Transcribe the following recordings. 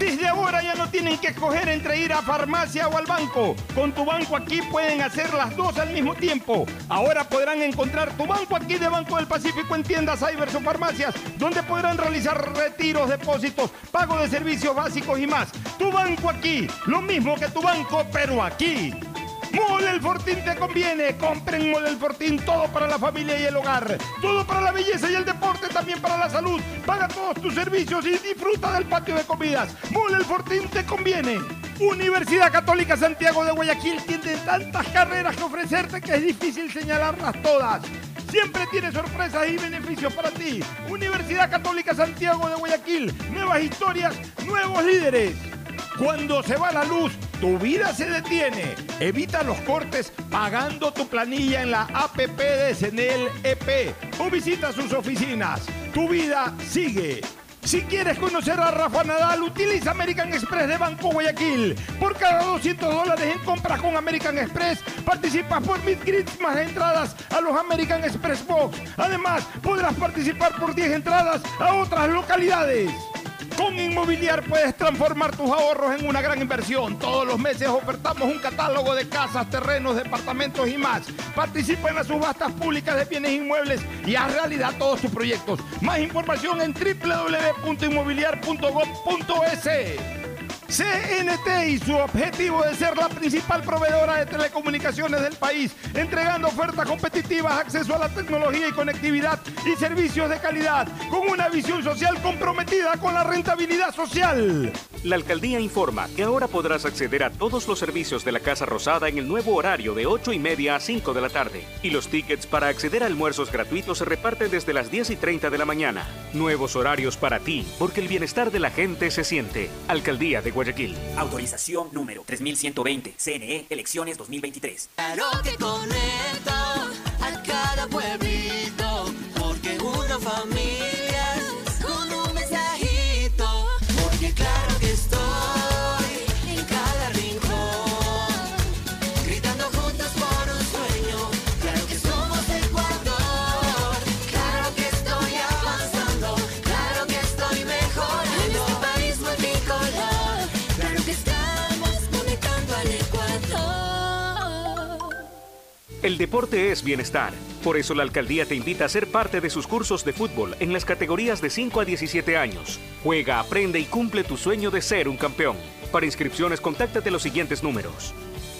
Desde ahora ya no tienen que escoger entre ir a farmacia o al banco. Con tu banco aquí pueden hacer las dos al mismo tiempo. Ahora podrán encontrar tu banco aquí de Banco del Pacífico en tiendas, cybers o farmacias, donde podrán realizar retiros, depósitos, pago de servicios básicos y más. Tu banco aquí, lo mismo que tu banco, pero aquí. Mole el Fortín te conviene. Compren Mole el Fortín, todo para la familia y el hogar. Todo para la belleza y el deporte, también para la salud. Paga todos tus servicios y disfruta del patio de comidas. Mole el Fortín te conviene. Universidad Católica Santiago de Guayaquil tiene tantas carreras que ofrecerte que es difícil señalarlas todas. Siempre tiene sorpresas y beneficios para ti. Universidad Católica Santiago de Guayaquil. Nuevas historias, nuevos líderes. Cuando se va la luz, tu vida se detiene. Evita los cortes pagando tu planilla en la APP de Senel EP o visita sus oficinas. Tu vida sigue. Si quieres conocer a Rafa Nadal, utiliza American Express de Banco Guayaquil. Por cada 200 dólares en compras con American Express, participas por mid más entradas a los American Express Box. Además, podrás participar por 10 entradas a otras localidades. Con Inmobiliar puedes transformar tus ahorros en una gran inversión. Todos los meses ofertamos un catálogo de casas, terrenos, departamentos y más. Participa en las subastas públicas de bienes inmuebles y haz realidad todos tus proyectos. Más información en www.inmobiliar.gov.es. CNT y su objetivo de ser la principal proveedora de telecomunicaciones del país, entregando ofertas competitivas, acceso a la tecnología y conectividad y servicios de calidad, con una visión social comprometida con la rentabilidad social. La alcaldía informa que ahora podrás acceder a todos los servicios de la Casa Rosada en el nuevo horario de 8 y media a 5 de la tarde. Y los tickets para acceder a almuerzos gratuitos se reparten desde las 10 y 30 de la mañana. Nuevos horarios para ti, porque el bienestar de la gente se siente. Alcaldía de Guayaquil. Autorización número 3120. CNE, elecciones 2023. Claro que conecta a cada pueblito, porque una familia El deporte es bienestar. Por eso la alcaldía te invita a ser parte de sus cursos de fútbol en las categorías de 5 a 17 años. Juega, aprende y cumple tu sueño de ser un campeón. Para inscripciones, contáctate los siguientes números.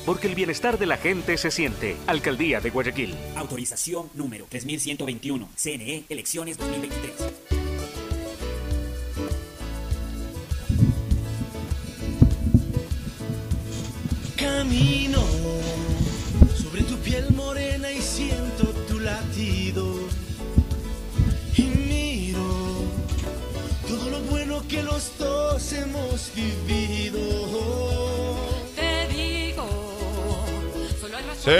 Porque el bienestar de la gente se siente. Alcaldía de Guayaquil. Autorización número 3121. CNE, elecciones 2023. Camino que los dos hemos vivido. Te digo, solo hay razón.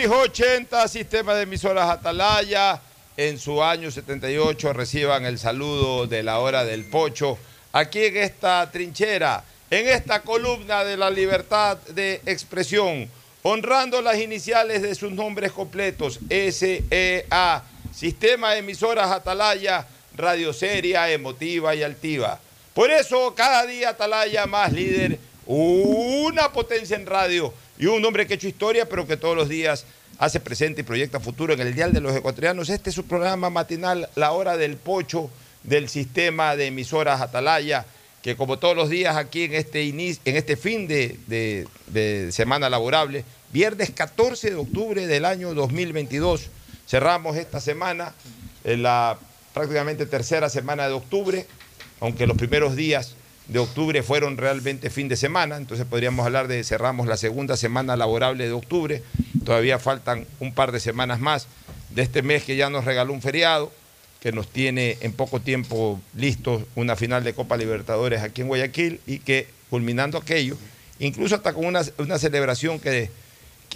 680 Sistema de Emisoras Atalaya. En su año 78 reciban el saludo de la hora del pocho. Aquí en esta trinchera, en esta columna de la libertad de expresión, honrando las iniciales de sus nombres completos, SEA, Sistema de Emisoras Atalaya, radio seria, emotiva y altiva. Por eso cada día Atalaya más líder, una potencia en radio y un hombre que ha hecho historia, pero que todos los días hace presente y proyecta futuro en el Dial de los Ecuatorianos. Este es su programa matinal, La Hora del Pocho, del sistema de emisoras Atalaya, que como todos los días aquí en este, inicio, en este fin de, de- semana laborable, viernes 14 de octubre del año 2022, cerramos esta semana, en la prácticamente tercera semana de octubre, aunque los primeros días de octubre fueron realmente fin de semana, entonces podríamos hablar de cerramos la segunda semana laborable de octubre, todavía faltan un par de semanas más de este mes que ya nos regaló un feriado, que nos tiene en poco tiempo listos una final de Copa Libertadores aquí en Guayaquil y que culminando aquello, incluso hasta con una, una celebración que,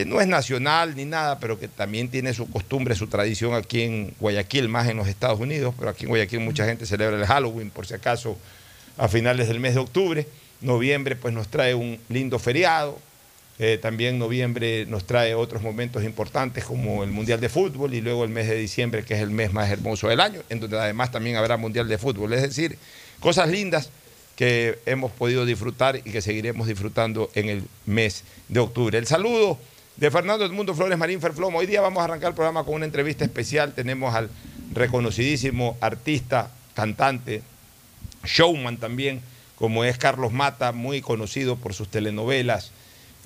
que no es nacional ni nada, pero que también tiene su costumbre, su tradición aquí en Guayaquil, más en los Estados Unidos, pero aquí en Guayaquil mucha gente celebra el Halloween, por si acaso, a finales del mes de octubre. Noviembre pues nos trae un lindo feriado. Eh, también noviembre nos trae otros momentos importantes como el Mundial de Fútbol y luego el mes de diciembre, que es el mes más hermoso del año, en donde además también habrá Mundial de Fútbol. Es decir, cosas lindas que hemos podido disfrutar y que seguiremos disfrutando en el mes de octubre. El saludo de Fernando Edmundo Flores Marín Ferflomo. Hoy día vamos a arrancar el programa con una entrevista especial. Tenemos al reconocidísimo artista, cantante, showman también, como es Carlos Mata, muy conocido por sus telenovelas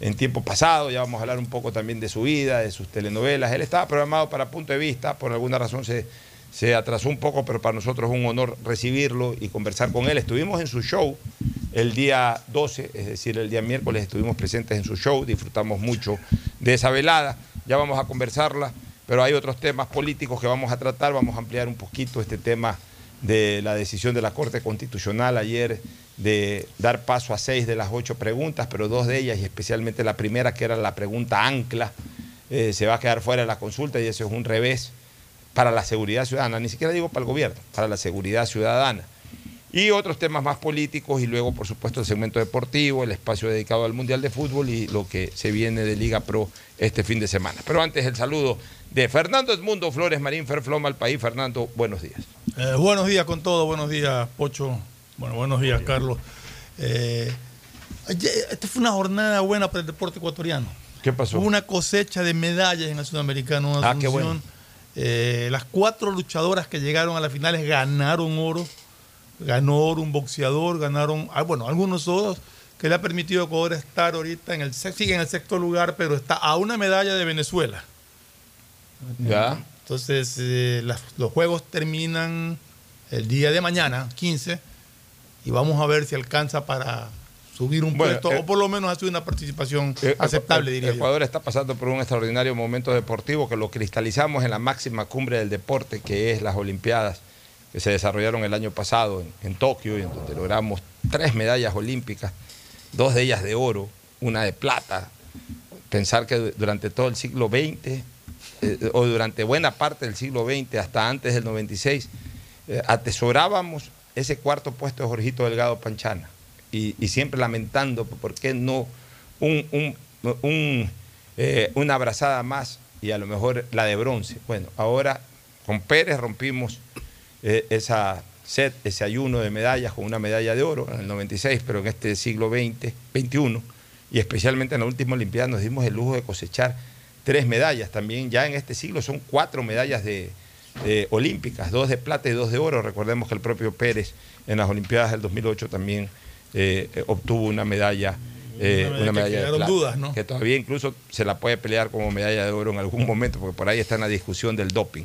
en tiempo pasado. Ya vamos a hablar un poco también de su vida, de sus telenovelas. Él estaba programado para punto de vista, por alguna razón se, se atrasó un poco, pero para nosotros es un honor recibirlo y conversar con él. Estuvimos en su show el día 12, es decir, el día miércoles estuvimos presentes en su show, disfrutamos mucho de esa velada. Ya vamos a conversarla, pero hay otros temas políticos que vamos a tratar. Vamos a ampliar un poquito este tema de la decisión de la Corte Constitucional ayer de dar paso a seis de las ocho preguntas, pero dos de ellas, y especialmente la primera, que era la pregunta ancla, eh, se va a quedar fuera de la consulta y eso es un revés para la seguridad ciudadana, ni siquiera digo para el gobierno, para la seguridad ciudadana. Y otros temas más políticos y luego, por supuesto, el segmento deportivo, el espacio dedicado al Mundial de Fútbol y lo que se viene de Liga Pro este fin de semana. Pero antes el saludo de Fernando Edmundo Flores Marín Ferfloma al país. Fernando, buenos días. Eh, buenos días con todo, buenos días Pocho, bueno, buenos días Carlos. Eh, esta fue una jornada buena para el deporte ecuatoriano. ¿Qué pasó? Hubo una cosecha de medallas en el sudamericano. Ah, qué bueno. Eh, las cuatro luchadoras que llegaron a las finales ganaron oro. Ganó oro un boxeador, ganaron, ah, bueno, algunos otros que le ha permitido a Ecuador estar ahorita en el, sigue en el sexto lugar, pero está a una medalla de Venezuela. Ya. Entonces, eh, las- los juegos terminan el día de mañana, 15, y vamos a ver si alcanza para subir un Bueno, puesto eh, o por lo menos hacer una participación Eh, aceptable, eh, diría yo. Ecuador está pasando por un extraordinario momento deportivo que lo cristalizamos en la máxima cumbre del deporte, que es las Olimpiadas, que se desarrollaron el año pasado en, en Tokio, y en donde logramos tres medallas olímpicas, dos de ellas de oro, una de plata. Pensar que du- durante todo el siglo XX, eh, o durante buena parte del siglo XX, hasta antes del 96, eh, atesorábamos ese cuarto puesto de Jorgito Delgado Panchana. Y, siempre lamentando por qué no eh, una abrazada más y a lo mejor la de bronce. Bueno, ahora con Pérez rompimos eh, esa set, ese ayuno de medallas con una medalla de oro en el 96, pero en este siglo XX, 21, y especialmente en la última Olimpiada nos dimos el lujo de cosechar tres medallas. También ya en este siglo son cuatro medallas de olímpicas, dos de plata y dos de oro. Recordemos que el propio Pérez en las Olimpiadas del 2008 también eh, eh, obtuvo una medalla. eh, Una medalla que de plata, dudas, ¿no? que todavía incluso se la puede pelear como medalla de oro en algún momento, porque por ahí está en la discusión del doping.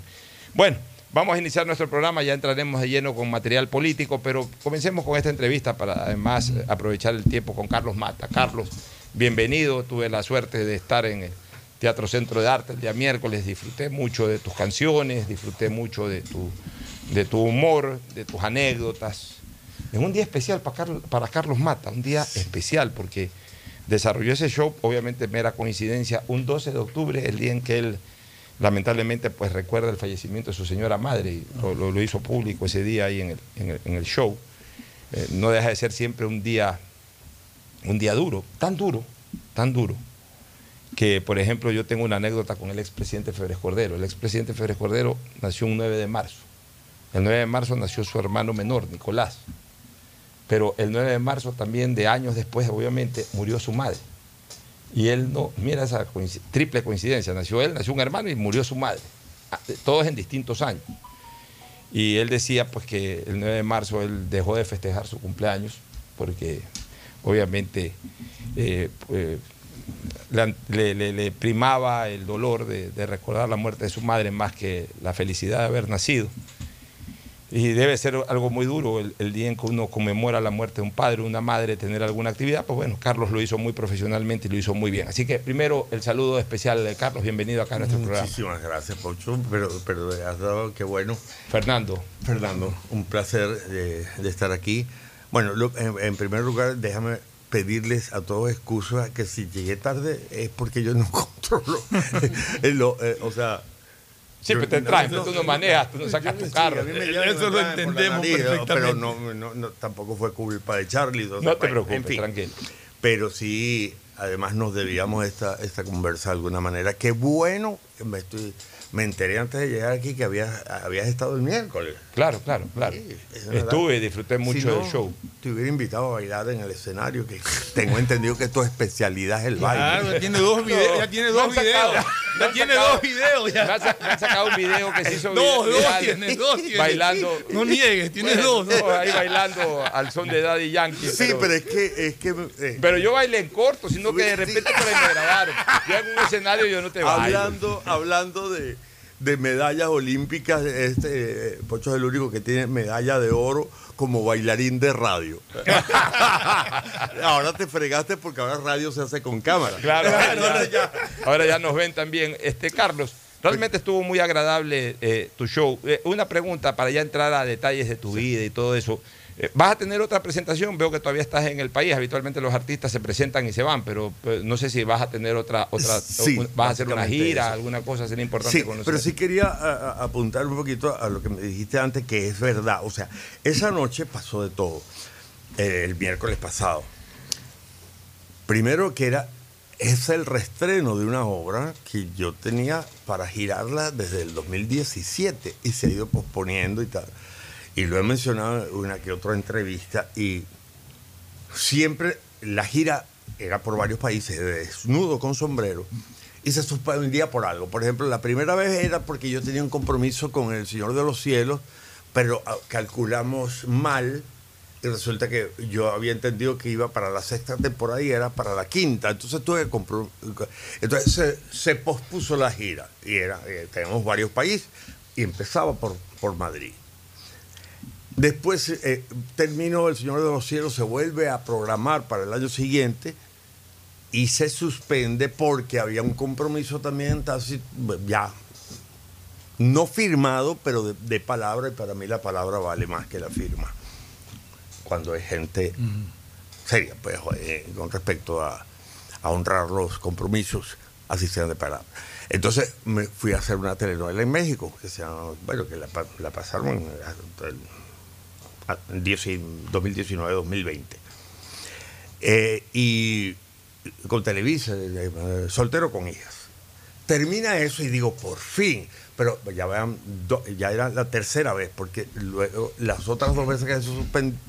Bueno, vamos a iniciar nuestro programa, ya entraremos de lleno con material político, pero comencemos con esta entrevista para además eh, aprovechar el tiempo con Carlos Mata. Carlos, bienvenido, tuve la suerte de estar en el Teatro Centro de Arte el día miércoles, disfruté mucho de tus canciones, disfruté mucho de tu, de tu humor, de tus anécdotas. Es un día especial para Carlos, para Carlos Mata, un día especial porque desarrolló ese show, obviamente mera coincidencia, un 12 de octubre, el día en que él lamentablemente pues recuerda el fallecimiento de su señora madre, y lo, lo- lo hizo público ese día ahí en el, en el- en el show. Eh, no deja de ser siempre un día, un día duro, tan duro, tan duro, que por ejemplo yo tengo una anécdota con el expresidente Febres Cordero. El expresidente Febres Cordero nació un 9 de marzo. El 9 de marzo nació su hermano menor, Nicolás. Pero el 9 de marzo también, de años después, obviamente, murió su madre. Y él no, mira esa triple coincidencia, nació él, nació un hermano y murió su madre. Ah, Todos en distintos años. Y él decía pues que el 9 de marzo él dejó de festejar su cumpleaños porque obviamente eh, eh, le, primaba el dolor de recordar la muerte de su madre más que la felicidad de haber nacido. Y debe ser algo muy duro el, el día en que uno conmemora la muerte de un padre o una madre, tener alguna actividad. Pues bueno, Carlos lo hizo muy profesionalmente y lo hizo muy bien. Así que primero el saludo especial de Carlos, bienvenido acá a nuestro programa. Muchísimas gracias, Pocho, pero, pero has dado, qué bueno. Fernando. Fernando, un placer de, de estar aquí. Bueno, lo- en, en primer lugar, déjame pedirles a todos excusas que si llegué tarde es porque yo no controlo. eh, lo- eh, o sea... Siempre yo- te traen, pero tú no sí, manejas, tú no sacas tu sí, carro. me Eso lo entendemos Pero no, no- no- tampoco fue culpa de Charlie. No te preocupes, en fin. tranquilo. Pero sí, además nos debíamos esta, esta conversa de alguna manera. Qué bueno, que me, estoy, me enteré antes de llegar aquí que habías, habías estado el miércoles. Claro, claro, claro. Estuve, disfruté mucho Si no, del show. Te hubiera invitado a bailar en el escenario, que tengo entendido que tu especialidad es el baile. Claro, ya tiene dos videos, ya tiene dos videos. Ya tiene dos videos. Ya. Me han, sa- me han sacado un video que se hizo Dos, viral dos tienes, dos tienes. Bailando. No niegues, tienes Bueno, dos. no, ahí bailando al son de Daddy Yankee. Sí, pero es que... Es que eh, Pero yo bailé en corto, sino que de repente por ahí me grabaron. Yo en un escenario yo no te bailo. hablando, hablando de, de medallas olímpicas, este eh, Pocho es el único que tiene medalla de oro como bailarín de radio. ahora te fregaste porque ahora radio se hace con cámara. Claro, ahora ya, ahora ya nos ven también. Este, Carlos, realmente estuvo muy agradable eh, tu show. Eh, una pregunta para ya entrar a detalles de tu vida y todo eso. Eh, ¿Vas a tener otra presentación? Veo que todavía estás en el país. Habitualmente los artistas se presentan y se van, pero eh, no sé si vas a tener otra, otra Sí, un- vas a hacer una gira, eso. alguna cosa sería importante Sí, conocer. pero sí quería a- a- apuntar un poquito a lo que me dijiste antes, que es verdad. O sea, esa noche pasó de todo, eh, el miércoles pasado. Primero que era, es el restreno de una obra que yo tenía para girarla desde el 2017 y se ha ido posponiendo y tal. Y lo he mencionado en una que otra entrevista y siempre la gira era por varios países, de desnudo con sombrero, y se suspendía por algo. Por ejemplo, la primera vez era porque yo tenía un compromiso con el Señor de los Cielos, pero ah, calculamos mal, y resulta que yo había entendido que iba para la sexta temporada y era para la quinta. Entonces tuve que compro- Entonces se, se pospuso la gira, y era, eh, tenemos varios países, y empezaba por, por Madrid. Después eh, terminó El Señor de los Cielos, se vuelve a programar para el año siguiente y se suspende porque había un compromiso también ya no firmado, pero de, de palabra, y para mí la palabra vale más que la firma. Cuando hay gente seria, pues, eh, con respecto a, a honrar los compromisos, así sean de palabra. Entonces me fui a hacer una telenovela en México, que se llama, bueno, que la, la pasaron 2019-2020. Eh, y con Televisa, eh, eh, soltero con hijas. Termina eso y digo, por fin. Pero ya vean, ya era la tercera vez, porque luego las otras dos veces que se,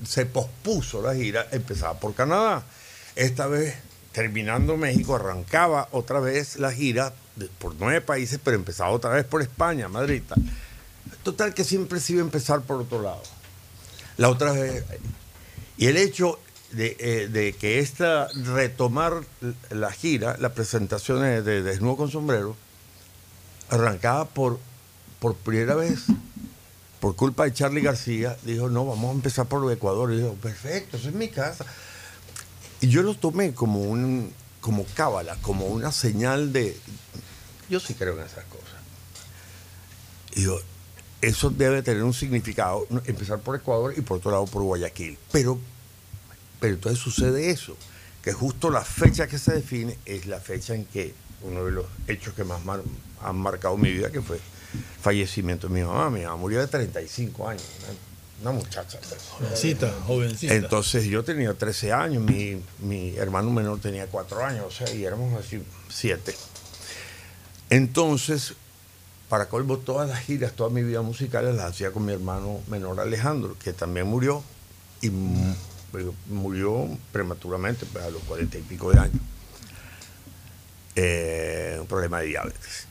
se pospuso la gira, empezaba por Canadá. Esta vez, terminando México, arrancaba otra vez la gira por nueve países, pero empezaba otra vez por España, Madrid. tal. Total que siempre se iba a empezar por otro lado. La otra vez. Y el hecho de, eh, de que esta retomar la gira, las presentaciones de Desnudo con Sombrero, arrancaba por, por primera vez, por culpa de Charlie García, dijo, no, vamos a empezar por Ecuador. Y dijo, perfecto, esa es mi casa. Y yo lo tomé como un como cábala, como una señal de... Yo sí creo en esas cosas. Y eso debe tener un significado, empezar por Ecuador y por otro lado por Guayaquil. Pero, pero entonces sucede eso, que justo la fecha que se define es la fecha en que uno de los hechos que más mar- han marcado mi vida, que fue el fallecimiento de mi mamá. Mi mamá murió de 35 años, una, una muchacha. pues. Jovencita, jovencita. Entonces yo tenía 13 años, mi, mi hermano menor tenía 4 años, o sea, y éramos así 7. Entonces, para colmo, todas las giras, toda mi vida musical las hacía con mi hermano menor Alejandro, que también murió, y murió prematuramente, pues, a los 40 y pico de años. Eh, un problema de diabetes.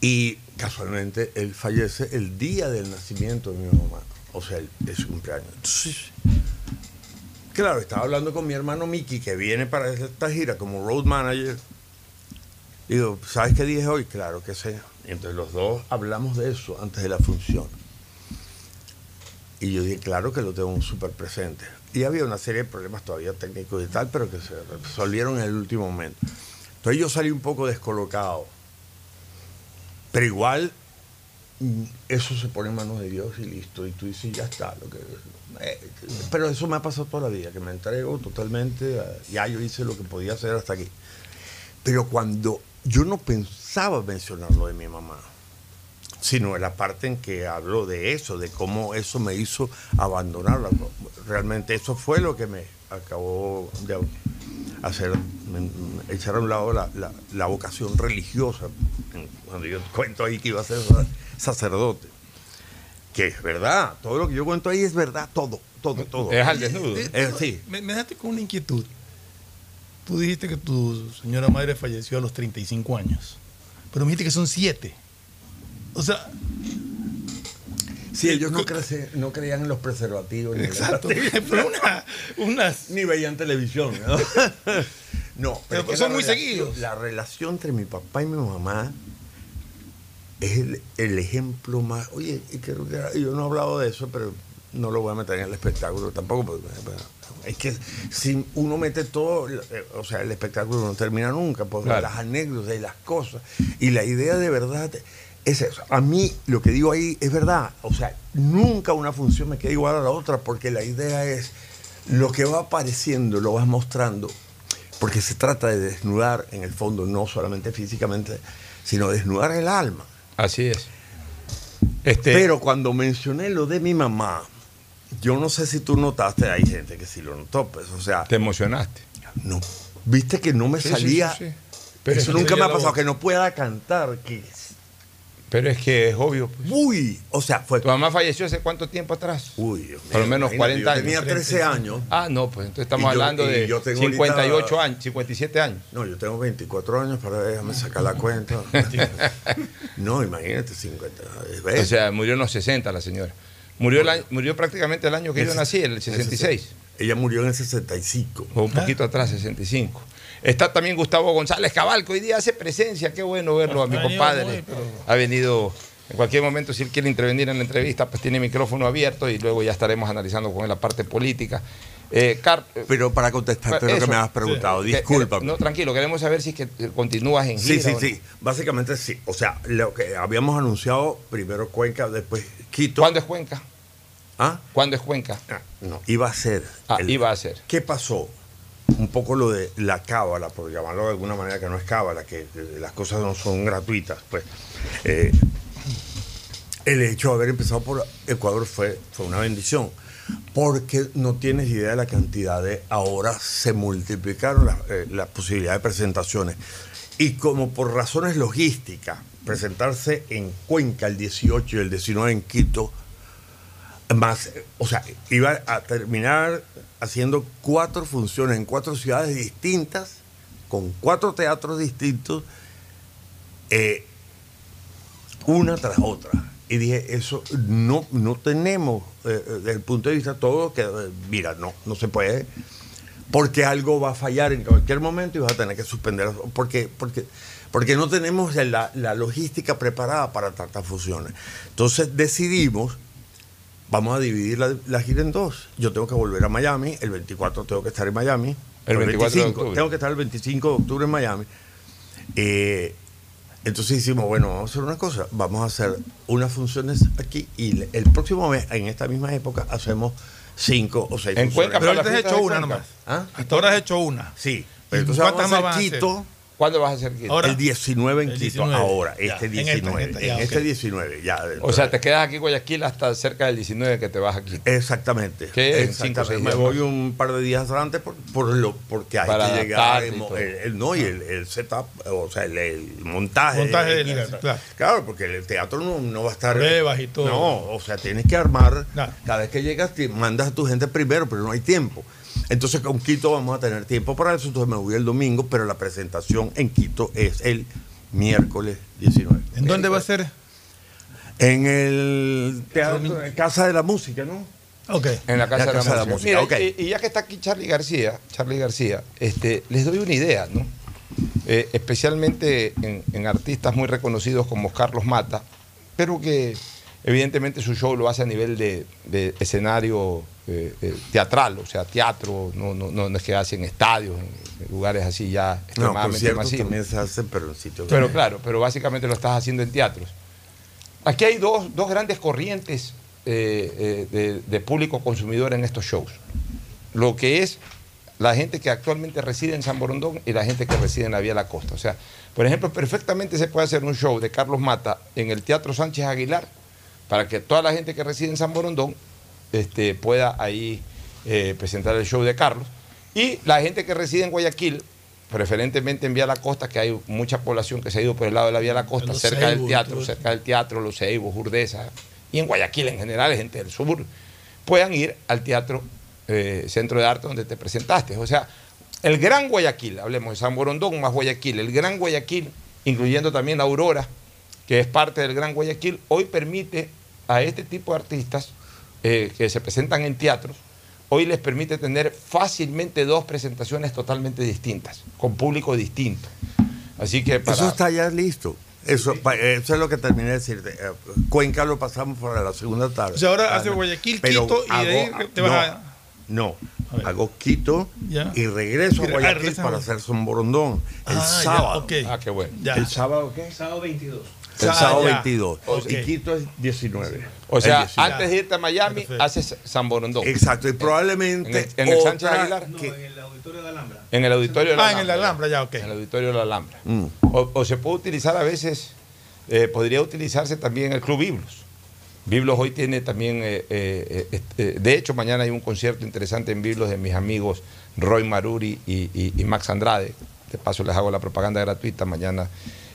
Y casualmente él fallece el día del nacimiento de mi mamá, o sea, el- de su cumpleaños. Entonces, claro, estaba hablando con mi hermano Mickey, que viene para esta gira como road manager. Digo, ¿sabes qué dije hoy? Claro que sé. Entonces los dos hablamos de eso antes de la función. Y yo dije, claro que lo tengo súper presente. Y había una serie de problemas todavía técnicos y tal, pero que se resolvieron en el último momento. Entonces yo salí un poco descolocado. Pero igual, mm, eso se pone en manos de Dios y listo. Y tú dices, ya está. Lo que, eh, pero eso me ha pasado toda la vida, que me entrego totalmente. ya yo hice lo que podía hacer hasta aquí. Pero cuando yo no pensaba mencionar lo de mi mamá, sino en la parte en que hablo de eso, de cómo eso me hizo abandonarla. Realmente eso fue lo que me acabó de hacer, me- me- echar a un lado la, la- la vocación religiosa, cuando yo cuento ahí que iba a ser sacerdote. Que es verdad, todo lo que yo cuento ahí es verdad, todo, todo, todo. Es al desnudo. Eh, sí. Me, me dejaste con una inquietud. Tú dijiste que tu señora madre falleció a los 35 años. Pero me dijiste que son 7. O sea. Sí, ellos no, crece- no creían en los preservativos. ni Exacto. Pero una- unas. Ni veían televisión. No, no Pero son muy seguidos. La relación entre mi papá y mi mamá es el, el ejemplo más. Oye, creo que yo no he hablado de eso, pero no lo voy a meter en el espectáculo tampoco. porque, es que si uno mete todo, o sea, el espectáculo no termina nunca, por Claro. las anécdotas y las cosas. Y la idea de verdad es eso. A mí lo que digo ahí es verdad. O sea, nunca una función me queda igual a la otra, porque la idea es lo que va apareciendo, lo vas mostrando, porque se trata de desnudar, en el fondo, no solamente físicamente, sino desnudar el alma. Así es. Este, Pero cuando mencioné lo de mi mamá, yo no sé si tú notaste, hay gente que sí lo notó, pues, o sea, te emocionaste. no, viste que no me Sí, salía, sí, sí. Pero eso nunca me ha pasado, que no pueda cantar, que, Pero es que es obvio. pues. uy, o sea, fue, ¿Tu mamá falleció hace cuánto tiempo atrás? uy, Dios Por lo menos imagínate, 40 yo tenía años. 13 años, Ah, no, pues entonces estamos yo- hablando y de yo tengo 58 ahorita- años, 57 años. no, yo tengo 24 años para déjame sacar la cuenta, no, imagínate, 50, ¿ves? O sea, murió en los 60 la señora. Murió, el año- murió prácticamente el año que yo nací, el 66. ella murió en el 65, O un poquito atrás, 65. Está también Gustavo González Cabal, que hoy día hace presencia. Qué bueno verlo a mi compadre. Ha venido en cualquier momento, si él quiere intervenir en la entrevista, pues tiene micrófono abierto y luego ya estaremos analizando con él la parte política. Eh, Car- eh, pero para contestarte lo eso, que me has preguntado, que- que- disculpa. No, tranquilo, queremos saber si es que eh, continúas en Sí, gira sí, no. sí. Básicamente sí. O sea, lo que habíamos anunciado, primero Cuenca, después Quito. ¿Cuándo es Cuenca? ¿Ah? ¿Cuándo es Cuenca? Ah, no, iba a ser. Ah, el- iba a ser. ¿Qué pasó? Un poco lo de la cábala, por llamarlo de alguna manera que no es cábala, que eh, las cosas no son gratuitas. Pues Eh, el hecho de haber empezado por Ecuador fue, fue una bendición, porque no tienes idea de la cantidad de ahora se multiplicaron las, eh, posibilidades de presentaciones. Y como por razones logísticas, presentarse en Cuenca el 18 y el 19 en Quito, más, o sea, iba a terminar haciendo cuatro funciones en cuatro ciudades distintas, con cuatro teatros distintos, eh, una tras otra. Y dije, eso no, no tenemos, eh, eh, desde el punto de vista todo, que, eh, mira, no, no se puede, porque algo va a fallar en cualquier momento y vas a tener que suspender, porque, porque, porque no tenemos la, la logística preparada para tantas funciones. Entonces decidimos vamos a dividir la, la gira en dos. Yo tengo que volver a Miami, el 24 tengo que estar en Miami. El 24 de 25, octubre. Tengo que estar el 25 de octubre en Miami. Eh, Entonces hicimos, bueno, vamos a hacer una cosa, vamos a hacer unas funciones aquí y el próximo mes, en esta misma época, hacemos cinco o seis En funciones. Cuenca, Pero ahorita has hecho una nomás. ¿Ah? Hasta ahora has hecho una. Sí, ¿Y pero entonces vamos a hacer? Quito. ¿Cuándo vas a hacer Quito? Ahora- el 19 en El Quito, 19, ahora, ya, este en esta, 19. En, en esta, ya, este ok. 19, ya. O sea, te quedas aquí en Guayaquil hasta cerca del 19 que te vas aquí. Exactamente. ¿Qué? En Exactamente. cinco o seis Me voy un par de días antes por, por lo, porque hay Para que llegar. El, el- el- no, y el, el setup, o sea, el, el montaje. Montaje de- del- claro. Claro, porque el teatro no, no va a estar. Pruebas y todo. No, o sea, tienes que armar. Claro. Cada vez que llegas, te mandas a tu gente primero, pero no hay tiempo. Entonces, con Quito vamos a tener tiempo para eso. Entonces, me voy el domingo, pero la presentación en Quito es el miércoles 19. ¿En dónde va a ser? En el teatro, en Casa de la Música, ¿no? Ok. En la Casa, La de, la Casa de la Música. Mira, ok. y, y ya que está aquí Charlie García, Charlie García, este, les doy una idea, ¿no? Eh, especialmente en, en artistas muy reconocidos como Carlos Mata, pero que evidentemente su show lo hace a nivel de, de escenario eh, eh, teatral, o sea, teatro, no, no, no es que hacen estadios, en, en lugares así ya No, extremadamente conciertos masivos. también se hacen, pero en sitios Pero claro, pero básicamente lo estás haciendo en teatros. Aquí hay dos, dos grandes corrientes eh, eh, de, de público consumidor en estos shows. Lo que es la gente que actualmente reside en San Borondón y la gente que reside en la Vía La Costa. O sea, por ejemplo, perfectamente se puede hacer un show de Carlos Mata en el Teatro Sánchez Aguilar para que toda la gente que reside en San Borondón este, pueda ahí eh, presentar el show de Carlos. Y la gente que reside en Guayaquil, preferentemente en Vía La Costa, que hay mucha población que se ha ido por el lado de la Vía La Costa, Los cerca del teatro, cerca del teatro, Los Ceibos, Urdesa, y en Guayaquil en general, gente del sur, puedan ir al Teatro eh, Centro de Arte donde te presentaste. O sea, el Gran Guayaquil, hablemos de San Borondón más Guayaquil, el Gran Guayaquil, incluyendo también Aurora, que es parte del Gran Guayaquil, hoy permite a este tipo de artistas eh, que se presentan en teatros, hoy les permite tener fácilmente dos presentaciones totalmente distintas, con público distinto. Así que para... Eso está ya listo. Eso, eso es lo que terminé de decirte. Eh, Cuenca lo pasamos para la segunda tarde. O sea, ahora Ah, hace no. Guayaquil, Pero Quito, y de ahí hago- te vas no, a- No, A hago Quito Ya. y regreso a ah, Guayaquil para hacer Son Borondón. El Ah, ya, sábado. Ah, qué bueno. Ya. ¿El sábado qué? Sábado 22. El Ah, sábado ya. 22. Ok. Y Quito es 19. O sea, El 19. antes de irte a Miami, Perfecto. haces San Borondón. Exacto, y probablemente. En el- en el Sánchez otra Aguilar. No, que- en el auditorio de Alhambra. En el auditorio de la Ah, en el Alhambra, ya, ok. En el auditorio de la Alhambra. Mm. O, o se puede utilizar a veces, eh, podría utilizarse también el Club Biblos. Biblos hoy tiene también, eh, eh, eh, este, de hecho mañana hay un concierto interesante en Biblos de mis amigos Roy Maruri y, y- y Max Andrade. De paso les hago la propaganda gratuita, mañana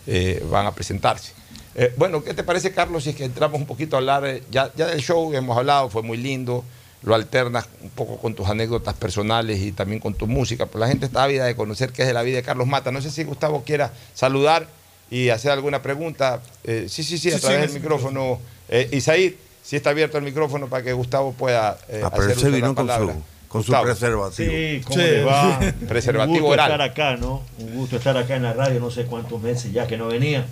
eh, van a presentarse. Eh, bueno, ¿qué te parece Carlos si es que entramos un poquito a hablar eh, ya, ya del show? Hemos hablado, fue muy lindo, lo alternas un poco con tus anécdotas personales y también con tu música, pues la gente está ávida de conocer qué es de la vida de Carlos Mata. No sé si Gustavo quiera saludar y hacer alguna pregunta. Eh, sí, sí, sí, a Sí, través sí, del sí. micrófono. Eh, Isaid, si está abierto el micrófono para que Gustavo pueda eh, Ah, hacer uso de la vino con palabra. su, con su preservativo. Sí, ¿cómo Sí. le va? Preservativo Un gusto oral. estar acá, ¿no? Un gusto estar acá en la radio, no sé cuántos meses ya que no venía.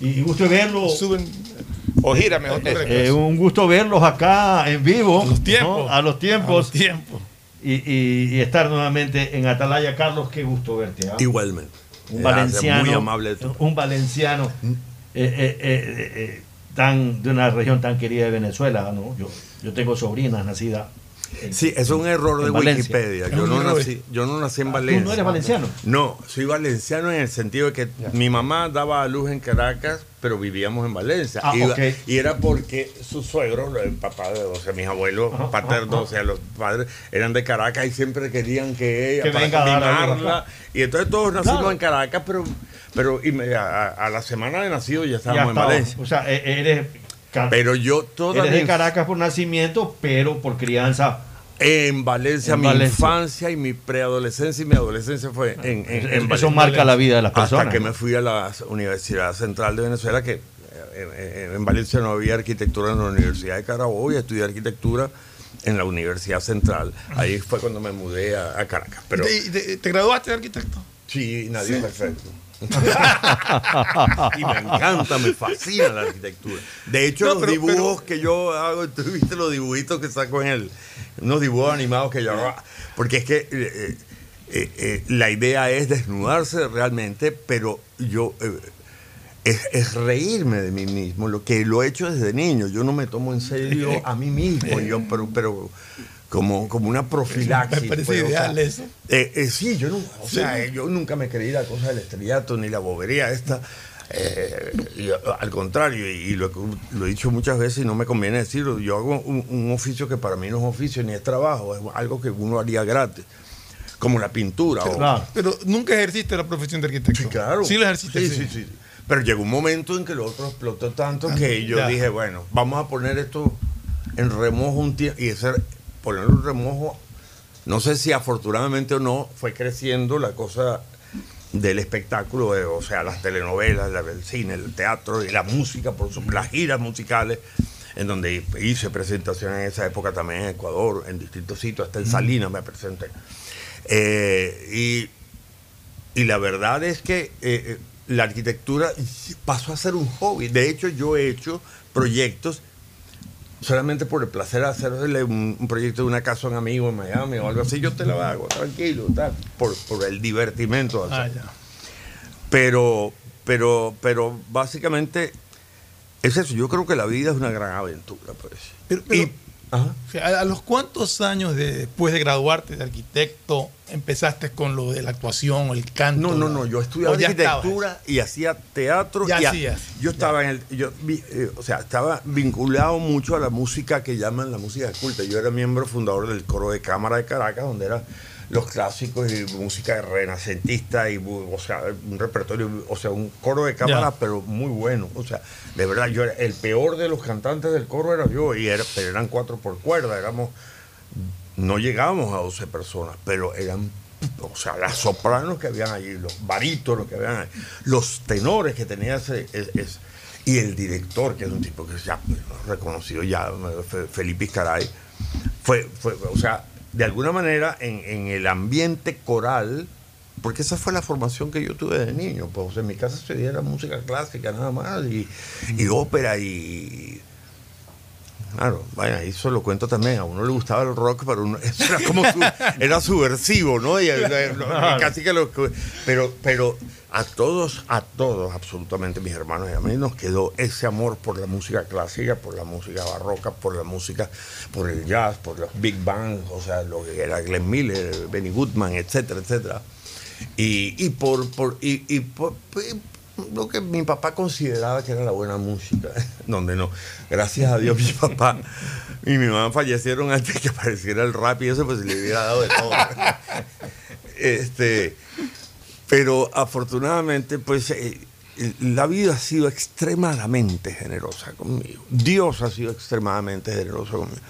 Y, gusto verlo. Suben. O gira mejor. Eso. eh, un gusto verlos acá en vivo. A los tiempos. ¿no? A los A tiempos. los tiempos. Y, y- y estar nuevamente en Atalaya. Carlos, qué gusto verte. ¿ah? Igualmente. un valenciano, Muy amable un valenciano eh, eh, eh, eh, tan de una región tan querida de Venezuela, ¿no? Yo, yo tengo sobrinas nacidas. Sí, es un error de Valencia. Wikipedia. Yo no, nací, yo no nací en Ah, Valencia. ¿Tú no eres valenciano? No, soy valenciano en el sentido de que mi mamá daba a luz en Caracas, pero vivíamos en Valencia. Ah, Iba-. Y era porque su suegro, el papá de, o sea, mis abuelos Ajá, paternos, ajá, o sea, los padres eran de Caracas y siempre querían que ella Que para mimarla. Y entonces todos nacimos Claro. en Caracas, pero, pero y me- a, a la semana de nacido ya Ya estábamos en. Valencia. O sea, e- eres, Pero yo toda eres mi de Caracas por nacimiento, pero por crianza. En Valencia, En mi Valencia. infancia y mi preadolescencia y mi adolescencia fue en, en, en Eso Valencia. marca la vida de las personas. Hasta que me fui a la Universidad Central de Venezuela, que eh, en, en Valencia no había arquitectura en la Universidad de Carabobo y estudié arquitectura en la Universidad Central. Ahí fue cuando me mudé a, a Caracas. Pero ¿Te, te- te graduaste de arquitecto? sí, nadie perfecto. y me encanta, me fascina la arquitectura. De hecho, No, los pero- dibujos que yo hago, tú viste los dibujitos que saco en él, unos dibujos animados que yo hago, porque es que eh, eh, eh, la idea es desnudarse realmente, pero yo, es, es reírme de mí mismo, lo que lo he hecho desde niño. Yo no me tomo en serio a mí mismo, yo, pero, pero como, como una profilaxis. Me parece pues, o sea, ideal eso. eh, eh, sí, yo, no, o Sí. sea, yo nunca me creí la cosa del estrellato ni la bobería esta. eh, y, al contrario, y, y lo, lo he dicho muchas veces y no me conviene decirlo, yo hago un, un oficio que para mí no es oficio ni es trabajo, es algo que uno haría gratis, como la pintura. o- Pero nunca ejerciste la profesión de arquitecto. Sí, claro. Sí la ejerciste. Sí, sí, sí. Pero llegó un momento en que lo otro explotó tanto que yo ya. dije, bueno, vamos a poner esto en remojo un tiempo. Y ese, ponerlo en remojo, no sé si afortunadamente o no, fue creciendo la cosa del espectáculo, eh, o sea, las telenovelas, la- el cine, el teatro y la música, por supuesto, las giras musicales, en donde hice presentaciones en esa época también en Ecuador, en distintos sitios, hasta en Salinas me presenté. Eh, y y la verdad es que eh, la arquitectura pasó a ser un hobby. De hecho, yo he hecho proyectos solamente por el placer de hacerle un, un proyecto de una casa a un amigo en Miami o algo así. Yo te lo hago, tranquilo, tal, por, por el divertimento. Ah, ya. Pero, pero, pero básicamente es eso. Yo creo que la vida es una gran aventura. Pues. Pero, pero, o ¿A los cuántos años de- después de graduarte de arquitecto empezaste con lo de la actuación, el canto? No, no, no, yo estudiaba arquitectura y hacía teatro. Ya y a- hacías, Yo estaba en el, yo, eh, o sea, estaba vinculado mucho a la música que llaman la música culta. Yo era miembro fundador del coro de cámara de Caracas, donde eran los clásicos y música renacentista y, o sea, un repertorio, o sea, un coro de cámara, pero muy bueno. O sea, de verdad, yo era, el peor de los cantantes del coro era yo, y era, pero eran cuatro por cuerda, éramos no llegábamos a 12 personas, pero eran, o sea, las sopranos que habían allí, los barítonos que habían allí, los tenores que tenía ese, es- es- y el director, que es un tipo que ya pues, reconocido ya, Fe- Felipe Iscaray, fue, fue, o sea, de alguna manera en, en el ambiente coral, porque esa fue la formación que yo tuve de niño, pues en mi casa se diera música clásica nada más, y, y ópera y Claro, vaya, eso lo cuento también. A uno le gustaba el rock, pero uno- eso era como su- era subversivo, ¿no? Y, eh, lo- casi que lo pero, pero a todos, a todos, absolutamente, mis hermanos y a mí nos quedó ese amor por la música clásica, por la música barroca, por la música, por el jazz, por los big bands, o sea, lo que era Glenn Miller, Benny Goodman, etcétera, etcétera. Y, y por, por, y, y por- lo que mi papá consideraba que era la buena música, donde no. Gracias a Dios mi papá y mi mamá fallecieron antes que apareciera el rap y eso pues le hubiera dado de todo. Este, pero afortunadamente pues eh, la vida ha sido extremadamente generosa conmigo. Dios ha sido extremadamente generoso conmigo.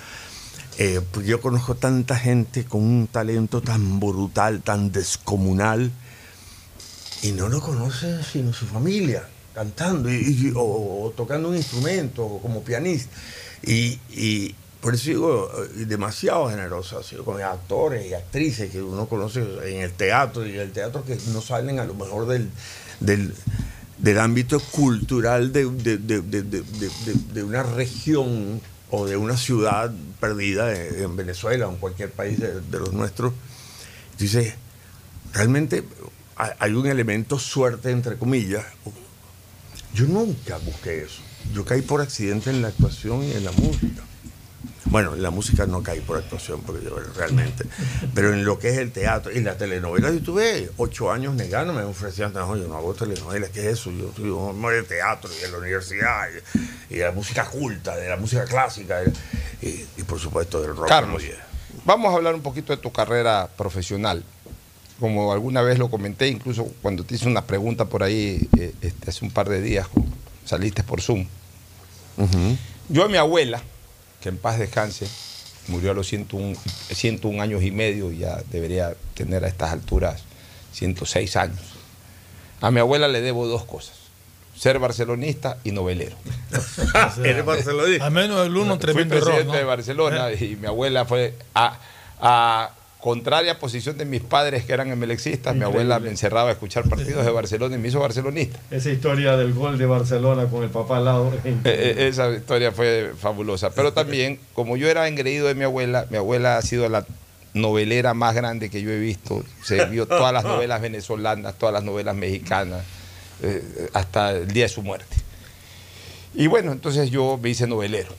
Eh, porque yo conozco tanta gente con un talento tan brutal, tan descomunal, y no lo conoce sino su familia, cantando o, tocando un instrumento, como pianista. Y, por eso digo, eh, demasiado sido con actores y actrices que uno conoce en el teatro, y el teatro que no salen a lo mejor del, del, ámbito cultural de, de- de- de- una región o de una ciudad perdida en, en Venezuela o en cualquier país de, de los nuestros. Dice, realmente hay un elemento suerte, entre comillas. Yo nunca busqué eso. Yo caí por accidente en la actuación y en la música. Bueno, en la música no caí por actuación, porque yo realmente. Pero en lo que es el teatro y la telenovela, yo tuve ocho años negándome, me ofrecían, no, yo no hago telenovelas, ¿qué es eso? Yo soy un hombre de teatro y de la universidad, y, y de la música culta, de la música clásica, y, y por supuesto del rock. Carlos, vamos a hablar un poquito de tu carrera profesional. Como alguna vez lo comenté, incluso cuando te hice una pregunta por ahí eh, este, hace un par de días, saliste por Zoom. Yo a mi abuela, que en paz descanse, murió a los 101, 101 años y medio y ya debería tener a estas alturas 106 años. A mi abuela le debo dos cosas, ser barcelonista y novelero. Eres barcelonista. A menos el uno, Fui tremendo error. presidente ¿no? de Barcelona y mi abuela fue a, a contraria posición de mis padres que eran emelexistas. Mi abuela me encerraba a escuchar partidos de Barcelona y me hizo barcelonista. Esa historia del gol de Barcelona con el papá al lado. Eh, eh, esa historia fue fabulosa. Pero también, como yo era engreído de mi abuela, mi abuela ha sido la novelera más grande que yo he visto. Se vio todas las novelas venezolanas, todas las novelas mexicanas. eh, hasta el día de su muerte. Y bueno, entonces yo me hice novelero,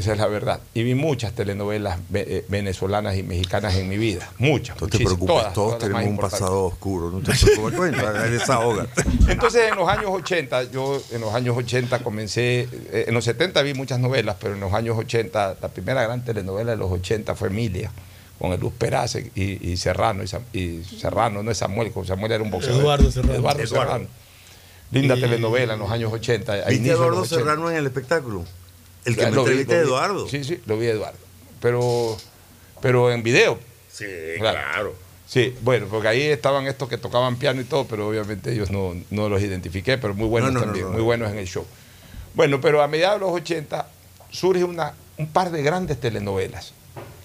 esa es la verdad. Y vi muchas telenovelas ve- eh, venezolanas y mexicanas en mi vida, muchas. No te muchísimas, preocupes, todas, todos todas tenemos un pasado oscuro. No te preocupes, cuenta, desahógate. Entonces en los años 80, yo en los años 80 comencé, eh, en los 70 vi muchas novelas, pero en los años 80, la primera gran telenovela de los 80 fue Emilia, con el Luz Peraza y, y Serrano, y, Serrano, no es Samuel, Samuel era un boxeador. Eduardo Serrano. Eduardo, Eduardo. Serrano. Linda Y- telenovela en los años 80. a ¿Viste a Eduardo los 80. Serrano en el espectáculo? El que me lo vi, lo. Eduardo. Sí, sí, lo vi a Eduardo. Pero, pero en video. Sí, Claro. claro. Sí, bueno, porque ahí estaban estos que tocaban piano y todo, pero obviamente ellos no, no los identifiqué, pero muy buenos No, no, no, también, muy no. buenos en el show. Bueno, pero a mediados de los 80 surge una, un par de grandes telenovelas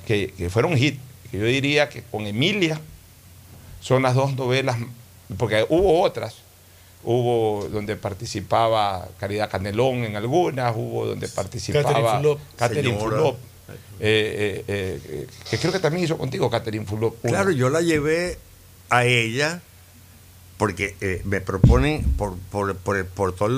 que, que fueron hit, que yo diría que con Emilia son las dos novelas, porque hubo otras, hubo donde participaba Caridad Canelón en algunas, hubo donde participaba Catherine Fulop. Eh, eh, eh, que creo que también hizo contigo Catherine Fulop. Claro, yo la llevé a ella porque eh, me proponen por, por, por, el- por todo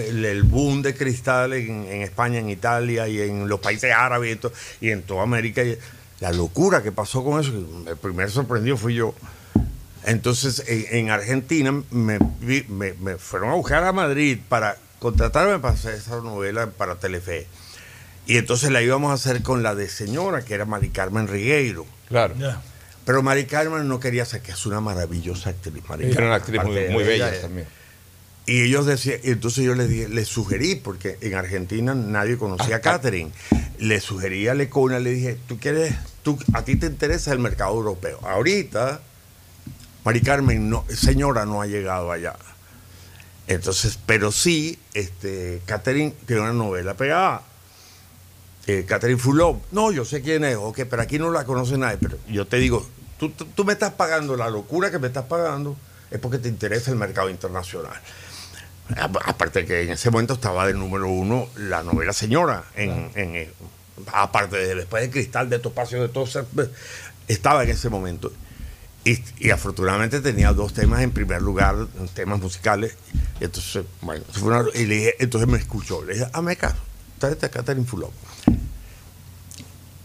el, el boom de cristal en, en España, en Italia y en los países árabes y, en toda América. y la locura que pasó con eso, el primer sorprendido fui yo. Entonces, en, en Argentina me, vi- me- me fueron a buscar a Madrid para contratarme para hacer esa novela para Telefe. Y entonces la íbamos a hacer con la de señora, que era Mari Carmen Rigueiro. Claro. Pero Mari Carmen no quería ser, que es una maravillosa actriz. Mari Era Carmen, una actriz muy, ella, bella eh. también. Y ellos decían, y entonces yo les, dije- les sugerí, porque en Argentina nadie conocía Ah, a Catherine, le sugerí a Lecona, le dije, tú quieres, tú, a ti te interesa el mercado europeo. Ahorita, Mari Carmen, no, señora, no ha llegado allá. Entonces, pero sí, este, Catherine tiene una novela pegada. Eh, Catherine Fulop, no, yo sé quién es, ok, pero aquí no la conoce nadie. Pero yo te digo, tú, tú, tú me estás pagando la locura que me estás pagando, es porque te interesa el mercado internacional. Aparte que en ese momento estaba de número uno la novela Señora, en, en, eh, aparte de después de Cristal, de Topacio, de todo, estaba en ese momento. Y, y afortunadamente tenía dos temas en primer lugar, temas musicales. Y entonces, bueno, eso fue una- y le dije, entonces me escuchó. Le dije, hazme caso, tráete a Catherine Fulop.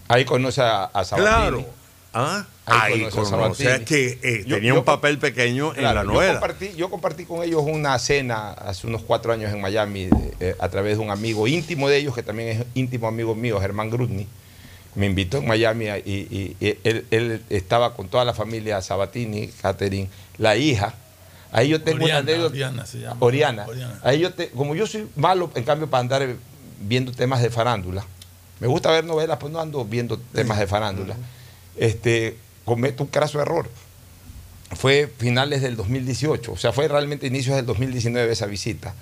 Ahí conoce a, a Sabatini. Claro. ¿Ah? Ahí Ahí conoce a. O sea que eh, Yo- tenía yo un papel pequeño en la yo novela. compartí, yo compartí con ellos una cena hace unos cuatro años en Miami eh, a través de un amigo íntimo de ellos, que también es íntimo amigo mío, Germán Grudny. Me invitó en Miami y, y- y él, él estaba con toda la familia Sabatini, Catherine, la hija. Ahí yo tengo Oriana, una anécdota. Oriana se llama. Oriana. Oriana. Ahí yo te- como yo soy malo, en cambio, para andar viendo temas de farándula, me gusta ver novelas, pues no ando viendo temas de farándula. Este, cometo un craso error. Fue finales del 2018, o sea, fue realmente inicios del 2019 esa visita.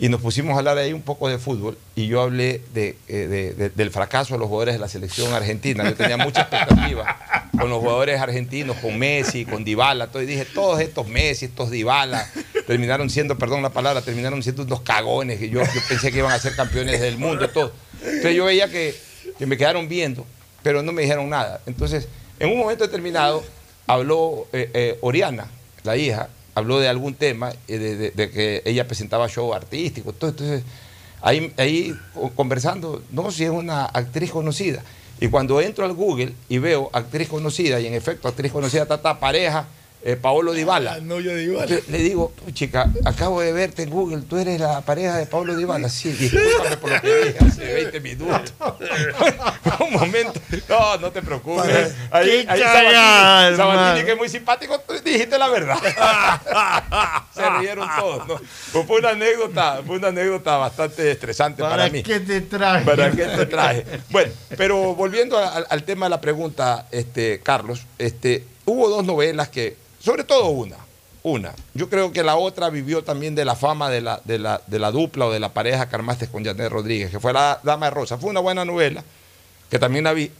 Y nos pusimos a hablar ahí un poco de fútbol y yo hablé eh, de- del fracaso de los jugadores de la selección argentina. Yo tenía mucha expectativa con los jugadores argentinos, con Messi, con Dybala, todo, y dije, todos estos Messi, estos Dybala, terminaron siendo, perdón la palabra, terminaron siendo unos cagones, que yo, yo pensé que iban a ser campeones del mundo, todo. Entonces yo veía que, que me quedaron viendo, pero no me dijeron nada. Entonces, en un momento determinado, habló eh, eh, Oriana, la hija, habló de algún tema, eh, de, de- que ella presentaba show artístico. todo. Entonces, ahí, ahí co- conversando, no, si es una actriz conocida. Y cuando entro al Google y veo actriz conocida, y en efecto, actriz conocida, tata pareja, eh, Paolo Dybala. Ah, no, yo digo, Le, le digo, "Oh, chica, acabo de verte en Google, tú eres la pareja de Pablo Dybala. Sí, discúlpame por lo que dije hace 20 minutos. Un momento. No, no te preocupes. Ahí, Qué ahí Sabatini, Sabatini, que es muy simpático, tú dijiste la verdad. Se rieron todos. ¿no? Pues fue una anécdota, fue una anécdota bastante estresante para, ¿Para mí. qué te traje? ¿Para qué te traje? Bueno, pero volviendo al, al tema de la pregunta, este, Carlos, este, hubo dos novelas que, sobre todo una, una. Yo creo que la otra vivió también de la fama de la, de la, de la dupla o de la pareja que armaste con Janet Rodríguez, que fue La Dama de Rosa. Fue una buena novela, que también la vi,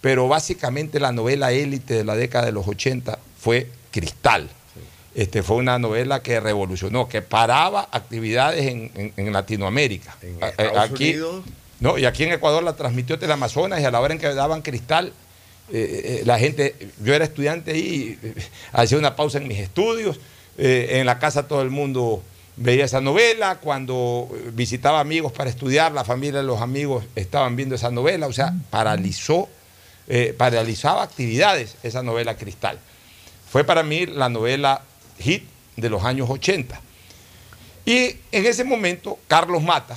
pero básicamente la novela élite de la década de los 80 fue Cristal. Este, fue una novela que revolucionó, que paraba actividades en, en- en Latinoamérica. En Estados aquí, Unidos. no, y aquí en Ecuador la transmitió Teleamazonas y a la hora en que daban cristal, eh, eh, la gente, yo era estudiante ahí, eh, hacía una pausa en mis estudios, eh, en la casa todo el mundo veía esa novela, cuando eh, visitaba amigos para estudiar, la familia de los amigos estaban viendo esa novela, o sea, paralizó, eh, paralizaba actividades esa novela Cristal. Fue para mí la novela hit de los años 80. Y en ese momento, Carlos Mata,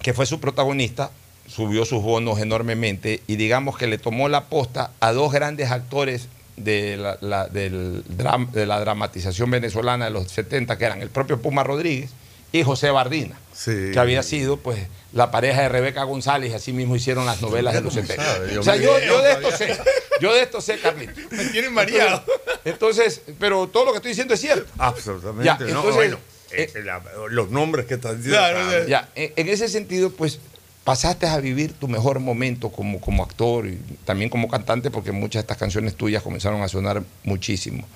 que fue su protagonista, subió sus bonos enormemente y digamos que le tomó la posta a dos grandes actores de la, la- del dram- de la dramatización venezolana de los 70, que eran el propio Puma Rodríguez y José Bardina, Sí. que había sido pues la pareja de Rebeca González, y así mismo hicieron las novelas de los ¿Cómo 70. sabe? Yo o sea, yo, yo de esto sé, yo de esto sé, Carlito. Me tienen mareado. Entonces, pero todo lo que estoy diciendo es cierto. Absolutamente. Ya, no, bueno, eh, la- los nombres que están diciendo. Claro, Ya, en, en ese sentido, pues pasaste a vivir tu mejor momento como, como actor y también como cantante, porque muchas de estas canciones tuyas comenzaron a sonar muchísimo.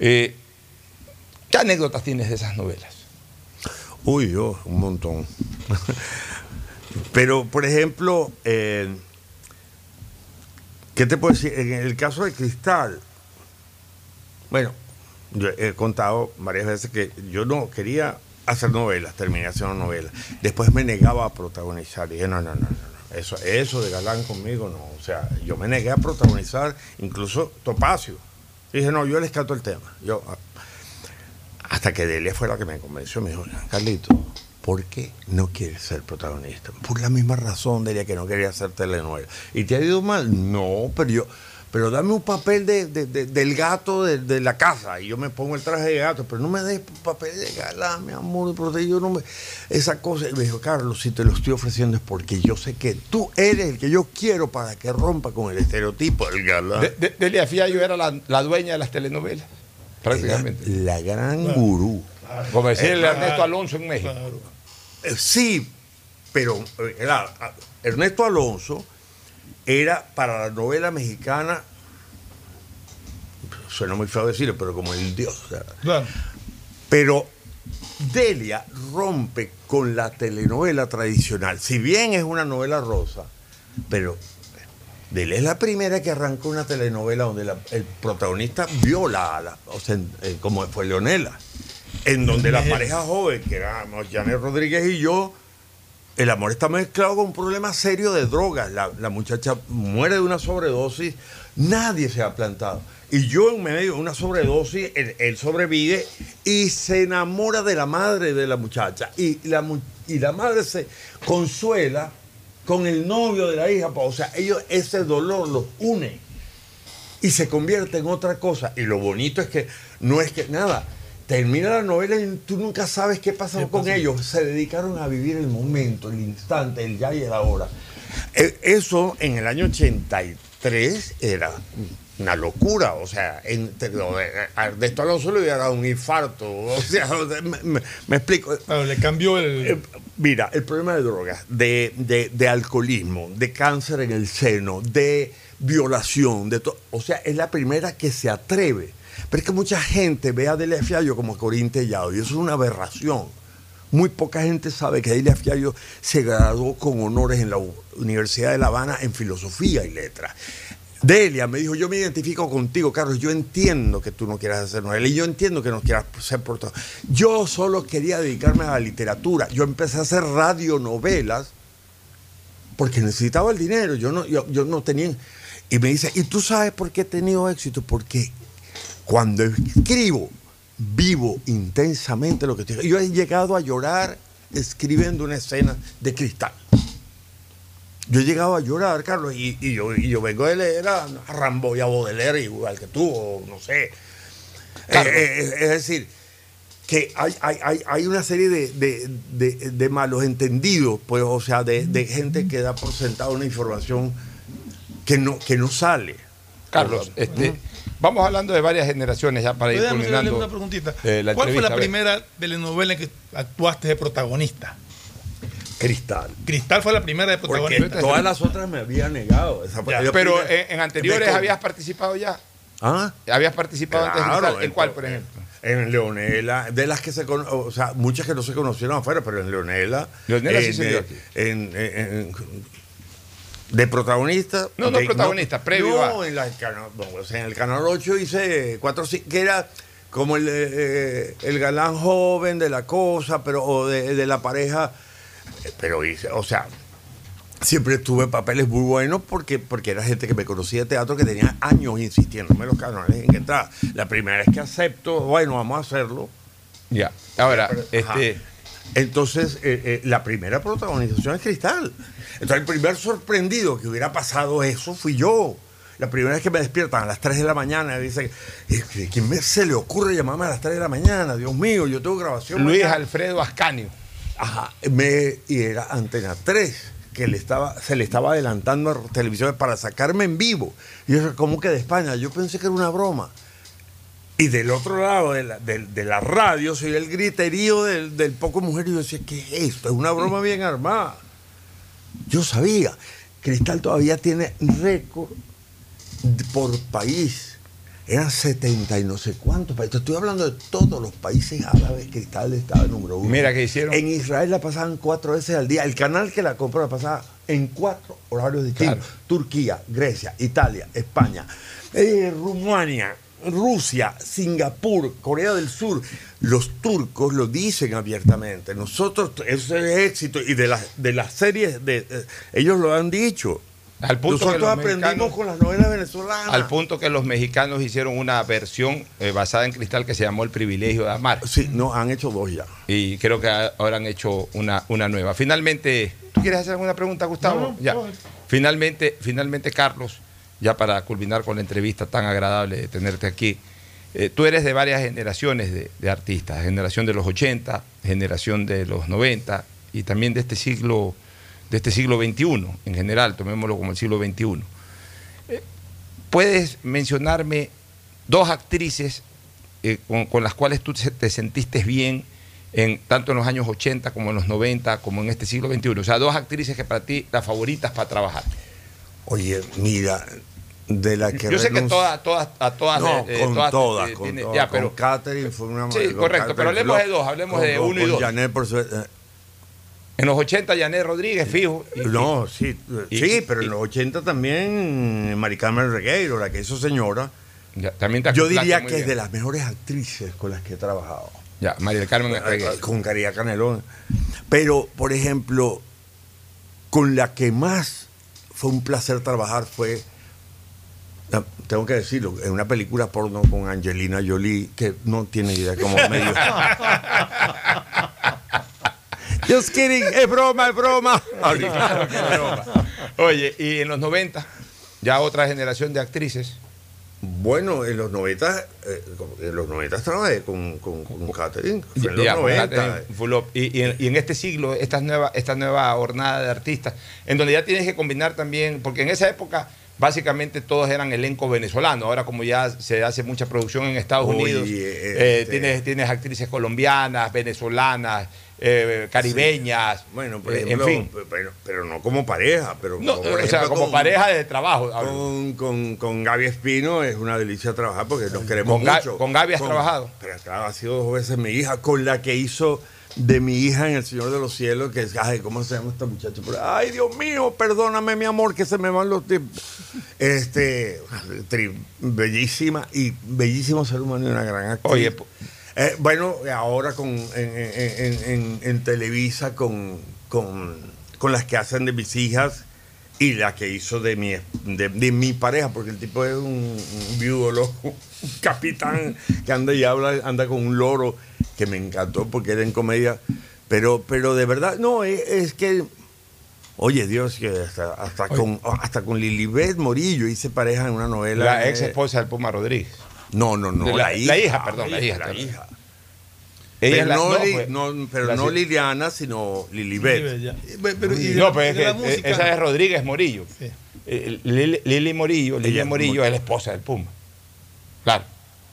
Eh, ¿Qué anécdotas tienes de esas novelas? Uy, yo, un montón. Pero, por ejemplo, eh, ¿qué te puedo decir? En el caso de Cristal, bueno, yo he contado varias veces que yo no quería hacer novelas, terminé haciendo novelas. Después me negaba a protagonizar. Dije, no, no, no, no. Eso, eso de galán conmigo, no. O sea, yo me negué a protagonizar, incluso Topacio. Dije, no, yo les canto el tema. Yo, ah, hasta que Delia fue la que me convenció, me dijo, Carlito, ¿por qué no quieres ser protagonista? Por la misma razón, Delia, que no quería hacer telenovela. ¿Y te ha ido mal? No, pero yo, pero dame un papel de, de- de- del gato de, de la casa y yo me pongo el traje de gato, pero no me des papel de galán, mi amor, porque yo no me... Esa cosa, y me dijo, Carlos, si te lo estoy ofreciendo es porque yo sé que tú eres el que yo quiero para que rompa con el estereotipo del galán. De- de- Delia Fiallo era la, la dueña de las telenovelas, prácticamente. La gran gurú. Como decía el Eh, Ernesto Alonso en México. Eh, Sí, pero eh, Ernesto Alonso era para la novela mexicana, suena muy feo decirlo, pero como el dios. Claro. pero Delia rompe con la telenovela tradicional. Si bien es una novela rosa, pero Delia es la primera que arrancó una telenovela donde la- el protagonista viola a la, o sea, en- como fue Leonela, en donde la pareja joven, que éramos Janet Rodríguez y yo, el amor está mezclado con un problema serio de drogas. La, muchacha muere de una sobredosis, nadie se ha plantado. Y yo en medio de una sobredosis, él, él sobrevive y se enamora de la madre de la muchacha. Y la, y la madre se consuela con el novio de la hija. O sea, ellos, ese dolor los une y se convierte en otra cosa. Y lo bonito es que no es que nada. Termina la novela y tú nunca sabes qué pasó con ellos. Se dedicaron a vivir el momento, el instante, el ya y el ahora. E- Eso en el año 83 era una locura. O sea, entre, a Ernesto Alonso le hubiera dado un infarto. O sea, me, me- me explico. le cambió el. Eh, Mira, el problema de drogas, de, de- de alcoholismo, de cáncer en el seno, de violación, de todo. O sea, es la primera que se atreve. Pero es que mucha gente ve a Delia Fiallo como Corín Tellado y eso es una aberración. Muy poca gente sabe que Delia Fiallo se graduó con honores en la Universidad de La Habana en filosofía y letras. Delia me dijo, yo me identifico contigo, Carlos, yo entiendo que tú no quieras hacer novela y yo entiendo que no quieras ser protagonista. Yo solo quería dedicarme a la literatura. Yo empecé a hacer radionovelas porque necesitaba el dinero, yo no, yo no tenía... Y me dice, ¿y tú sabes por qué he tenido éxito? Porque cuando escribo, vivo intensamente lo que estoy... Yo he llegado a llorar escribiendo una escena de cristal. Yo he llegado a llorar, Carlos, y, y yo, y yo vengo de leer a, a Rambo y a Baudelaire igual que tú, o no sé. Claro. Eh, eh, es decir, que hay, hay, hay, hay una serie de, de- de- de malos entendidos, pues, o sea, de, gente que da por sentado una información que no, que no sale. Carlos, este, vamos hablando de varias generaciones ya para ir culminando. una preguntita. eh, la ¿Cuál fue la primera telenovela en que actuaste de protagonista? Cristal. Cristal fue la primera de Porque protagonista. todas las otras me había negado. Esa fue Ya, la Pero en, en anteriores habías participado ya. ¿Ah? ¿Habías participado antes de Claro, Cristal? ¿En cuál, por ejemplo? En Leonela, de las que se conocen, o sea, muchas que no se conocieron afuera, pero en Leonela. Leonela sí se eh, en- en- de protagonista. No, no de- protagonista, previo no, a- en, la- el canal, no, o sea, en el canal 8 hice cuatro, que era como el, eh, el galán joven de la cosa, pero o de, de la pareja. Eh, Pero, hice- o sea, siempre tuve papeles muy buenos porque, porque era gente que me conocía de teatro que tenía años insistiéndome los canales en que entraba. La primera vez que acepto, bueno, vamos a hacerlo. Ya. Ahora, este. Entonces, eh, eh, la primera protagonización es Cristal. Entonces, el primer sorprendido que hubiera pasado eso fui yo. La primera vez que me despiertan a las 3 de la mañana, dicen, "Eh, ¿quién me- se le ocurre llamarme a las 3 de la mañana? Dios mío, yo tengo grabación. Luis mañana". Alfredo Ascanio. Ajá, me, y era Antena 3, que le estaba, se le estaba adelantando a televisión para sacarme en vivo. Y yo, ¿cómo que de España? Yo pensé que era una broma. Y del otro lado de la, de- de la radio se oía el griterío del, del poco mujer y yo decía, ¿qué es esto? Es una broma bien armada. Yo sabía. Cristal todavía tiene récord por país. Eran 70 y no sé cuántos países. Estoy hablando de todos los países árabes. Cristal estaba en número uno. Mira que hicieron. En Israel la pasaban cuatro veces al día. El canal que la compró la pasaba en cuatro horarios distintos. Turquía, Grecia, Italia, España, eh, Rumania, Rusia, Singapur, Corea del Sur. Los turcos lo dicen abiertamente. Nosotros, eso es éxito. Y de, las de las series, de, eh, ellos lo han dicho. Al punto que Nosotros los aprendimos mexicanos- con las novelas venezolanas. Al punto que los mexicanos hicieron una versión eh, basada en cristal que se llamó El privilegio de amar. Sí, no, han hecho dos ya. Y creo que ahora han hecho una, una nueva. Finalmente, ¿tú quieres hacer alguna pregunta, Gustavo? No, no, ya. no. Finalmente, finalmente, Carlos, ya para culminar con la entrevista tan agradable de tenerte aquí. eh, tú eres de varias generaciones de, artistas, generación de los 80, generación de los 90 y también de este siglo, de este siglo XXI en general, tomémoslo como el siglo XXI. Eh, ¿Puedes mencionarme dos actrices eh, con, con las cuales tú te sentiste bien en, tanto en los años 80 como en los 90, como en este siglo XXI? O sea, dos actrices que para ti las favoritas para trabajar. Oye, mira, de la que Yo sé que todas, todas, a todas, No, eh, con todas, todas, eh, con tiene- todas. ya, pero con Catherine fue una Sí, correcto, pero hablemos de dos, hablemos con- de con- uno y dos. Janet, por su- eh, en los 80 Janet Rodríguez, fijo. y- no, sí, y- sí, pero en los 80 también Mari Carmen Regueiro, la que hizo señora. Ya, también Yo diría que es de las mejores actrices con las que he trabajado. Ya, María del Carmen Regueiro. Con Caridad Canelón. Pero, por ejemplo, con la que más fue un placer trabajar fue, tengo que decirlo, en una película porno con Angelina Jolie, que no tiene idea cómo medio. Just kidding, es broma, es broma. Broma. Oye, y en los 90, ya otra generación de actrices. Bueno, en los 90, eh, en los 90 trabajé con, con, con Catherine. Fue en los Ya, con 90. Catherine Fulop. Y, y en, y en este siglo, esta nueva, esta nueva hornada de artistas, en donde ya tienes que combinar también, porque en esa época básicamente todos eran elenco venezolano. Ahora como ya se hace mucha producción en Estados Oye, Unidos, eh, eh, este- tienes, tienes actrices colombianas, venezolanas, eh, caribeñas, Bueno, por eh, ejemplo, en fin. pero, pero no como pareja, pero No, como, por o sea, ejemplo, como con- pareja de trabajo. Con, con, con Gaby Espino es una delicia trabajar porque nos queremos Con Ga- mucho. con Gaby has trabajado. Pero claro, ha sido dos veces mi hija, con la que hizo de mi hija en El Señor de los Cielos, que es, ay, ¿cómo se llama esta muchacha? Ay, Dios mío, perdóname, mi amor, que se me van los tiempos. Este, tri- bellísima y bellísimo ser humano y una gran actriz. Oye, Eh, bueno, ahora con, en, en- en- en- en Televisa con, con, con las que hacen de mis hijas y la que hizo de mi, de, de mi pareja, porque el tipo es un, un viudo loco, un capitán que anda y habla, anda con un loro, que me encantó porque era en comedia. Pero, pero de verdad, no, es, es que, oye Dios, que hasta, hasta con, hasta con Lilibet Morillo hice pareja en una novela. La ex esposa del Puma Rodríguez. No, no, no, la, la- hija. la hija, perdón, la hija, La hija. Ella pero no, no, Li- pues, no, pero la- no Liliana, sino Lilibet. Lilibet, ya. Pero- pero- y de no, la- pero es de la que eh, música- esa es Rodríguez Morillo. Sí. Eh, Lili, Lili Morillo, Lili Morillo Mor- es la esposa del Puma. Claro.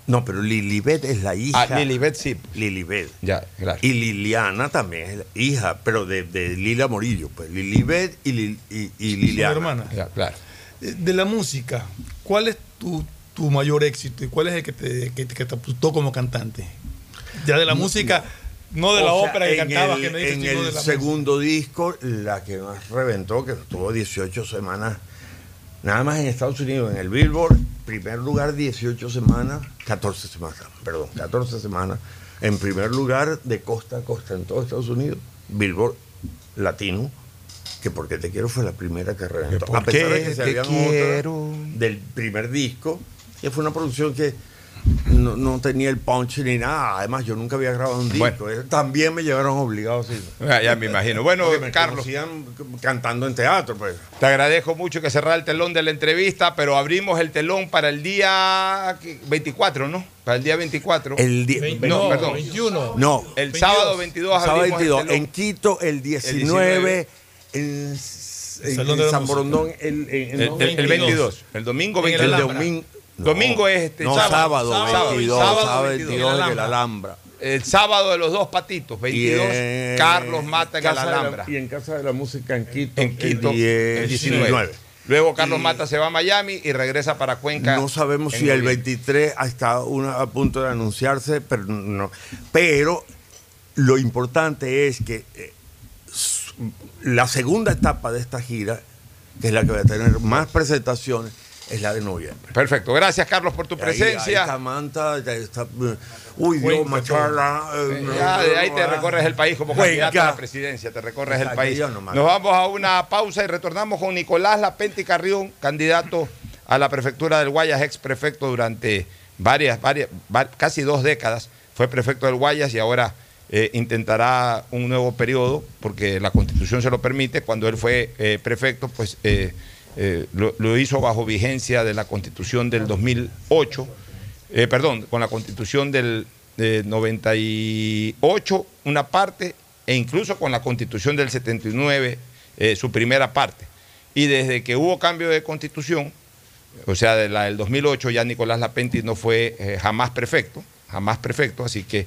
No, pero Lilibet es la hija. Ah, Lilibet sí. Lilibet. Ya, claro. Y Liliana también es la hija, pero de, de Lila Morillo. Pues Lilibet y, Lil- y, Liliana. hermanas. Ya, claro. De de la música, ¿cuál es tu, tu mayor éxito y cuál es el que te, que, que te apuntó como cantante? Ya de la música, no de la sea, ópera que en cantabas, el, que me dices, en el de la segundo disco, la que más reventó, que estuvo 18 semanas Nada más en Estados Unidos, en el Billboard, primer lugar 18 semanas, 14 semanas, perdón, 14 semanas, en primer lugar de costa a costa en todo Estados Unidos, Billboard Latino, que Porque Te Quiero fue la primera que reventó. ¿Por a pesar de que se habían otras del primer disco, fue una producción que no, no tenía el punch ni nada. Además, yo nunca había grabado un disco. Eh, También me llevaron obligados. sí. Ya, ya me imagino. Bueno, me Carlos. cantando en teatro, pues. Te agradezco mucho que cerrar el telón de la entrevista, pero abrimos el telón para el día 24, ¿no? Para el día 24. El día- no, perdón. 21. No. El sábado 22 Sábado abrimos el 22. telón. En Quito, el 19. en, en Salón de la San Música. Borondón, el, el- El, el- el 22. El domingo En el 22. Domingo. Es este, No, sábado. sábado, Sábado, 22. sábado Sábado 22, 22 en el Alhambra. El sábado de los dos patitos, 22. Y en Carlos Mata en la- Alhambra. y en Casa de la Música en Quito. En Quito, el, el 19. 19. Luego Carlos Mata se va a Miami y regresa para Cuenca. No sabemos si el noviembre. 23 está una, a punto de anunciarse, pero no. Pero lo importante es que eh, la segunda etapa de esta gira, que es la que va a tener más presentaciones, es la de noviembre. Perfecto. Gracias, Carlos, por tu Ahí- presencia. Ahí, Samantha, ya está, eh, uy, Dios, Machala. eh, Ya, de ahí te ah, recorres el país como Cuenca. candidato a la presidencia, te recorres el país. Nos vamos a una pausa y retornamos con Nicolás Lapenti Carrión, candidato a la prefectura del Guayas, ex prefecto durante varias, varias, va- casi dos décadas. Fue prefecto del Guayas y ahora eh, intentará un nuevo periodo porque la constitución se lo permite. Cuando él fue eh, prefecto, pues eh, lo, hizo bajo vigencia de la constitución del 2008 eh, perdón, con la constitución del de 98, una parte, e incluso con la constitución del 79, eh, su primera parte. Y desde que hubo cambio de constitución, o sea, de la del 2008, ya Nicolás Lapenti no fue jamás prefecto, jamás prefecto, así que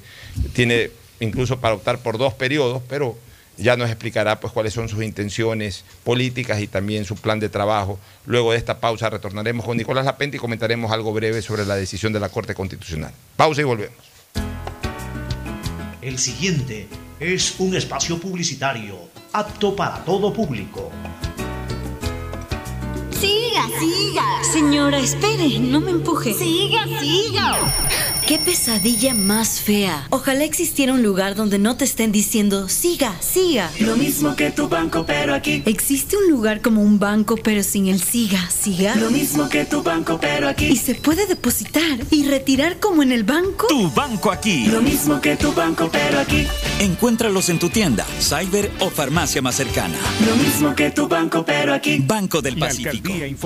tiene incluso para optar por dos periodos, pero ya nos explicará pues cuáles son sus intenciones políticas y también su plan de trabajo. Luego de esta pausa retornaremos con Nicolás Lapenti y comentaremos algo breve sobre la decisión de la Corte Constitucional. Pausa y volvemos. El siguiente es un espacio publicitario apto para todo público. Siga, siga. Señora, espere, no me empuje. Siga, siga. Qué pesadilla más fea. Ojalá existiera un lugar donde no te estén diciendo, siga, siga. Lo mismo que tu banco, pero aquí. ¿Existe un lugar como un banco pero sin el siga, siga? Lo mismo que tu banco, pero aquí. ¿Y se puede depositar y retirar como en el banco? Tu banco aquí. Lo mismo que tu banco, pero aquí. Encuéntralos en tu tienda, cyber o farmacia más cercana. Lo mismo que tu banco, pero aquí. Banco del Pacífico.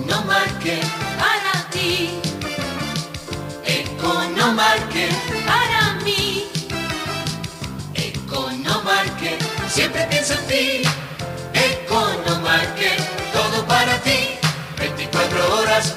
Economarket para ti. Economarket para mí. Economarket siempre pienso en ti. Economarket, todo para ti. 24 horas,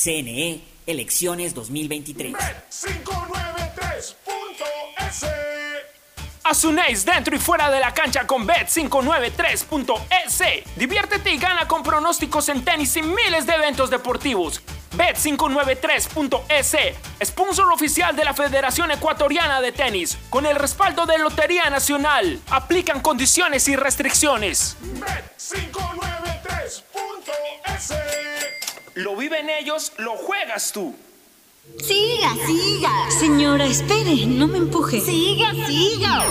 CNE Elecciones 2023. 593.es Asunéis dentro y fuera de la cancha con Bet593.es. Diviértete y gana con pronósticos en tenis y miles de eventos deportivos. Bet593.es, sponsor oficial de la Federación Ecuatoriana de Tenis, con el respaldo de Lotería Nacional. Aplican condiciones y restricciones. Bet593.es Lo viven ellos, lo juegas tú. Siga, siga. Señora, espere, no me empuje. Siga, siga.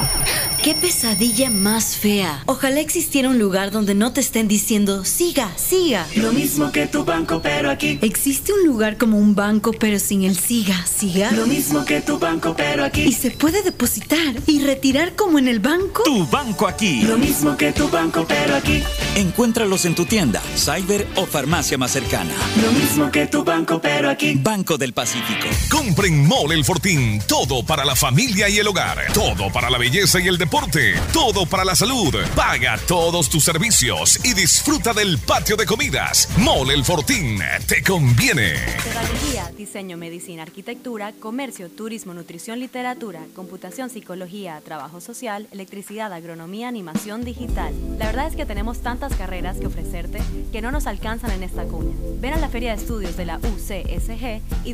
Qué pesadilla más fea. Ojalá existiera un lugar donde no te estén diciendo, siga, siga. Lo mismo que tu banco, pero aquí. ¿Existe un lugar como un banco, pero sin el siga, siga? Lo mismo que tu banco, pero aquí. ¿Y se puede depositar y retirar como en el banco? Tu banco aquí. Lo mismo que tu banco, pero aquí. Encuéntralos en tu tienda, cyber o farmacia más cercana. Lo mismo que tu banco, pero aquí. Banco del Pacífico. Compren Mole El Fortín. Todo para la familia y el hogar. Todo para la belleza y el deporte. Todo para la salud. Paga todos tus servicios y disfruta del patio de comidas. Mole El Fortín. Te conviene. Pedagogía, diseño, medicina, arquitectura, comercio, turismo, nutrición, literatura, computación, psicología, trabajo social, electricidad, agronomía, animación digital. La verdad es que tenemos tantas carreras que ofrecerte que no nos alcanzan en esta cuña. Ven a la Feria de Estudios de la UCSG y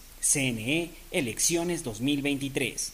CNE Elecciones 2023.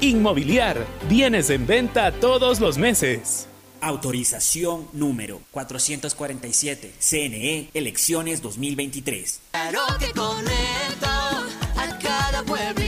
Inmobiliar, bienes en venta todos los meses. Autorización número 447. CNE Elecciones 2023. Claro que conecto a cada pueblito,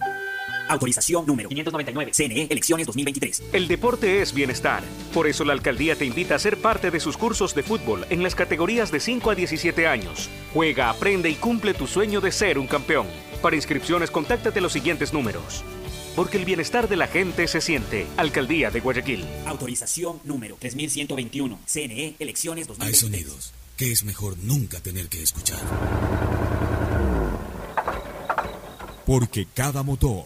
Autorización número 599. CNE Elecciones 2023. El deporte es bienestar. Por eso la alcaldía te invita a ser parte de sus cursos de fútbol en las categorías de 5 a 17 años. Juega, aprende y cumple tu sueño de ser un campeón. Para inscripciones, contáctate los siguientes números. Porque el bienestar de la gente se siente. Alcaldía de Guayaquil. Autorización número 3121. CNE Elecciones Hay 2023. sonidos que es mejor nunca tener que escuchar. Porque cada motor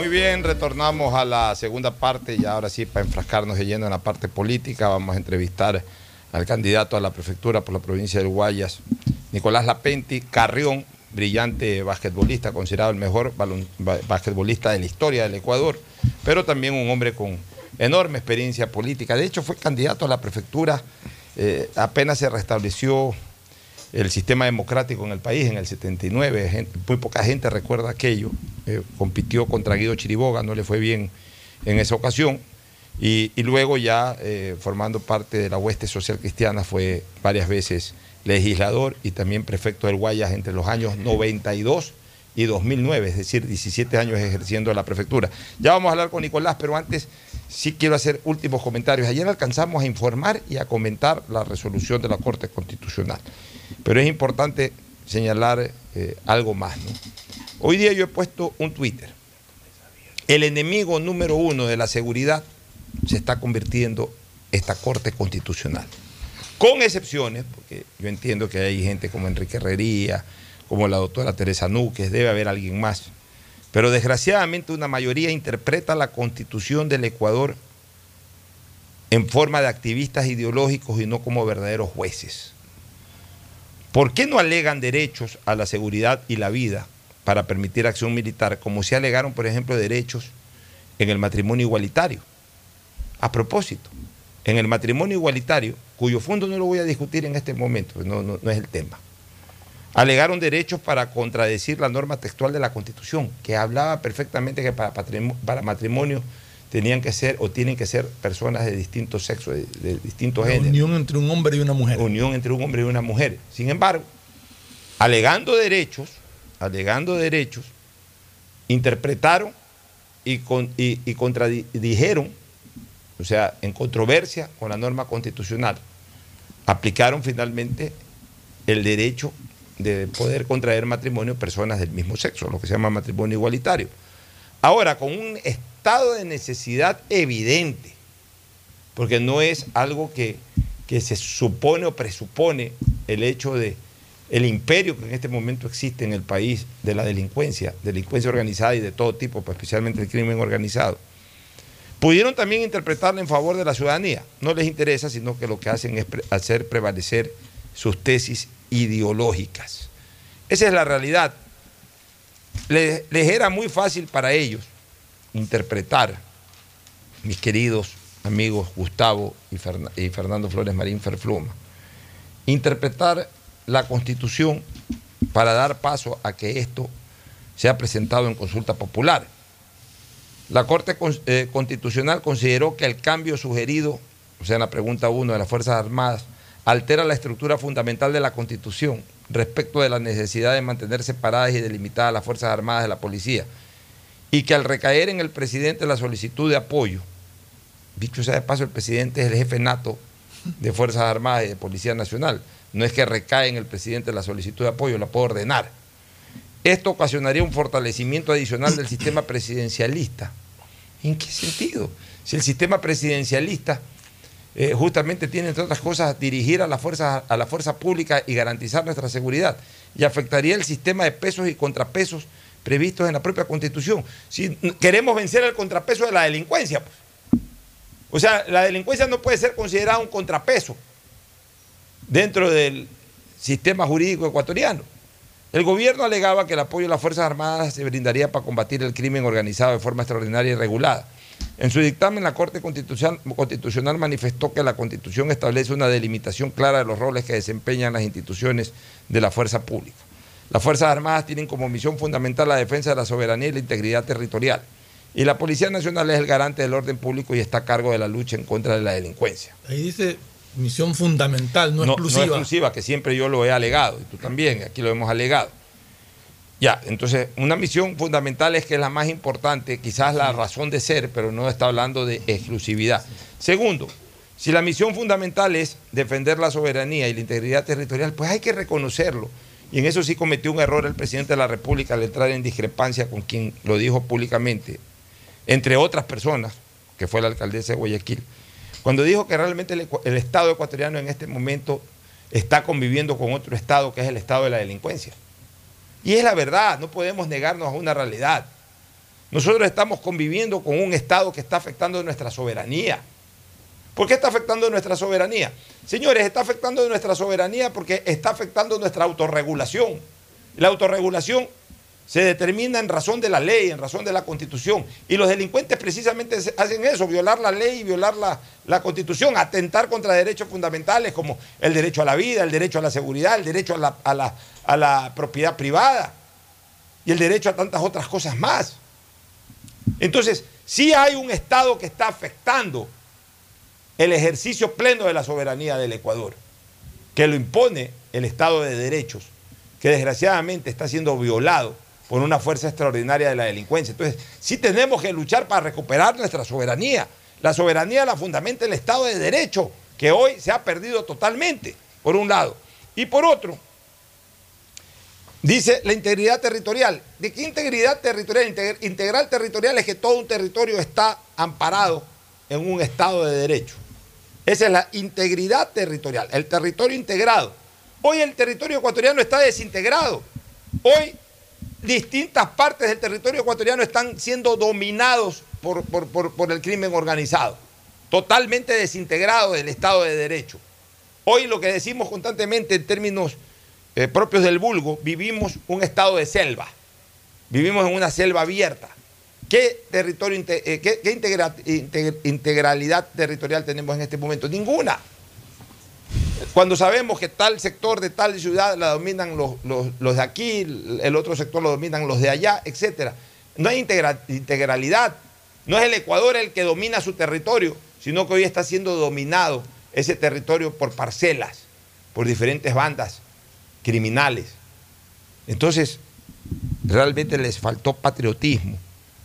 Muy bien, retornamos a la segunda parte y ahora sí para enfrascarnos de lleno en la parte política vamos a entrevistar al candidato a la prefectura por la provincia del Guayas, Nicolás Lapenti Carrión, brillante basquetbolista, considerado el mejor basquetbolista de la historia del Ecuador, pero también un hombre con enorme experiencia política. De hecho, fue candidato a la prefectura eh, apenas se restableció el sistema democrático en el país en el 79. Gente- muy poca gente recuerda aquello. Eh, compitió contra Guido Chiriboga, no le fue bien en esa ocasión. Y, y luego ya eh, formando parte de la hueste social cristiana fue varias veces legislador y también prefecto del Guayas entre los años 92 y 2009, es decir, 17 años ejerciendo la prefectura. Ya vamos a hablar con Nicolás, pero antes sí quiero hacer últimos comentarios. Ayer alcanzamos a informar y a comentar la resolución de la Corte Constitucional, pero es importante señalar eh, algo más. Hoy día yo he puesto un Twitter. El enemigo número uno de la seguridad se está convirtiendo esta Corte Constitucional. Con excepciones, porque yo entiendo que hay gente como Enrique Herrería, como la doctora Teresa Núquez, debe haber alguien más. Pero desgraciadamente una mayoría interpreta la constitución del Ecuador en forma de activistas ideológicos y no como verdaderos jueces. ¿Por qué no alegan derechos a la seguridad y la vida para permitir acción militar, como se alegaron, por ejemplo, derechos en el matrimonio igualitario? A propósito, en el matrimonio igualitario, cuyo fondo no lo voy a discutir en este momento, no, es el tema. alegaron derechos para contradecir la norma textual de la Constitución, que hablaba perfectamente que para, para matrimonio tenían que ser o tienen que ser personas de distintos sexos, de, de distintos géneros. unión entre un hombre y una mujer. Unión entre un hombre y una mujer. Sin embargo, alegando derechos, alegando derechos, interpretaron y, con- y- y contradijeron, o sea, en controversia con la norma constitucional, aplicaron finalmente el derecho de poder contraer matrimonio personas del mismo sexo, lo que se llama matrimonio igualitario. Ahora, con un estado de necesidad evidente, porque no es algo que, que se supone o presupone el hecho de el imperio que en este momento existe en el país de la delincuencia, delincuencia organizada y de todo tipo, pues, especialmente el crimen organizado. Pudieron también interpretarla en favor de la ciudadanía. No les interesa, sino que lo que hacen es hacer prevalecer sus tesis ideológicas. Esa es la realidad. Les era muy fácil para ellos interpretar, mis queridos amigos Gustavo y, Ferna- y Fernando Flores Marín Ferfluma, interpretar la constitución para dar paso a que esto sea presentado en consulta popular. La Corte eh, Constitucional consideró que el cambio sugerido, o sea, en la pregunta 1 de las Fuerzas Armadas, altera la estructura fundamental de la Constitución respecto de la necesidad de mantener separadas y delimitadas las Fuerzas Armadas de la Policía, y que al recaer en el presidente la solicitud de apoyo, dicho sea de paso, el presidente es el jefe nato de Fuerzas Armadas y de Policía Nacional, no es que recae en el presidente la solicitud de apoyo, la puede ordenar. Esto ocasionaría un fortalecimiento adicional del sistema presidencialista. ¿En qué sentido? Si el sistema presidencialista eh, justamente tiene, entre otras cosas, dirigir a la, fuerza, a la fuerza pública y garantizar nuestra seguridad, y afectaría el sistema de pesos y contrapesos previstos en la propia Constitución. Si queremos vencer el contrapeso de la delincuencia, o sea, la delincuencia no puede ser considerada un contrapeso dentro del sistema jurídico ecuatoriano. El gobierno alegaba que el apoyo de las Fuerzas Armadas se brindaría para combatir el crimen organizado de forma extraordinaria y regulada. En su dictamen, la Corte Constitucional manifestó que la Constitución establece una delimitación clara de los roles que desempeñan las instituciones de la fuerza pública. Las Fuerzas Armadas tienen como misión fundamental la defensa de la soberanía y la integridad territorial. Y la Policía Nacional es el garante del orden público y está a cargo de la lucha en contra de la delincuencia. Ahí dice misión fundamental, no, no, exclusiva. no exclusiva, que siempre yo lo he alegado, y tú también, aquí lo hemos alegado. Ya, entonces, una misión fundamental es que es la más importante, quizás la razón de ser, pero no está hablando de exclusividad. Segundo, si la misión fundamental es defender la soberanía y la integridad territorial, pues hay que reconocerlo. Y en eso sí cometió un error el presidente de la República al entrar en discrepancia con quien lo dijo públicamente, entre otras personas, que fue la alcaldesa de Guayaquil, cuando dijo que realmente el, el Estado ecuatoriano en este momento está conviviendo con otro Estado que es el Estado de la delincuencia. Y es la verdad, no podemos negarnos a una realidad. Nosotros estamos conviviendo con un Estado que está afectando nuestra soberanía. ¿Por qué está afectando nuestra soberanía? Señores, está afectando nuestra soberanía porque está afectando nuestra autorregulación. La autorregulación se determina en razón de la ley, en razón de la constitución. Y los delincuentes precisamente hacen eso, violar la ley y violar la, la, constitución, atentar contra derechos fundamentales como el derecho a la vida, el derecho a la seguridad, el derecho a la, a la, a la propiedad privada y el derecho a tantas otras cosas más. Entonces, sí hay un Estado que está afectando el ejercicio pleno de la soberanía del Ecuador, que lo impone el Estado de Derechos, que desgraciadamente está siendo violado por una fuerza extraordinaria de la delincuencia. Entonces, sí tenemos que luchar para recuperar nuestra soberanía. La soberanía la fundamenta el Estado de Derecho, que hoy se ha perdido totalmente, por un lado. Y por otro, dice la integridad territorial. ¿De qué integridad territorial? Integral territorial es que todo un territorio está amparado en un Estado de Derecho. Esa es la integridad territorial, el territorio integrado. Hoy el territorio ecuatoriano está desintegrado. Hoy distintas partes del territorio ecuatoriano están siendo dominados por, por, por, por, el crimen organizado, totalmente desintegrado del Estado de Derecho. Hoy lo que decimos constantemente en términos eh, propios del vulgo, vivimos un estado de selva, vivimos en una selva abierta. ¿Qué, territorio, eh, qué, qué integra, integralidad territorial tenemos en este momento? Ninguna. Cuando sabemos que tal sector de tal ciudad la dominan los, los- de aquí, el otro sector lo dominan los de allá, etcétera. No hay integra- integralidad. No es el Ecuador el que domina su territorio, sino que hoy está siendo dominado ese territorio por parcelas, por diferentes bandas criminales. Entonces, realmente les faltó patriotismo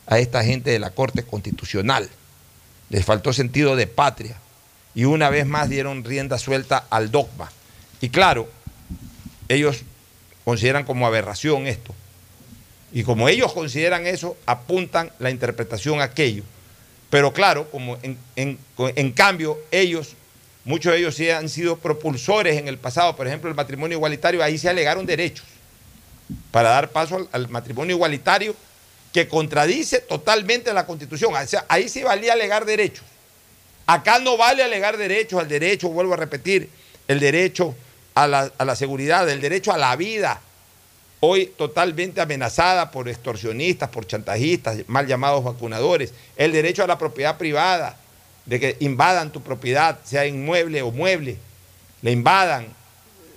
a esta gente de la Corte Constitucional. Les faltó sentido de patria. Y una vez más dieron rienda suelta al dogma. Y claro, ellos consideran como aberración esto. Y como ellos consideran eso, apuntan la interpretación a aquello. Pero claro, como en, cambio ellos, muchos de ellos sí han sido propulsores en el pasado, por ejemplo, el matrimonio igualitario, ahí se alegaron derechos para dar paso al matrimonio igualitario que contradice totalmente la constitución. Ahí sí valía alegar derechos. Acá no vale alegar derechos, al derecho, vuelvo a repetir, el derecho a la, a la seguridad, el derecho a la vida, hoy totalmente amenazada por extorsionistas, por chantajistas, mal llamados vacunadores, el derecho a la propiedad privada, de que invadan tu propiedad, sea inmueble o mueble, le invadan,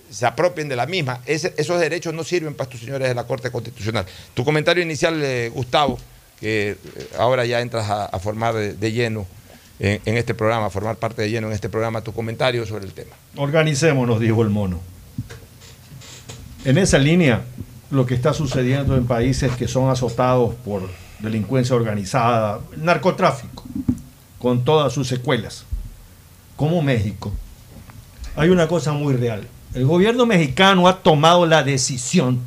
se apropien de la misma. Esos derechos no sirven para estos señores de la Corte Constitucional. Tu comentario inicial, eh, Gustavo, que eh, ahora ya entras a, formar de, de lleno en, en este programa, a formar parte de lleno en este programa, tu comentario sobre el tema. Organicémonos, dijo el mono. En esa línea, lo que está sucediendo en países que son azotados por delincuencia organizada, narcotráfico, con todas sus secuelas, como México, hay una cosa muy real. El gobierno mexicano ha tomado la decisión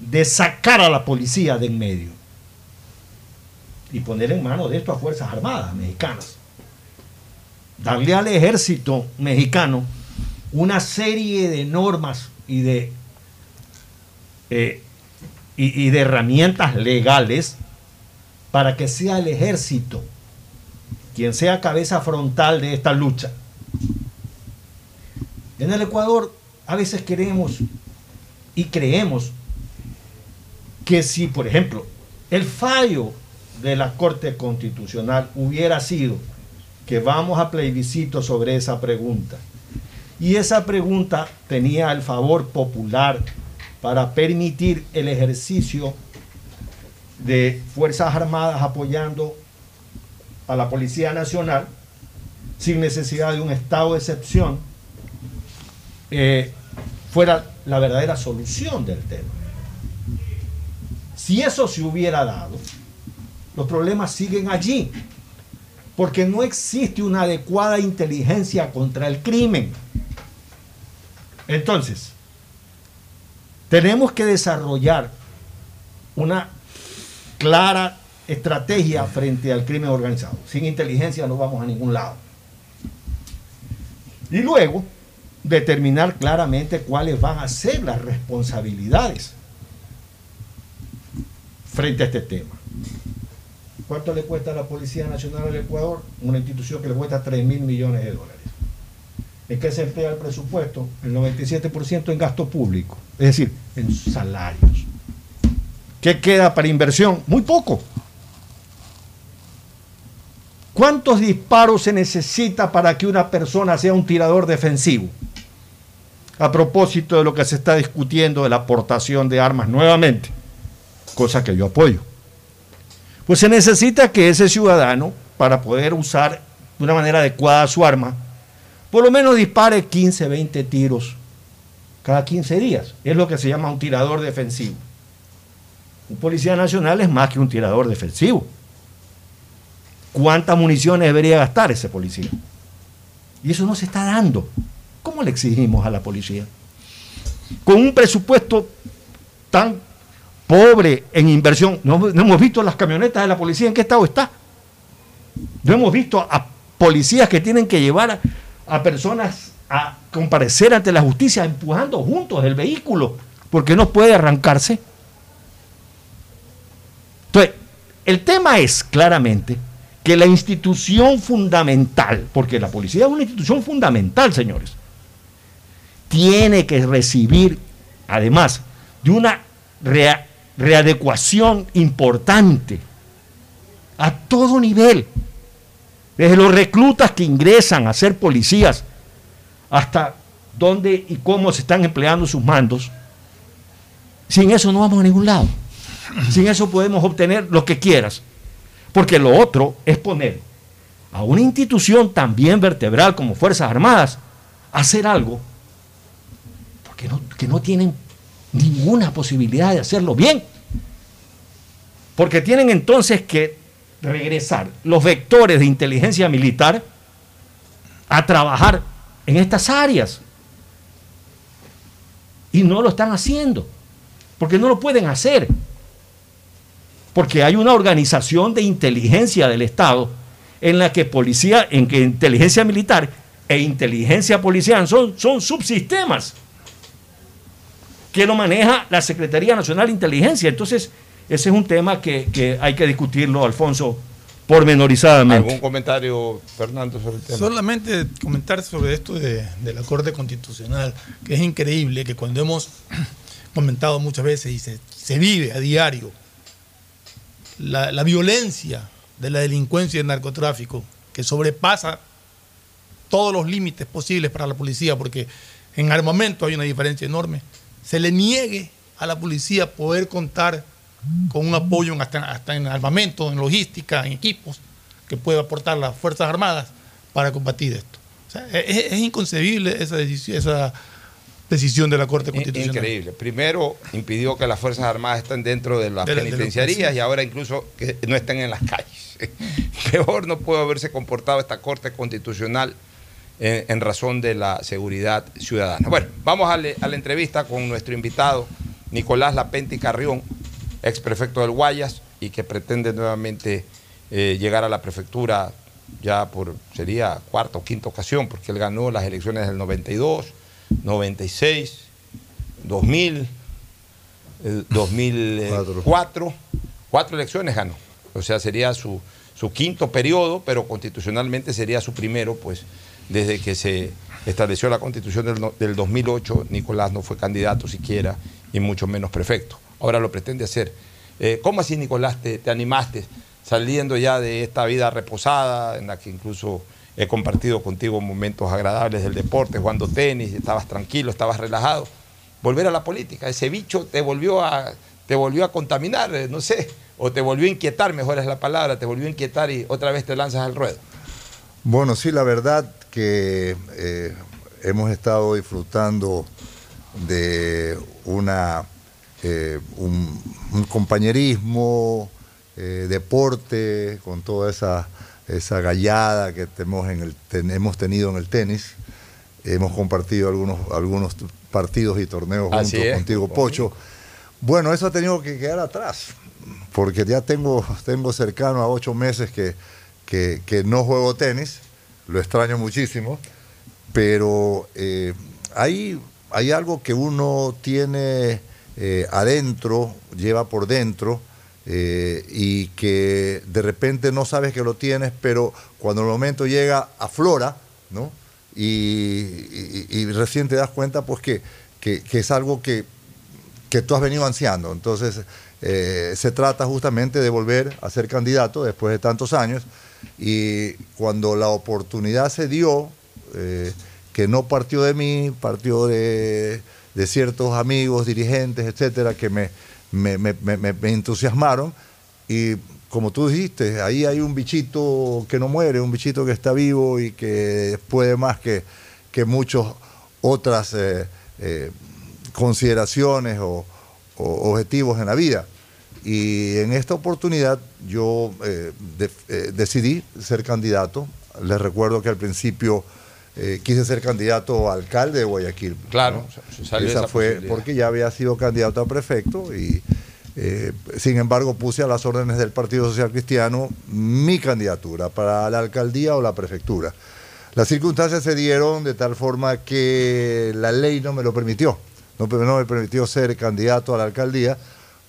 de sacar a la policía de en medio y poner en manos de esto a Fuerzas Armadas mexicanas. Darle al ejército mexicano una serie de normas y de, eh, y, y de herramientas legales para que sea el ejército quien sea cabeza frontal de esta lucha. En el Ecuador a veces queremos y creemos que si, por ejemplo, el fallo de la Corte Constitucional hubiera sido que vamos a plebiscito sobre esa pregunta, y esa pregunta tenía el favor popular para permitir el ejercicio de Fuerzas Armadas apoyando a la Policía Nacional sin necesidad de un estado de excepción, eh, fuera la verdadera solución del tema. Si eso se hubiera dado, los problemas siguen allí, porque no existe una adecuada inteligencia contra el crimen. Entonces, tenemos que desarrollar una clara estrategia frente al crimen organizado. Sin inteligencia no vamos a ningún lado. Y luego, determinar claramente cuáles van a ser las responsabilidades frente a este tema. ¿Cuánto le cuesta a la Policía Nacional del Ecuador? Una institución que le cuesta 3 mil millones de dólares. ¿En qué se emplea el presupuesto? El 97% en gasto público, es decir, en salarios. ¿Qué queda para inversión? Muy poco. ¿Cuántos disparos se necesita para que una persona sea un tirador defensivo? A propósito de lo que se está discutiendo de la aportación de armas nuevamente, cosa que yo apoyo. Pues se necesita que ese ciudadano, para poder usar de una manera adecuada su arma, por lo menos dispare 15, 20 tiros cada 15 días. Es lo que se llama un tirador defensivo. Un policía nacional es más que un tirador defensivo. ¿Cuántas municiones debería gastar ese policía? Y eso no se está dando. ¿Cómo le exigimos a la policía? Con un presupuesto tan pobre en inversión. No, hemos visto las camionetas de la policía en qué estado está. No hemos visto a policías que tienen que llevar a, a personas a comparecer ante la justicia empujando juntos el vehículo porque no puede arrancarse. Entonces, el tema es claramente que la institución fundamental, porque la policía es una institución fundamental, señores, tiene que recibir, además de una rea- readecuación importante a todo nivel, desde los reclutas que ingresan a ser policías, hasta dónde y cómo se están empleando sus mandos, sin eso no vamos a ningún lado. Sin eso podemos obtener lo que quieras. Porque lo otro es poner a una institución también vertebral como Fuerzas Armadas a hacer algo porque no, que no tienen ninguna posibilidad de hacerlo bien. Porque tienen entonces que regresar los vectores de inteligencia militar a trabajar en estas áreas. Y no lo están haciendo, porque no lo pueden hacer. Porque hay una organización de inteligencia del Estado en la que policía, en que inteligencia militar e inteligencia policial son, son subsistemas que lo maneja la Secretaría Nacional de Inteligencia. Entonces, ese es un tema que, que hay que discutirlo, Alfonso, pormenorizadamente. ¿Algún comentario, Fernando, sobre el tema? Solamente comentar sobre esto de, de la Corte Constitucional, que es increíble que cuando hemos comentado muchas veces y se, se vive a diario la, la violencia de la delincuencia y el narcotráfico, que sobrepasa todos los límites posibles para la policía, porque en armamento hay una diferencia enorme, se le niegue a la policía poder contar con un apoyo en- hasta, hasta en armamento, en logística, en equipos que pueda aportar las Fuerzas Armadas para combatir esto. O sea, es, es inconcebible esa decisión, esa decisión de la Corte Constitucional. Increíble. Primero impidió que las Fuerzas Armadas estén dentro de las De la- penitenciarías y ahora incluso que no estén en las calles. Peor no puede haberse comportado esta Corte Constitucional en, en razón de la seguridad ciudadana. Bueno, vamos a, le- a la entrevista con nuestro invitado, Nicolás Lapenti Carrión, ex prefecto del Guayas y que pretende nuevamente eh, llegar a la prefectura ya por, sería cuarta o quinta ocasión, porque él ganó las elecciones del 92, 96, 2000, el 2004, cuatro elecciones ganó. O sea, sería su, su quinto periodo, pero constitucionalmente sería su primero, pues desde que se estableció la constitución del, del 2008, Nicolás no fue candidato siquiera y mucho menos prefecto. Ahora lo pretende hacer. Eh, ¿Cómo así, Nicolás, te, te animaste saliendo ya de esta vida reposada, en la que incluso he compartido contigo momentos agradables del deporte, jugando tenis, estabas tranquilo, estabas relajado? Volver a la política, ese bicho te volvió a, te volvió a contaminar, eh, no sé, o te volvió a inquietar, mejor es la palabra, te volvió a inquietar y otra vez te lanzas al ruedo. Bueno, sí, la verdad que eh, hemos estado disfrutando de una, eh, un, un compañerismo, eh, deporte, con toda esa, esa gallada que tenemos, en el, ten- hemos tenido en el tenis. Hemos compartido algunos, algunos partidos y torneos Así juntos es, contigo. Pocho. Bueno, eso ha tenido que quedar atrás, porque ya tengo, tengo cercano a ocho meses que, que, que no juego tenis, lo extraño muchísimo, pero eh, hay, hay algo que uno tiene eh, adentro, lleva por dentro, eh, y que de repente no sabes que lo tienes, pero cuando el momento llega, aflora, ¿no? Y, recién te das cuenta, pues, que, que- es algo que, que tú has venido ansiando. Entonces, se trata justamente de volver a ser candidato después de tantos años. Y cuando la oportunidad se dio, eh, que no partió de mí, partió de, ciertos amigos, dirigentes, etcétera, que me, entusiasmaron. Y como tú dijiste, ahí hay un bichito que no muere, un bichito que está vivo y que puede más que, que muchas otras eh, eh, consideraciones o objetivos en la vida. Y en esta oportunidad yo eh, de- eh, decidí ser candidato. Les recuerdo que al principio eh, quise ser candidato a alcalde de Guayaquil. Claro, ¿no? salió esa, esa fue porque ya había sido candidato a prefecto y eh, sin embargo puse a las órdenes del Partido Social Cristiano mi candidatura para la alcaldía o la prefectura. Las circunstancias se dieron de tal forma que la ley no me lo permitió. No, pe- no me permitió ser candidato a la alcaldía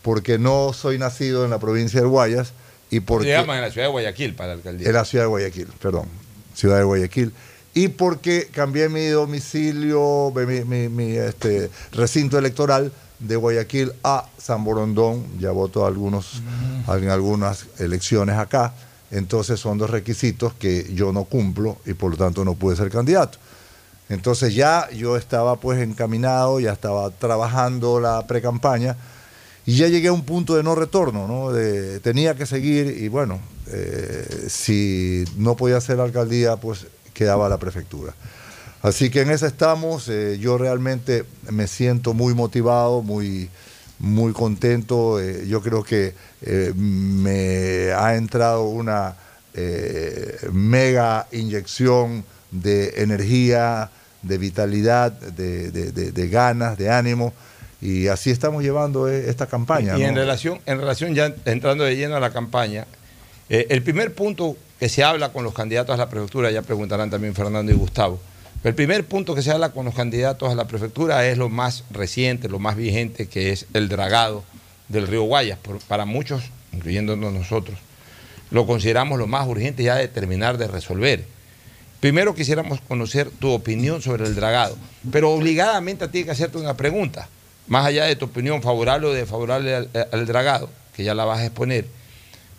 porque no soy nacido en la provincia del Guayas y Se porque llaman en la ciudad de Guayaquil para la alcaldía. en la ciudad de Guayaquil, perdón, ciudad de Guayaquil. Y porque cambié mi domicilio, mi, mi- mi, este, recinto electoral de Guayaquil a San Borondón. Ya voto algunos, en algunas elecciones acá. Entonces son dos requisitos que yo no cumplo y por lo tanto no pude ser candidato. Entonces ya yo estaba pues encaminado, ya estaba trabajando la pre-campaña y ya llegué a un punto de no retorno, ¿no? Tenía que seguir y bueno, eh, si no podía la alcaldía, pues quedaba la prefectura. Así que en esa estamos, eh, yo realmente me siento muy motivado, muy, muy contento, eh, yo creo que me ha entrado una mega inyección de energía, de vitalidad, de- de- de ganas, de ánimo, y así estamos llevando eh, esta campaña. Y ¿no? en relación, en relación ya entrando de lleno a la campaña, eh, el primer punto que se habla con los candidatos a la prefectura, ya preguntarán también Fernando y Gustavo, el primer punto que se habla con los candidatos a la prefectura es lo más reciente, lo más vigente, que es el dragado del río Guayas. Por- para muchos, incluyéndonos nosotros, lo consideramos lo más urgente ya de terminar de resolver. Primero quisiéramos conocer tu opinión sobre el dragado, pero obligadamente tiene que hacerte una pregunta, más allá de tu opinión favorable o desfavorable al, al dragado, que ya la vas a exponer.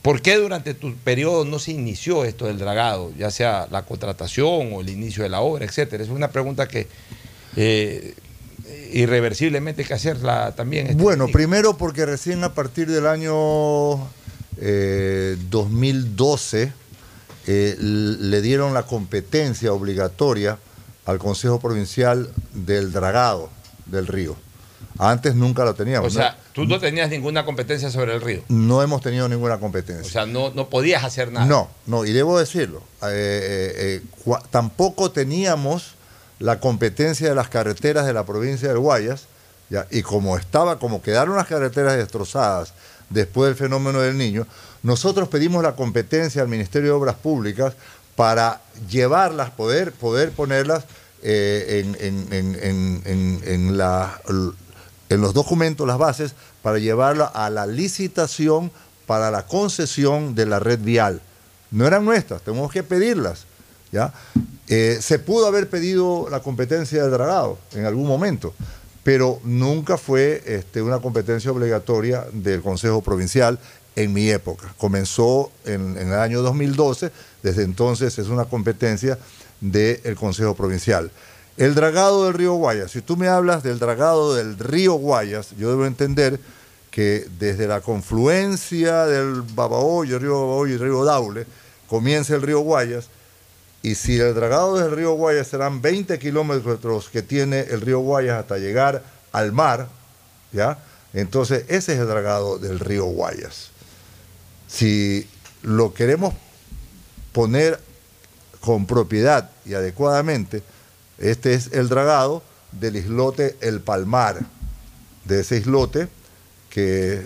¿Por qué durante tu periodo no se inició esto del dragado, ya sea la contratación o el inicio de la obra, etcétera? Es una pregunta que eh, irreversiblemente hay que hacerla también. este Bueno, primero porque recién a partir del año eh, 2012 eh, le dieron la competencia obligatoria al Consejo Provincial del dragado del río. Antes nunca lo teníamos. O sea, tú no tenías ninguna competencia sobre el río. no, hemos tenido ninguna competencia. O sea, no, no podías hacer nada. No, no, y debo decirlo, eh, eh, eh, tampoco teníamos la competencia de las carreteras de la provincia del Guayas, ¿ya? y como estaba, como quedaron las carreteras destrozadas después del fenómeno del niño, nosotros pedimos la competencia al Ministerio de Obras Públicas para llevarlas, poder, poder ponerlas eh, en, en- en- en- en- en la- en los documentos, las bases, para llevarla a la licitación para la concesión de la red vial. No eran nuestras, tenemos que pedirlas. ¿ya? Eh, se pudo haber pedido la competencia del dragado en algún momento, pero nunca fue este, una competencia obligatoria del Consejo Provincial en mi época. Comenzó en, en el año 2012, desde entonces es una competencia del Consejo Provincial. El dragado del río Guayas, si tú me hablas del dragado del río Guayas, yo debo entender que desde la confluencia del Babahoyo, río Babahoyo y río Daule, comienza el río Guayas, y si el dragado del río Guayas serán 20 kilómetros que tiene el río Guayas hasta llegar al mar, ¿ya? Entonces ese es el dragado del río Guayas. Si lo queremos poner con propiedad y adecuadamente, este es el dragado del islote El Palmar, de ese islote que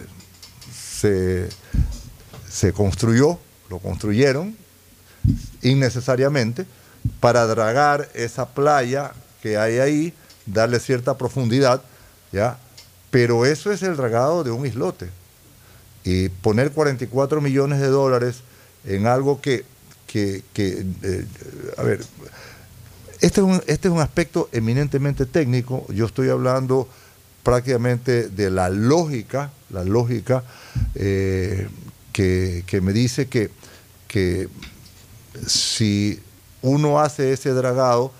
se, se construyó, lo construyeron innecesariamente para dragar esa playa que hay ahí, darle cierta profundidad, ¿ya? Pero eso es el dragado de un islote. Y poner 44 millones de dólares en algo que, que- que, eh, a ver, este es, un, este es un aspecto eminentemente técnico. Yo estoy hablando prácticamente de la lógica, la lógica eh, que, que me dice que, que si uno hace ese dragado,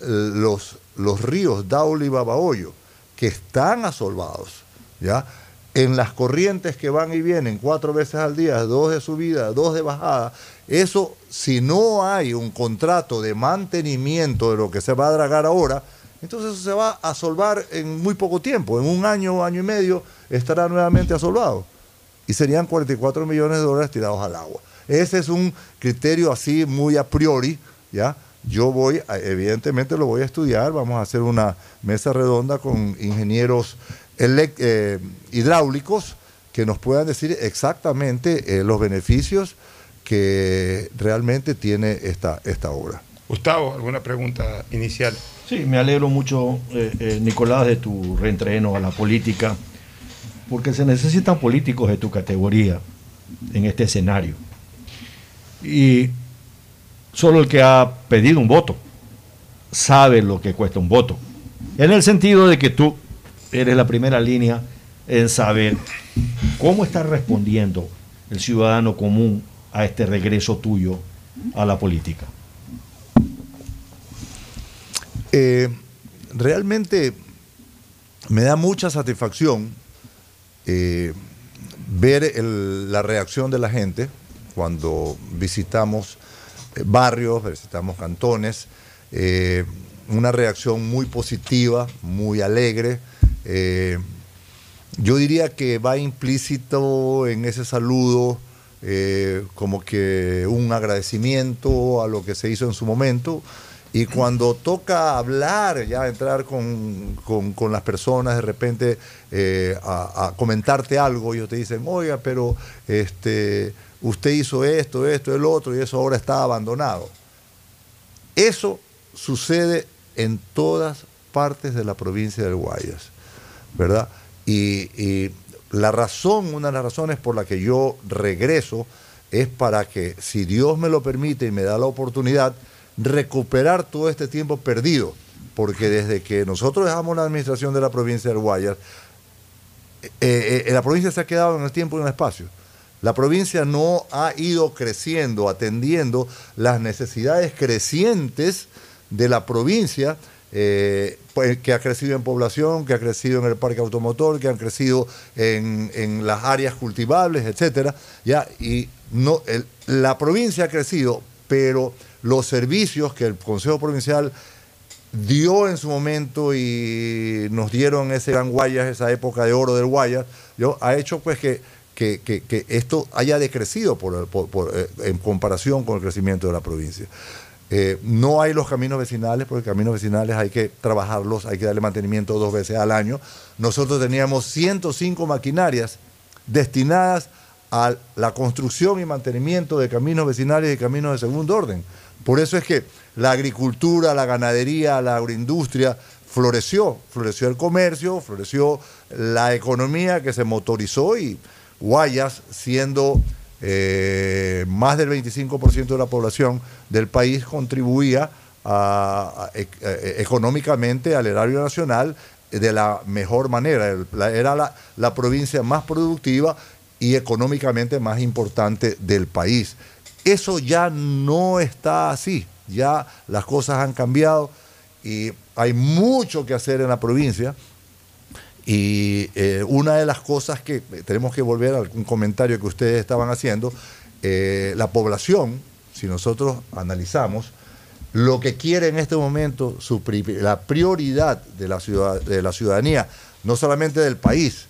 eh, los, los ríos Daule y Babahoyo, que están asolvados, ¿ya? en las corrientes que van y vienen cuatro veces al día, dos de subida, dos de bajada, eso, si no hay un contrato de mantenimiento de lo que se va a dragar ahora, entonces eso se va a solvar en muy poco tiempo, en un año, año y medio, estará nuevamente asolvado. Y serían 44 millones de dólares tirados al agua. Ese es un criterio así muy a priori, ¿ya? Yo voy, evidentemente lo voy a estudiar, vamos a hacer una mesa redonda con ingenieros eh, hidráulicos que nos puedan decir exactamente eh, los beneficios que realmente tiene esta, esta obra. Gustavo, ¿alguna pregunta inicial? Sí, me alegro mucho, eh, eh, Nicolás, de tu reentreno a la política, porque se necesitan políticos de tu categoría en este escenario. Y solo el que ha pedido un voto sabe lo que cuesta un voto. En el sentido de que tú eres la primera línea en saber cómo está respondiendo el ciudadano común a este regreso tuyo a la política. Eh, realmente me da mucha satisfacción eh, ver la reacción de la gente cuando visitamos eh, barrios, visitamos cantones, una reacción muy positiva, muy alegre. yo diría que va implícito en ese saludo eh, como que un agradecimiento a lo que se hizo en su momento. Y cuando toca hablar, ya entrar con, con- las personas, de repente eh, a, comentarte algo, ellos te dicen, oiga, pero este, usted hizo esto, esto, el otro, y eso ahora está abandonado. Eso sucede en todas partes de la provincia del Guayas, ¿verdad? Y la razón, una de las razones por la que yo regreso es para que, si Dios me lo permite y me da la oportunidad, recuperar todo este tiempo perdido. Porque desde que nosotros dejamos la administración de la provincia del Guayas, eh, eh, la provincia se ha quedado en el tiempo y en el espacio. La provincia no ha ido creciendo, atendiendo las necesidades crecientes de la provincia, eh, pues, que ha crecido en población, que ha crecido en el parque automotor, que han crecido en, en las áreas cultivables, etcétera. Ya, y no, la provincia ha crecido, pero los servicios que el Consejo Provincial dio en su momento y nos dieron ese gran Guayas, esa época de oro del Guayas, yo, ha hecho pues que, que- que- esto haya decrecido eh, en comparación con el crecimiento de la provincia. Eh, no hay los caminos vecinales, porque caminos vecinales hay que trabajarlos, hay que darle mantenimiento dos veces al año. Nosotros teníamos 105 maquinarias destinadas a la construcción y mantenimiento de caminos vecinales y caminos de segundo orden. Por eso es que la agricultura, la ganadería, la agroindustria floreció, floreció el comercio, floreció la economía que se motorizó y Guayas siendo eh, más del 25% de la población del país contribuía e- eh, económicamente al erario nacional de la mejor manera. Era la provincia más productiva y económicamente más importante del país. Eso ya no está así, ya las cosas han cambiado y hay mucho que hacer en la provincia. Y eh, una de las cosas que eh, tenemos que volver a un comentario que ustedes estaban haciendo, eh, la población, si nosotros analizamos, lo que quiere en este momento, la prioridad de la, ciudad, de la ciudadanía, no solamente del país,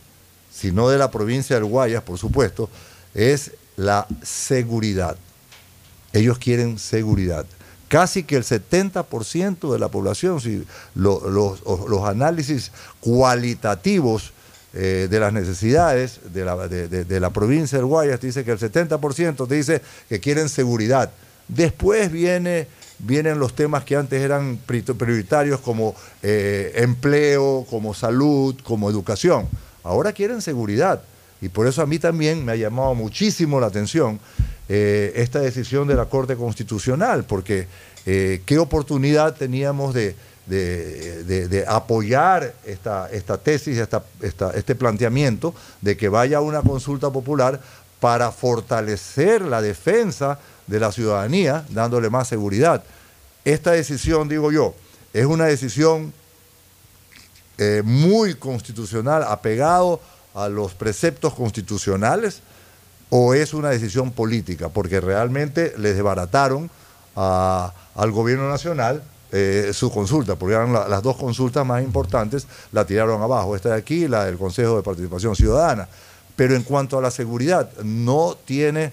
sino de la provincia del Guayas, por supuesto, es la seguridad. Ellos quieren seguridad. Casi que el 70% de la población, si lo- los, análisis cualitativos eh, de las necesidades de la, de- de- la provincia del Guayas, dice que el 70% te dice que quieren seguridad. Después viene, vienen los temas que antes eran pri- prioritarios como eh, empleo, como salud, como educación. Ahora quieren seguridad. Y por eso a mí también me ha llamado muchísimo la atención eh, esta decisión de la Corte Constitucional, porque eh, qué oportunidad teníamos de, de- de- apoyar esta, esta tesis, esta- esta- este planteamiento de que vaya una consulta popular para fortalecer la defensa de la ciudadanía, dándole más seguridad. Esta decisión, digo yo, es una decisión eh, muy constitucional, apegado a los preceptos constitucionales, o es una decisión política, porque realmente les desbarataron al gobierno nacional eh, su consulta, porque eran la- las dos consultas más importantes, la tiraron abajo, esta de aquí la del Consejo de Participación Ciudadana. Pero en cuanto a la seguridad, no tiene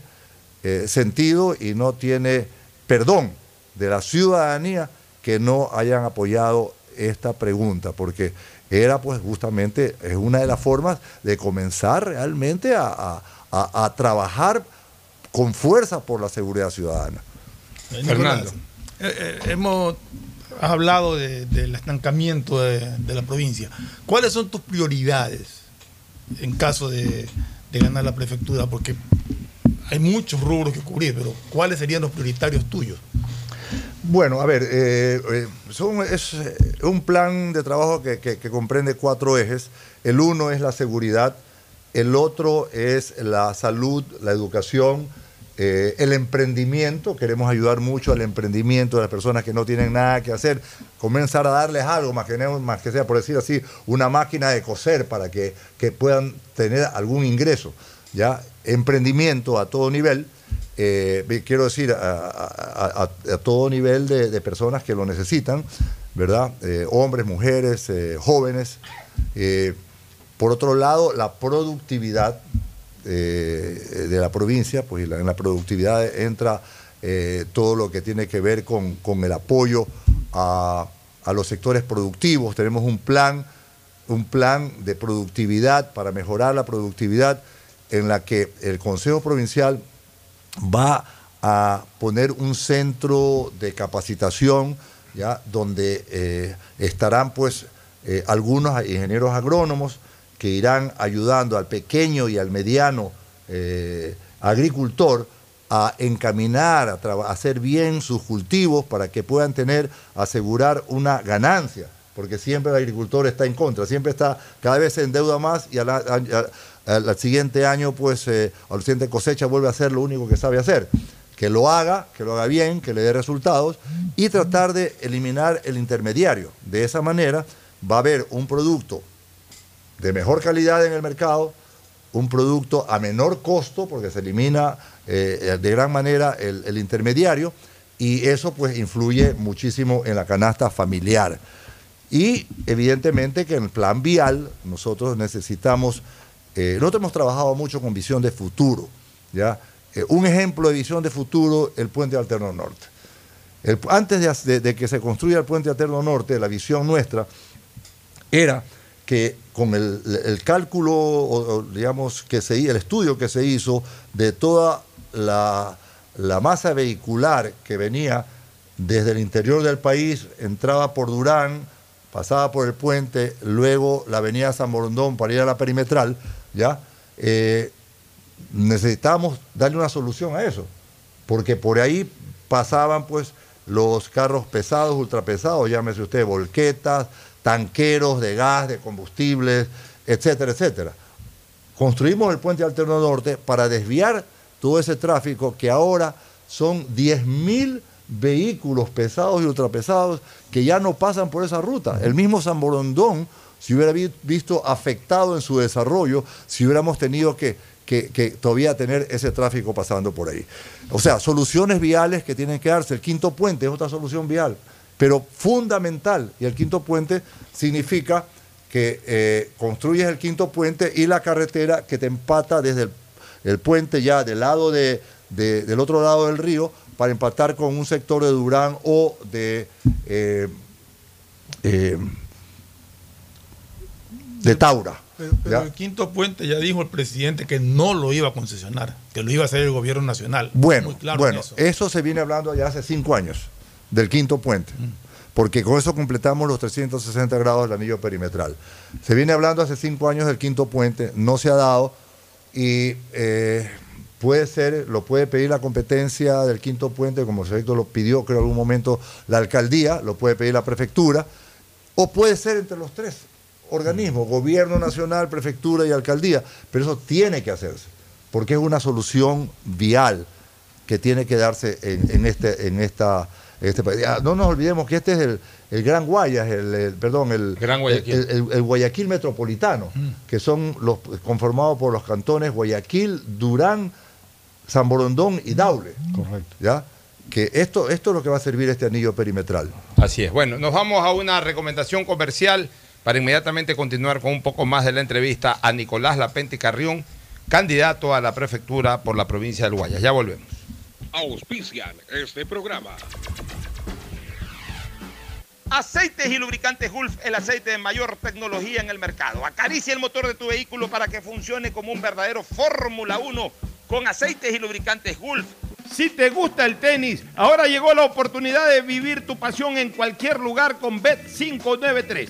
eh, sentido y no tiene perdón de la ciudadanía que no hayan apoyado esta pregunta, porque era pues justamente, es una de las formas de comenzar realmente a, a- a- a trabajar con fuerza por la seguridad ciudadana. Nicolás, eh, eh, hemos has hablado de- del estancamiento de, de la provincia. ¿Cuáles son tus prioridades en caso de, de ganar la prefectura? Porque hay muchos rubros que cubrir, pero ¿cuáles serían los prioritarios tuyos? Bueno, a ver, eh, eh, son- es eh, un plan de trabajo que, comprende cuatro ejes. El uno es la seguridad, el otro es la salud, la educación eh, el emprendimiento, queremos ayudar mucho al emprendimiento de las personas que no tienen nada que hacer, comenzar a darles algo, más que, más que sea, por decir así, una máquina de coser para que, que puedan tener algún ingreso. ¿ya? Emprendimiento a todo nivel, eh, quiero decir, a, todo nivel de, personas que lo necesitan, ¿verdad? Eh, hombres, mujeres, eh, jóvenes. Por otro lado, la productividad de la provincia, pues en la productividad entra todo lo que tiene que ver con, con el apoyo a los sectores productivos. Tenemos un plan, un plan de productividad para mejorar la productividad en la que el Consejo Provincial va a poner un centro de capacitación, ¿ya? donde eh, estarán pues eh, algunos ingenieros agrónomos que irán ayudando al pequeño y al mediano eh, agricultor a encaminar, a, hacer bien sus cultivos para que puedan tener, asegurar una ganancia, porque siempre el agricultor está en contra, siempre está, cada vez se endeuda más y a- a- al siguiente año, pues, eh, a la siguiente cosecha vuelve a hacer lo único que sabe hacer, que lo haga, que lo haga bien, que le dé resultados y tratar de eliminar el intermediario. De esa manera va a haber un producto de mejor calidad en el mercado, un producto a menor costo, porque se elimina eh, de gran manera el intermediario, y eso pues influye muchísimo en la canasta familiar. Y evidentemente que en el plan vial nosotros necesitamos, eh, nosotros hemos trabajado mucho con visión de futuro, ¿ya? Eh, un ejemplo de visión de futuro, el puente alterno norte. Antes de, que se construya el puente alterno norte, la visión nuestra era que con el, cálculo, o, digamos, que se, el estudio que se hizo de toda la, la masa vehicular que venía desde el interior del país, entraba por Durán, pasaba por el puente, luego la avenida San Borondón para ir a la perimetral, ¿ya? Eh, necesitamos darle una solución a eso, porque por ahí pasaban pues los carros pesados, ultrapesados, llámese usted volquetas, tanqueros de gas, de combustibles, etcétera, etcétera. Construimos el puente alterno norte para desviar todo ese tráfico que ahora son 10.000 vehículos pesados y ultrapesados que ya no pasan por esa ruta. El mismo San Borondón se hubiera vi- visto afectado en su desarrollo si hubiéramos tenido que, todavía tener ese tráfico pasando por ahí. O sea, soluciones viales que tienen que darse. El quinto puente es otra solución vial, pero fundamental. Y el quinto puente significa que eh, construyes el quinto puente y la carretera que te empata desde el, puente ya del lado de, de- del otro lado del río para empatar con un sector de Durán o de, eh, eh, de Taura. Pero, el quinto puente ya dijo el presidente que no lo iba a concesionar, que lo iba a hacer el gobierno nacional. Bueno, Muy claro bueno en eso. eso. se viene hablando ya hace cinco años, del quinto puente, porque con eso completamos los 360 grados del anillo perimetral. Se viene hablando hace cinco años del quinto puente, no se ha dado y eh, puede ser, lo puede pedir la competencia del quinto puente, como el proyecto lo pidió creo en algún momento la alcaldía, lo puede pedir la prefectura, o puede ser entre los tres organismos, gobierno nacional, prefectura y alcaldía, pero eso tiene que hacerse, porque es una solución vial que tiene que darse en, en este, en esta, en este país. Ah, No nos olvidemos que este es el, el Gran Guayas, el, el- perdón, el, Gran Guayaquil. el- el- el Guayaquil metropolitano, que son los conformados por los cantones Guayaquil, Durán, San Borondón y Daule. Correcto. ¿Ya? Que esto, esto es lo que va a servir este anillo perimetral. Así es. Bueno, nos vamos a una recomendación comercial para inmediatamente continuar con un poco más de la entrevista a Nicolás Lapente Carrión, candidato a la prefectura por la provincia del Guayas. Ya volvemos. Auspician este programa. Aceites y lubricantes Gulf, el aceite de mayor tecnología en el mercado. Acaricia el motor de tu vehículo para que funcione como un verdadero Fórmula 1 con aceites y lubricantes Gulf. Si te gusta el tenis, ahora llegó la oportunidad de vivir tu pasión en cualquier lugar con Bet593.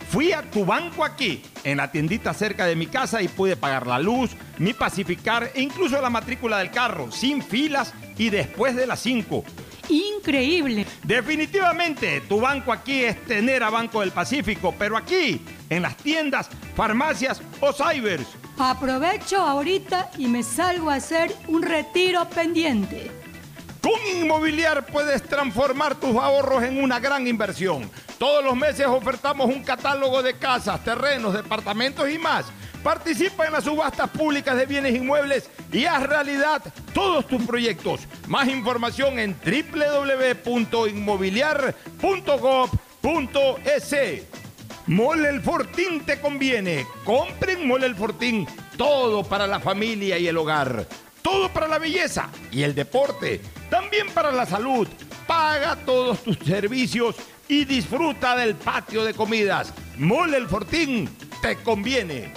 Fui a tu banco aquí, en la tiendita cerca de mi casa y pude pagar la luz, mi pacificar e incluso la matrícula del carro, sin filas y después de las 5. Increíble. Definitivamente, tu banco aquí es tener a Banco del Pacífico, pero aquí, en las tiendas, farmacias o cybers. Aprovecho ahorita y me salgo a hacer un retiro pendiente. Con Inmobiliar puedes transformar tus ahorros en una gran inversión. Todos los meses ofertamos un catálogo de casas, terrenos, departamentos y más. Participa en las subastas públicas de bienes inmuebles y haz realidad todos tus proyectos. Más información en www.inmobiliar.gov.es. Mole el Fortín te conviene. Compren Mole el Fortín. Todo para la familia y el hogar. Todo para la belleza y el deporte. También para la salud. Paga todos tus servicios y disfruta del patio de comidas. Mole el Fortín te conviene.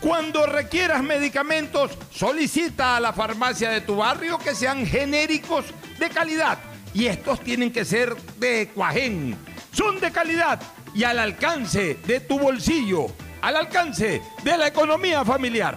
Cuando requieras medicamentos, solicita a la farmacia de tu barrio que sean genéricos de calidad. Y estos tienen que ser de Cuajén. Son de calidad y al alcance de tu bolsillo, al alcance de la economía familiar.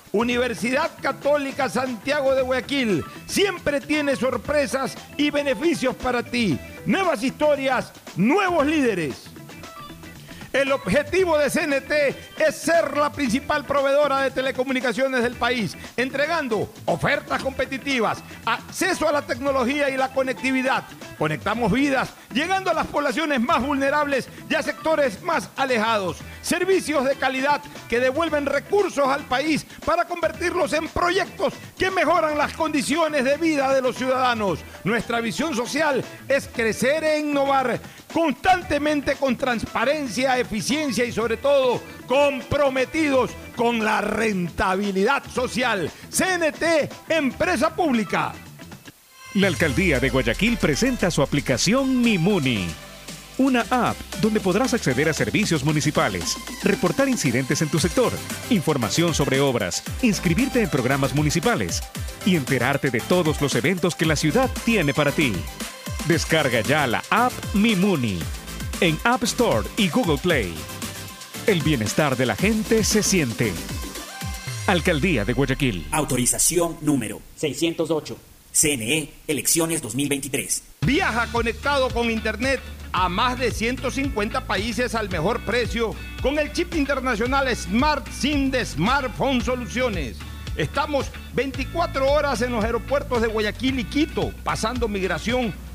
Universidad Católica Santiago de Guayaquil siempre tiene sorpresas y beneficios para ti. Nuevas historias, nuevos líderes. El objetivo de CNT es ser la principal proveedora de telecomunicaciones del país, entregando ofertas competitivas, acceso a la tecnología y la conectividad. Conectamos vidas, llegando a las poblaciones más vulnerables y a sectores más alejados. Servicios de calidad que devuelven recursos al país para convertirlos en proyectos que mejoran las condiciones de vida de los ciudadanos. Nuestra visión social es crecer e innovar constantemente con transparencia, eficiencia y sobre todo comprometidos con la rentabilidad social. CNT, empresa pública. La alcaldía de Guayaquil presenta su aplicación Mimuni. Una app donde podrás acceder a servicios municipales, reportar incidentes en tu sector, información sobre obras, inscribirte en programas municipales y enterarte de todos los eventos que la ciudad tiene para ti. Descarga ya la app Mimuni en App Store y Google Play. El bienestar de la gente se siente. Alcaldía de Guayaquil. Autorización número 608. CNE, elecciones 2023. Viaja conectado con Internet a más de 150 países al mejor precio con el chip internacional Smart SIM de Smartphone Soluciones. Estamos 24 horas en los aeropuertos de Guayaquil y Quito, pasando migración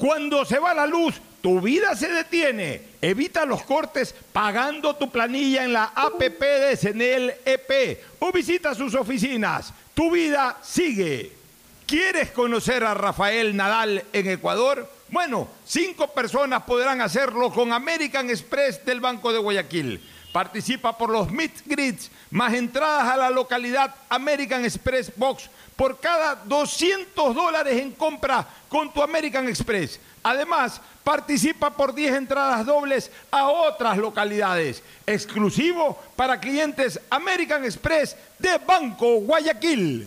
Cuando se va la luz, tu vida se detiene. Evita los cortes pagando tu planilla en la APP de Senel EP o visita sus oficinas. Tu vida sigue. ¿Quieres conocer a Rafael Nadal en Ecuador? Bueno, cinco personas podrán hacerlo con American Express del Banco de Guayaquil. Participa por los Meet Grids, más entradas a la localidad American Express Box por cada 200 dólares en compra con tu American Express. Además, participa por 10 entradas dobles a otras localidades. Exclusivo para clientes American Express de Banco Guayaquil.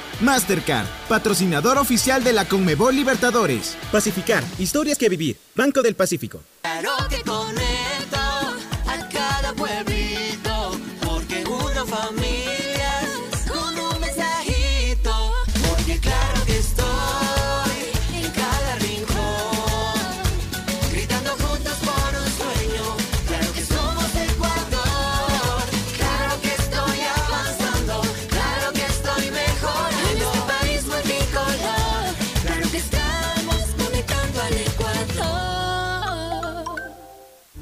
Mastercard, patrocinador oficial de la Conmebol Libertadores. Pacificar, historias que vivir. Banco del Pacífico.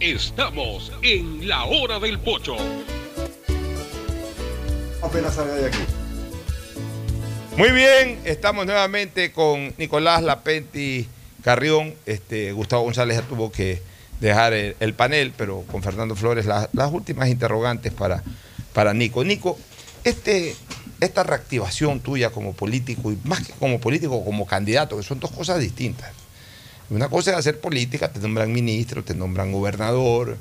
Estamos en la hora del pocho. Apenas salga de aquí. Muy bien, estamos nuevamente con Nicolás Lapenti Carrión. Este, Gustavo González ya tuvo que dejar el, el panel, pero con Fernando Flores la- las últimas interrogantes para, para Nico. Nico, este, esta reactivación tuya como político, y más que como político, como candidato, que son dos cosas distintas. Una cosa es hacer política, te nombran ministro, te nombran gobernador,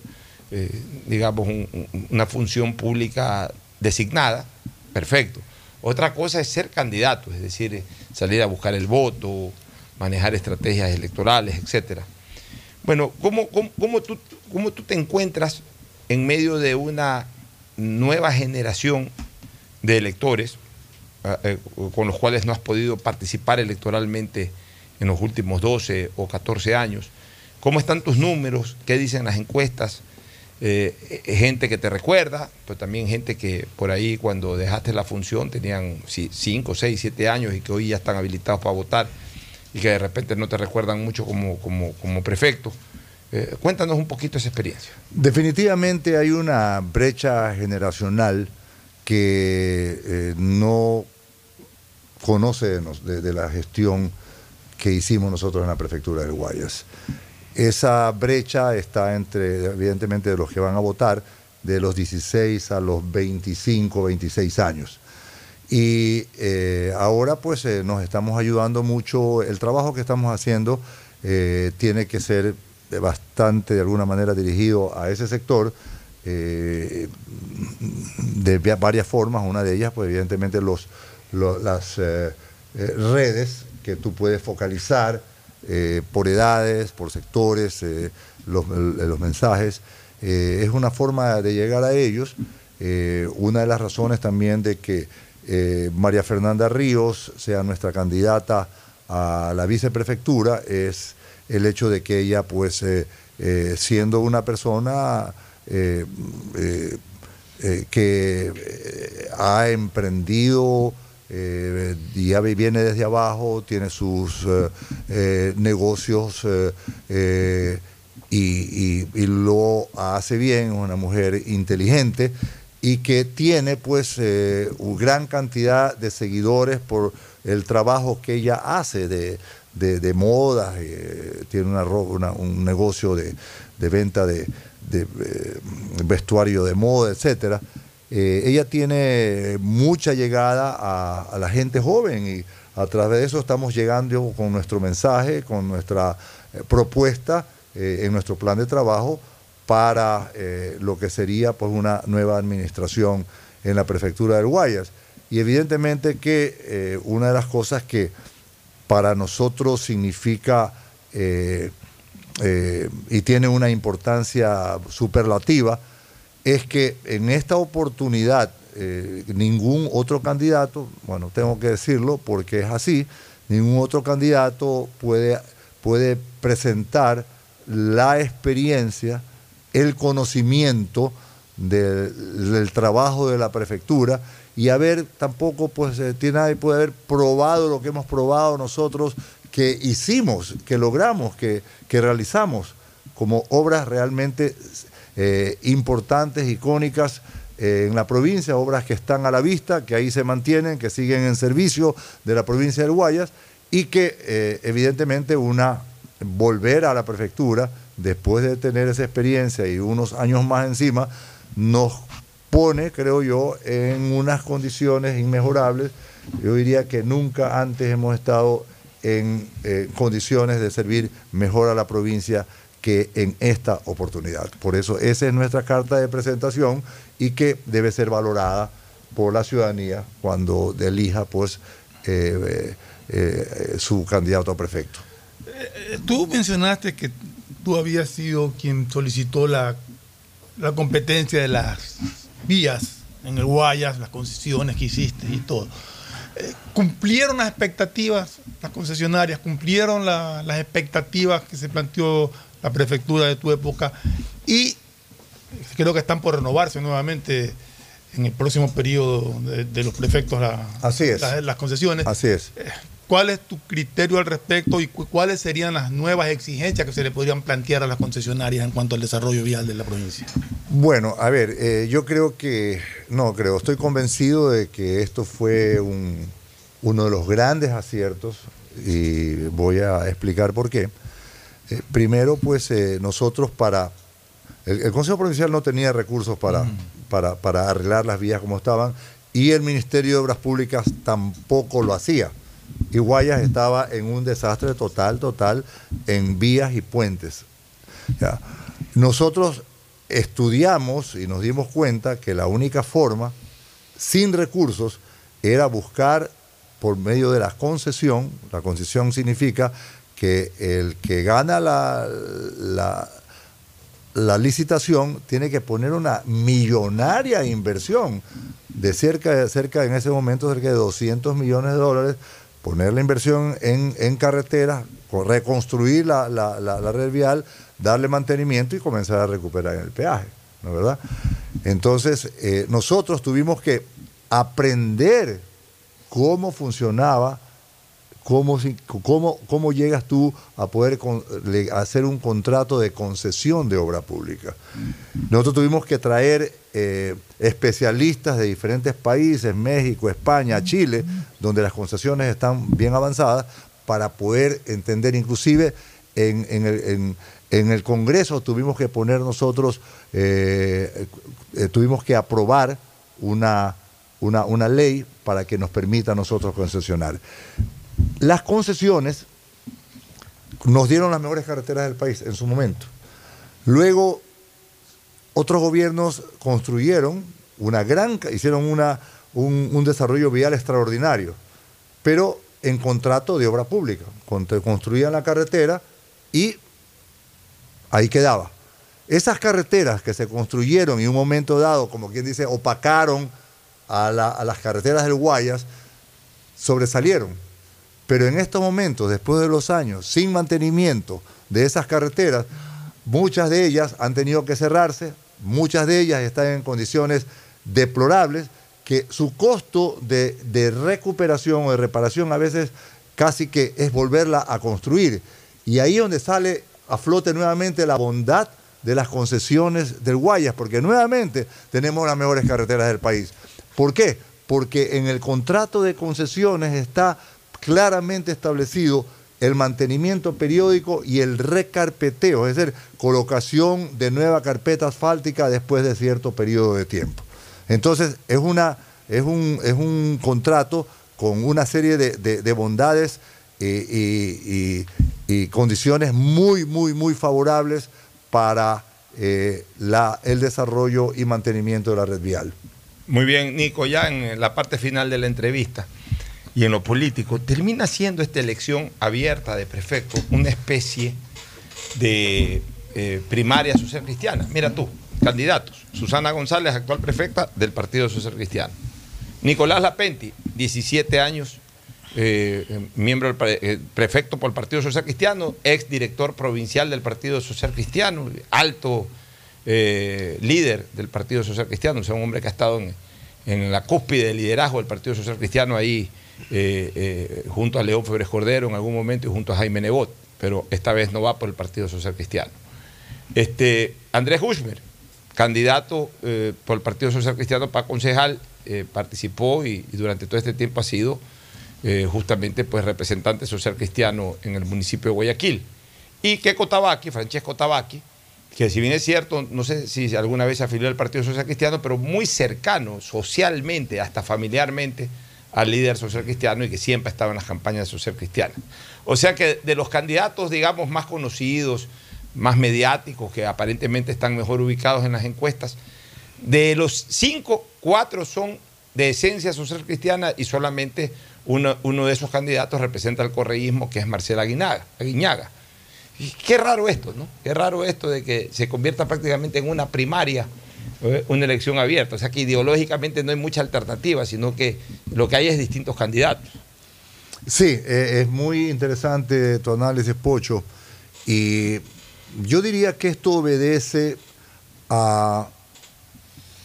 eh, digamos, un- un- una función pública designada, perfecto. Otra cosa es ser candidato, es decir, eh, salir a buscar el voto, manejar estrategias electorales, etcétera. Bueno, ¿cómo, cómo, cómo tú, cómo tú te encuentras en medio de una nueva generación de electores ah, eh, con los cuales no has podido participar electoralmente en los últimos 12 o 14 años? ¿Cómo están tus números? ¿Qué dicen las encuestas? Eh, eh, gente que te recuerda, pero también gente que por ahí cuando dejaste la función tenían 5, 6, 7 años y que hoy ya están habilitados para votar y que de repente no te recuerdan mucho como, como, como prefecto. Eh, cuéntanos un poquito esa experiencia. Definitivamente hay una brecha generacional que no conoce de la gestión que hicimos nosotros en la prefectura del Guayas. Esa brecha está entre, evidentemente, de los que van a votar, de los 16 a los 25, 26 años. Y eh, ahora pues eh, nos estamos ayudando mucho, el trabajo que estamos haciendo eh, tiene que ser bastante de alguna manera dirigido a ese sector de va- varias formas, una de ellas pues evidentemente los, lo- las redes que tú puedes focalizar eh, por edades, por sectores, eh, los, el- los mensajes, eh, es una forma de llegar a ellos. Eh, una de las razones también de que eh, María Fernanda Ríos sea nuestra candidata a la viceprefectura es el hecho de que ella, pues, eh, eh, siendo una persona eh, eh, eh, que eh, ha emprendido eh, ya viene desde abajo, tiene sus eh, eh, negocios eh, y, lo hace bien, una mujer inteligente y que tiene pues una gran cantidad de seguidores por el trabajo que ella hace de, de, modas, tiene una, un negocio de, de venta de, vestuario de moda, etcétera. Eh, ella tiene mucha llegada a, la gente joven y a través de eso estamos llegando con nuestro mensaje, con nuestra eh, propuesta eh, en nuestro plan de trabajo para lo que sería pues, una nueva administración en la prefectura del Guayas. Y evidentemente que una de las cosas que para nosotros significa y tiene una importancia superlativa es que en esta oportunidad eh, ningún otro candidato, bueno, tengo que decirlo porque es así, ningún otro candidato puede, puede presentar la experiencia, el conocimiento del, del trabajo de la prefectura y haber tampoco, pues, eh, tiene nadie puede haber probado lo que hemos probado nosotros, que hicimos, que logramos, que, que realizamos como obras realmente eh, importantes, icónicas eh, en la provincia, obras que están a la vista, que ahí se mantienen, que siguen en servicio de la provincia del Guayas y que eh, evidentemente una volver a la prefectura después de tener esa experiencia y unos años más encima nos pone, creo yo, en unas condiciones inmejorables. Yo diría que nunca antes hemos estado en condiciones de servir mejor a la provincia que en esta oportunidad. Por eso esa es nuestra carta de presentación y que debe ser valorada por la ciudadanía cuando elija pues eh, eh, eh, su candidato a prefecto. Tú mencionaste que tú habías sido quien solicitó la, la competencia de las vías en el Guayas, las concesiones que hiciste y todo. ¿Cumplieron las expectativas, las concesionarias, cumplieron la- las expectativas que se planteó la prefectura de tu época? Y creo que están por renovarse nuevamente en el próximo periodo de, de los prefectos la- Así es. las- las concesiones. Así es. ¿Cuál es tu criterio al respecto y cu- cuáles serían las nuevas exigencias que se le podrían plantear a las concesionarias en cuanto al desarrollo vial de la provincia? Bueno, a ver, eh, yo creo que, no creo, estoy convencido de que esto fue un- uno de los grandes aciertos y voy a explicar por qué. Eh, primero, pues eh, nosotros para, el, el Consejo Provincial no tenía recursos para, para, para arreglar las vías como estaban y el Ministerio de Obras Públicas tampoco lo hacía. Y Guayas estaba en un desastre total, total, en vías y puentes. Ya. Nosotros estudiamos y nos dimos cuenta que la única forma, sin recursos, era buscar por medio de la concesión, la concesión significa que el que gana la, la, la licitación tiene que poner una millonaria inversión de cerca, cerca en ese momento cerca de 200 millones de dólares, poner la inversión en, en carreteras, con- reconstruir la, la- la- red vial, darle mantenimiento y comenzar a recuperar el peaje, ¿no verdad? Entonces, eh, nosotros tuvimos que aprender cómo funcionaba ¿Cómo, cómo, cómo llegas tú a poder hacer un contrato de concesión de obra pública? Nosotros tuvimos que traer eh, especialistas de diferentes países, México, España, Chile, donde las concesiones están bien avanzadas, para poder entender, inclusive en el Congreso tuvimos que poner nosotros, eh, eh, tuvimos que aprobar una, una, una ley para que nos permita a nosotros concesionar. Las concesiones nos dieron las mejores carreteras del país en su momento. Luego, otros gobiernos construyeron una gran, hicieron una, un, desarrollo vial extraordinario, pero en contrato de obra pública. Construían la carretera y ahí quedaba. Esas carreteras que se construyeron en un momento dado, como quien dice, opacaron a, a las carreteras del Guayas, sobresalieron. Pero en estos momentos, después de los años, sin mantenimiento de esas carreteras, muchas de ellas han tenido que cerrarse, muchas de ellas están en condiciones deplorables, que su costo de, recuperación o de reparación a veces casi que es volverla a construir. Y ahí es donde sale a flote nuevamente la bondad de las concesiones del Guayas, porque nuevamente tenemos las mejores carreteras del país. ¿Por qué? Porque en el contrato de concesiones está claramente establecido el mantenimiento periódico y el recarpeteo, es decir, colocación de nueva carpeta asfáltica después de cierto periodo de tiempo. Entonces, es, una, es, un, es un contrato con una serie de, de- de bondades eh, y condiciones muy, muy, muy favorables para eh, la, el desarrollo y mantenimiento de la red vial. Muy bien, Nico, ya en la parte final de la entrevista y en lo político, termina siendo esta elección abierta de prefecto una especie de eh, primaria social cristiana. Mira tú, candidatos. Susana González, actual prefecta del Partido Social Cristiano. Nicolás Lapenti, 17 años, eh, miembro del pre- eh, prefecto por el Partido Social Cristiano, ex director provincial del Partido Social Cristiano, alto eh, líder del Partido Social Cristiano, o sea, un hombre que ha estado en, en la cúspide del liderazgo del Partido Social Cristiano ahí, eh, eh, junto a León Febres Cordero en algún momento y junto a Jaime Nebot, pero esta vez no va por el Partido Social Cristiano. Este, Andrés Hushmer, candidato eh, por el Partido Social Cristiano para concejal, participó y, durante todo este tiempo ha sido justamente pues, representante social cristiano en el municipio de Guayaquil. Y Keco Tabaqui, Francesco Tabaqui, que si bien es cierto, no sé si alguna vez se afilió al Partido Social Cristiano, pero muy cercano socialmente, hasta familiarmente, al líder social cristiano y que siempre estaba en las campañas social cristianas. O sea que de los candidatos, digamos, más conocidos, más mediáticos, que aparentemente están mejor ubicados en las encuestas, de los cinco, cuatro son de esencia social cristiana y solamente uno, de esos candidatos representa el correísmo, que es Marcela Aguinaga. Aguiñaga. Qué raro esto, ¿no? Qué raro esto de que se convierta prácticamente en una primaria, una elección abierta. O sea que ideológicamente no hay mucha alternativa, sino que lo que hay es distintos candidatos. Sí, eh, es muy interesante tu análisis, Pocho. Y yo diría que esto obedece a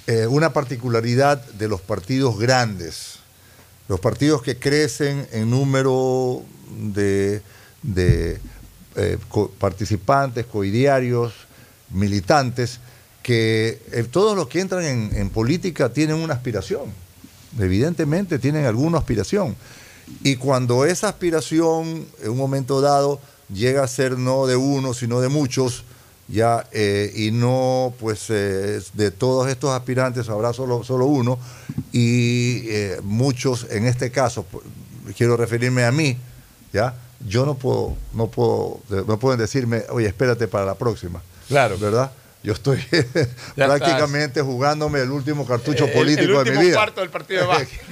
eh, una particularidad de los partidos grandes, los partidos que crecen en número de, eh, participantes, coidiarios, militantes, que eh, todos los que entran en, en política tienen una aspiración, evidentemente tienen alguna aspiración. Y cuando esa aspiración en un momento dado llega a ser no de uno, sino de muchos, ya, eh, y no, pues, eh, de todos estos aspirantes habrá solo, solo uno, y eh, muchos, en este caso, pues, quiero referirme a mí, ya, yo no puedo, no puedo, no pueden decirme, oye, espérate para la próxima. Claro. ¿Verdad? Yo estoy prácticamente jugándome el último cartucho Eh, político el de último mi vida. cuarto del partido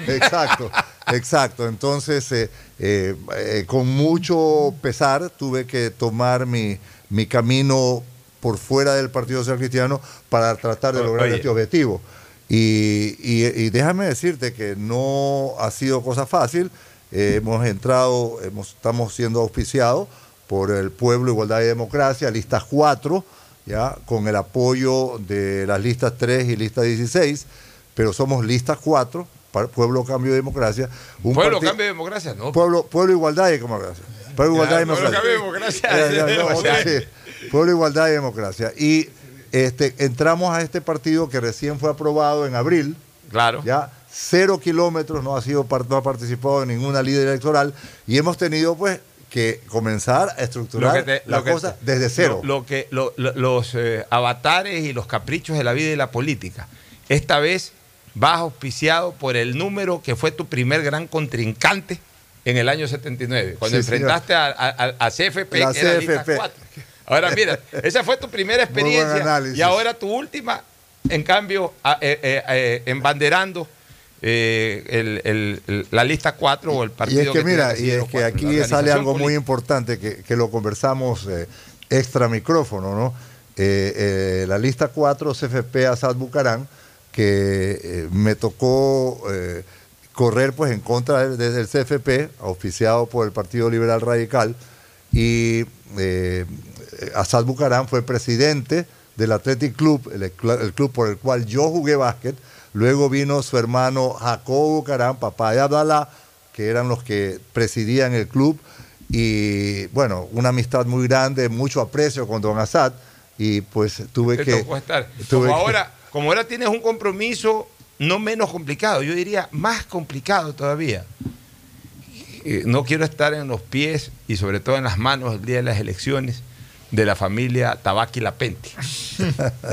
de exacto, exacto. Entonces, eh, eh, con mucho pesar, tuve que tomar mi, mi camino por fuera del Partido Social Cristiano para tratar de O- lograr oye. este objetivo. Y, y- y déjame decirte que no ha sido cosa fácil. Hemos entrado, hemos, estamos siendo auspiciados por el Pueblo, Igualdad y Democracia, lista 4, ¿ya? con el apoyo de las listas 3 y lista 16, pero somos lista 4, para Pueblo, Cambio y Democracia. un Pueblo, cambio de democracia, ¿no? Pueblo, Pueblo, Igualdad y Democracia. Pueblo, Igualdad y Pueblo, Democracia. cambio. Pueblo, Igualdad y Democracia. Y este, entramos a este partido que recién fue aprobado en abril. Claro. Ya cero kilómetros, no ha sido no ha participado en ninguna líder electoral y hemos tenido pues que comenzar a estructurar te- la que cosa desde cero. Lo, lo que, lo- lo- los eh, avatares y los caprichos de la vida y la política. Esta vez vas auspiciado por el número que fue tu primer gran contrincante en el año 79, cuando Sí, enfrentaste a, a- a CFP, La que era CFP. Ahora mira, esa fue tu primera experiencia y ahora tu última, en cambio, eh, eh, eh, embanderando eh, el- el- el- la lista 4 o el Y partido es que tiene mira, y es que aquí sale algo muy política. importante que, que lo conversamos eh, extra micrófono, ¿no? Eh, la lista 4 CFP Asad Bucarán, que me tocó correr pues en contra del, del CFP, auspiciado por el Partido Liberal Radical, y Asad Bucarán fue presidente del Athletic Club, el, el club por el cual yo jugué básquet. Luego vino su hermano Jacobo Bucarán, papá de Abdalá, que eran los que presidían el club. Y bueno, una amistad muy grande, mucho aprecio con don Asad. Y pues tuve Te que. estar. tuve Como que- ahora, como ahora tienes un compromiso no menos complicado, yo diría más complicado todavía. eh, no quiero estar en los pies y sobre todo en las manos el día de las elecciones de la familia Tabaqui Lapenti.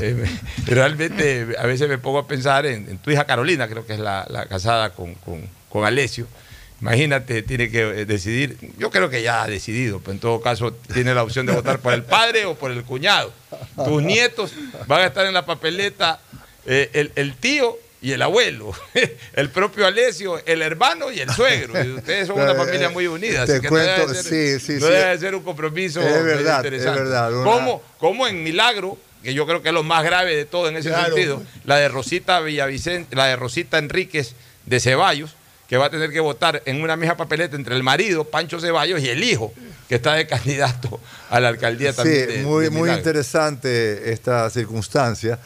Eh, me- realmente a veces me pongo a pensar en, en tu hija Carolina, creo que es la, la casada con, con- con Alessio. Imagínate, tiene que eh, decidir, yo creo que ya ha decidido, pero en todo caso tiene la opción de votar por el padre o por el cuñado. Tus nietos van a estar en la papeleta, eh, el, el tío y el abuelo, el propio Alessio, el hermano y el suegro. Y ustedes son una Eh, familia muy unida. te así que cuento, no debe ser, sí, sí, no sí. debe ser un compromiso Es verdad, interesante. es verdad, una- ¿Cómo, cómo en Milagro, que yo creo que es lo más grave de todo en ese Claro. sentido, la de Rosita Villavicente, la de Rosita Enríquez de Ceballos, que va a tener que votar en una misma papeleta entre el marido, Pancho Ceballos, y el hijo, que está de candidato a la alcaldía también. Sí, de- muy, de muy interesante esta circunstancia,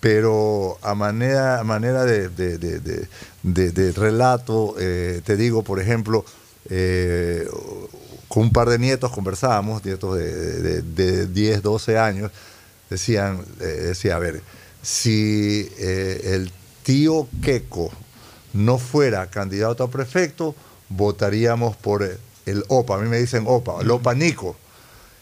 pero a manera, a manera de, de- de- de- relato, eh, te digo, por ejemplo, eh, con un par de nietos conversábamos, nietos de, de- de 10, 12 años, decían, eh, decía, a ver, si el tío Queco no fuera candidato a prefecto, votaríamos por el OPA. A mí me dicen OPA, el OPA Nico.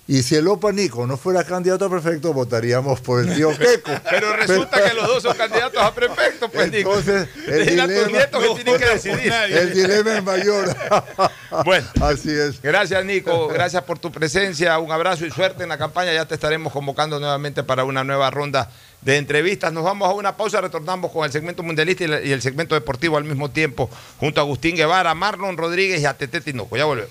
Y si el OPA Nico no fuera candidato a prefecto, votaríamos por el tío Queco. Pero resulta que los dos son candidatos a prefecto, pues Nico. Entonces, el Dile a tus dilema- nietos que tienen que decidir. El dilema es mayor. Bueno, así es. Gracias, Nico. Gracias por tu presencia. Un abrazo y suerte en la campaña. Ya te estaremos convocando nuevamente para una nueva ronda de entrevistas. Nos vamos a una pausa. Retornamos con el segmento mundialista y el segmento deportivo al mismo tiempo, junto a Agustín Guevara, Marlon Rodríguez y a Tete Tinoco. Ya volvemos.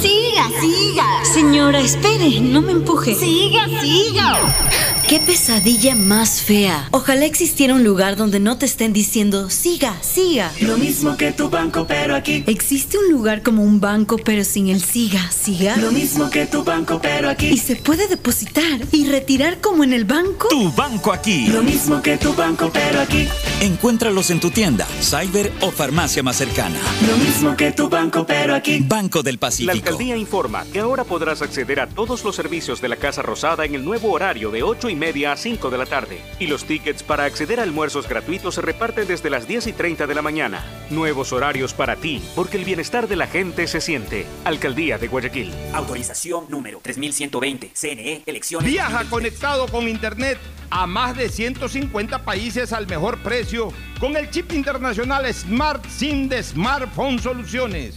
Siga, siga. Señora, espere, no me empuje. Siga, siga. Qué pesadilla más fea. Ojalá existiera un lugar donde no te estén diciendo siga, siga. Lo mismo que tu banco, pero aquí. ¿Existe un lugar como un banco pero sin el siga, siga? Lo mismo que tu banco, pero aquí. ¿Y se puede depositar y retirar como en el banco? Tu banco aquí. Lo mismo que tu banco, pero aquí. Encuéntralos en tu tienda, cyber o farmacia más cercana. Lo mismo que tu banco, pero aquí. Banco del La Pacífico. Alcaldía informa que ahora podrás acceder a todos los servicios de la Casa Rosada en el nuevo horario de 8 y media a 5 de la tarde. Y los tickets para acceder a almuerzos gratuitos se reparten desde las 10 y 30 de la mañana. Nuevos horarios para ti, porque el bienestar de la gente se siente. Alcaldía de Guayaquil. Autorización número 3120. CNE, elecciones. Viaja conectado con Internet a más de 150 países al mejor precio con el chip internacional Smart SIM de Smartphone Soluciones.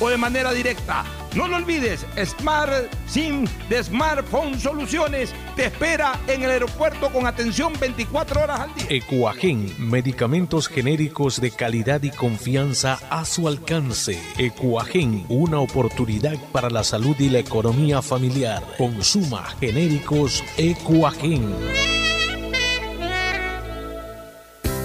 o de manera directa. No lo olvides, Smart SIM de Smartphone Soluciones te espera en el aeropuerto con atención 24 horas al día. Ecuagen, medicamentos genéricos de calidad y confianza a su alcance. Ecuagen, una oportunidad para la salud y la economía familiar. Consuma genéricos Ecuagen.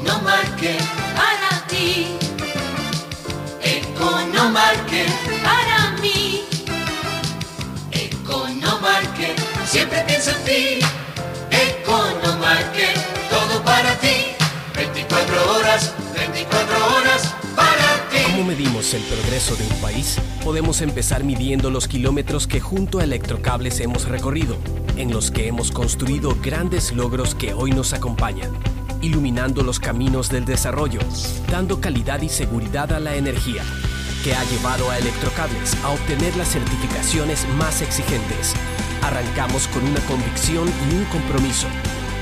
Economarket para ti. Economarket para mí. Economarket siempre piensa en ti. Economarket, todo para ti. 24 horas, 24 horas para ti. ¿Cómo medimos el progreso de un país? Podemos empezar midiendo los kilómetros que junto a Electrocables hemos recorrido, en los que hemos construido grandes logros que hoy nos acompañan iluminando los caminos del desarrollo, dando calidad y seguridad a la energía, que ha llevado a Electrocables a obtener las certificaciones más exigentes. Arrancamos con una convicción y un compromiso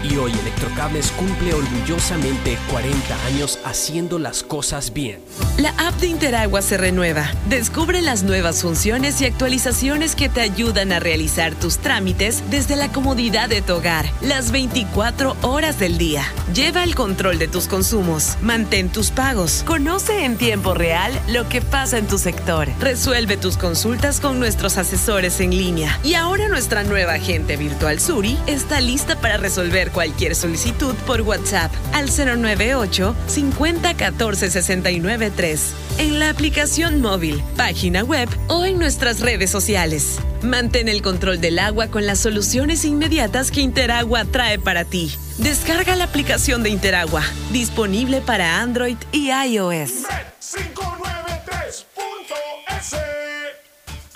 y hoy Electrocables cumple orgullosamente 40 años haciendo las cosas bien. La app de Interagua se renueva. Descubre las nuevas funciones y actualizaciones que te ayudan a realizar tus trámites desde la comodidad de tu hogar, las 24 horas del día. Lleva el control de tus consumos, mantén tus pagos, conoce en tiempo real lo que pasa en tu sector, resuelve tus consultas con nuestros asesores en línea. Y ahora nuestra nueva agente virtual Suri está lista para resolver cualquier solicitud por WhatsApp al 098 50 14 69 3 en la aplicación móvil, página web o en nuestras redes sociales. Mantén el control del agua con las soluciones inmediatas que Interagua trae para ti. Descarga la aplicación de Interagua, disponible para Android y iOS. 593.es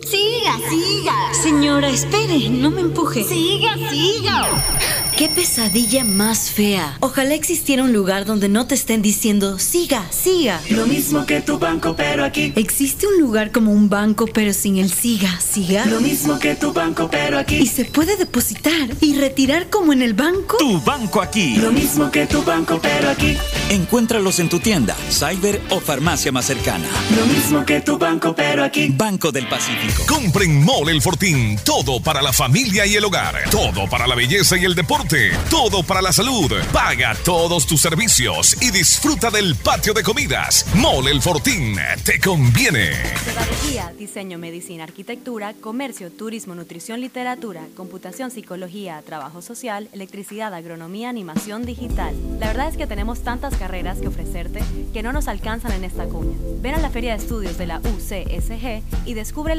Siga, siga. Señora, espere, no me empuje. Siga, siga. Qué pesadilla más fea. Ojalá existiera un lugar donde no te estén diciendo, siga, siga. Lo mismo que tu banco, pero aquí. ¿Existe un lugar como un banco, pero sin el siga, siga? Lo mismo que tu banco, pero aquí. ¿Y se puede depositar y retirar como en el banco? Tu banco aquí. Lo mismo que tu banco, pero aquí. Encuéntralos en tu tienda, cyber o farmacia más cercana. Lo mismo que tu banco, pero aquí. Banco del Pacífico. Compren Mole El Fortín. Todo para la familia y el hogar. Todo para la belleza y el deporte. Todo para la salud. Paga todos tus servicios y disfruta del patio de comidas. Mole El Fortín. Te conviene. Pedagogía, diseño, medicina, arquitectura, comercio, turismo, nutrición, literatura, computación, psicología, trabajo social, electricidad, agronomía, animación digital. La verdad es que tenemos tantas carreras que ofrecerte que no nos alcanzan en esta cuña. Ven a la Feria de Estudios de la UCSG y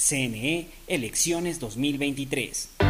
CNE Elecciones 2023.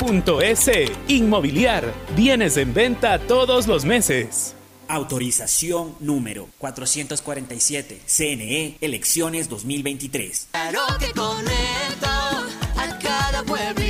www.inmobiliariapublica.es. Inmobiliar. Bienes en venta todos los meses. Autorización número 447. CNE Elecciones 2023. Claro que conecto a cada pueblito,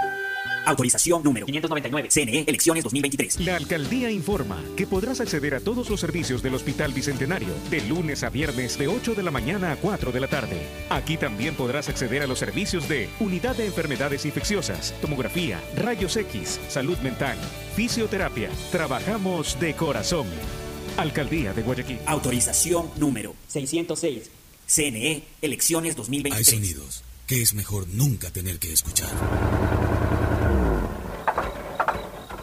Autorización número 599. CNE, elecciones 2023. La alcaldía informa que podrás acceder a todos los servicios del Hospital Bicentenario de lunes a viernes de 8 de la mañana a 4 de la tarde. Aquí también podrás acceder a los servicios de Unidad de Enfermedades Infecciosas, Tomografía, Rayos X, Salud Mental, Fisioterapia. Trabajamos de corazón. Alcaldía de Guayaquil. Autorización número 606. CNE, elecciones 2023. Hay sonidos que es mejor nunca tener que escuchar.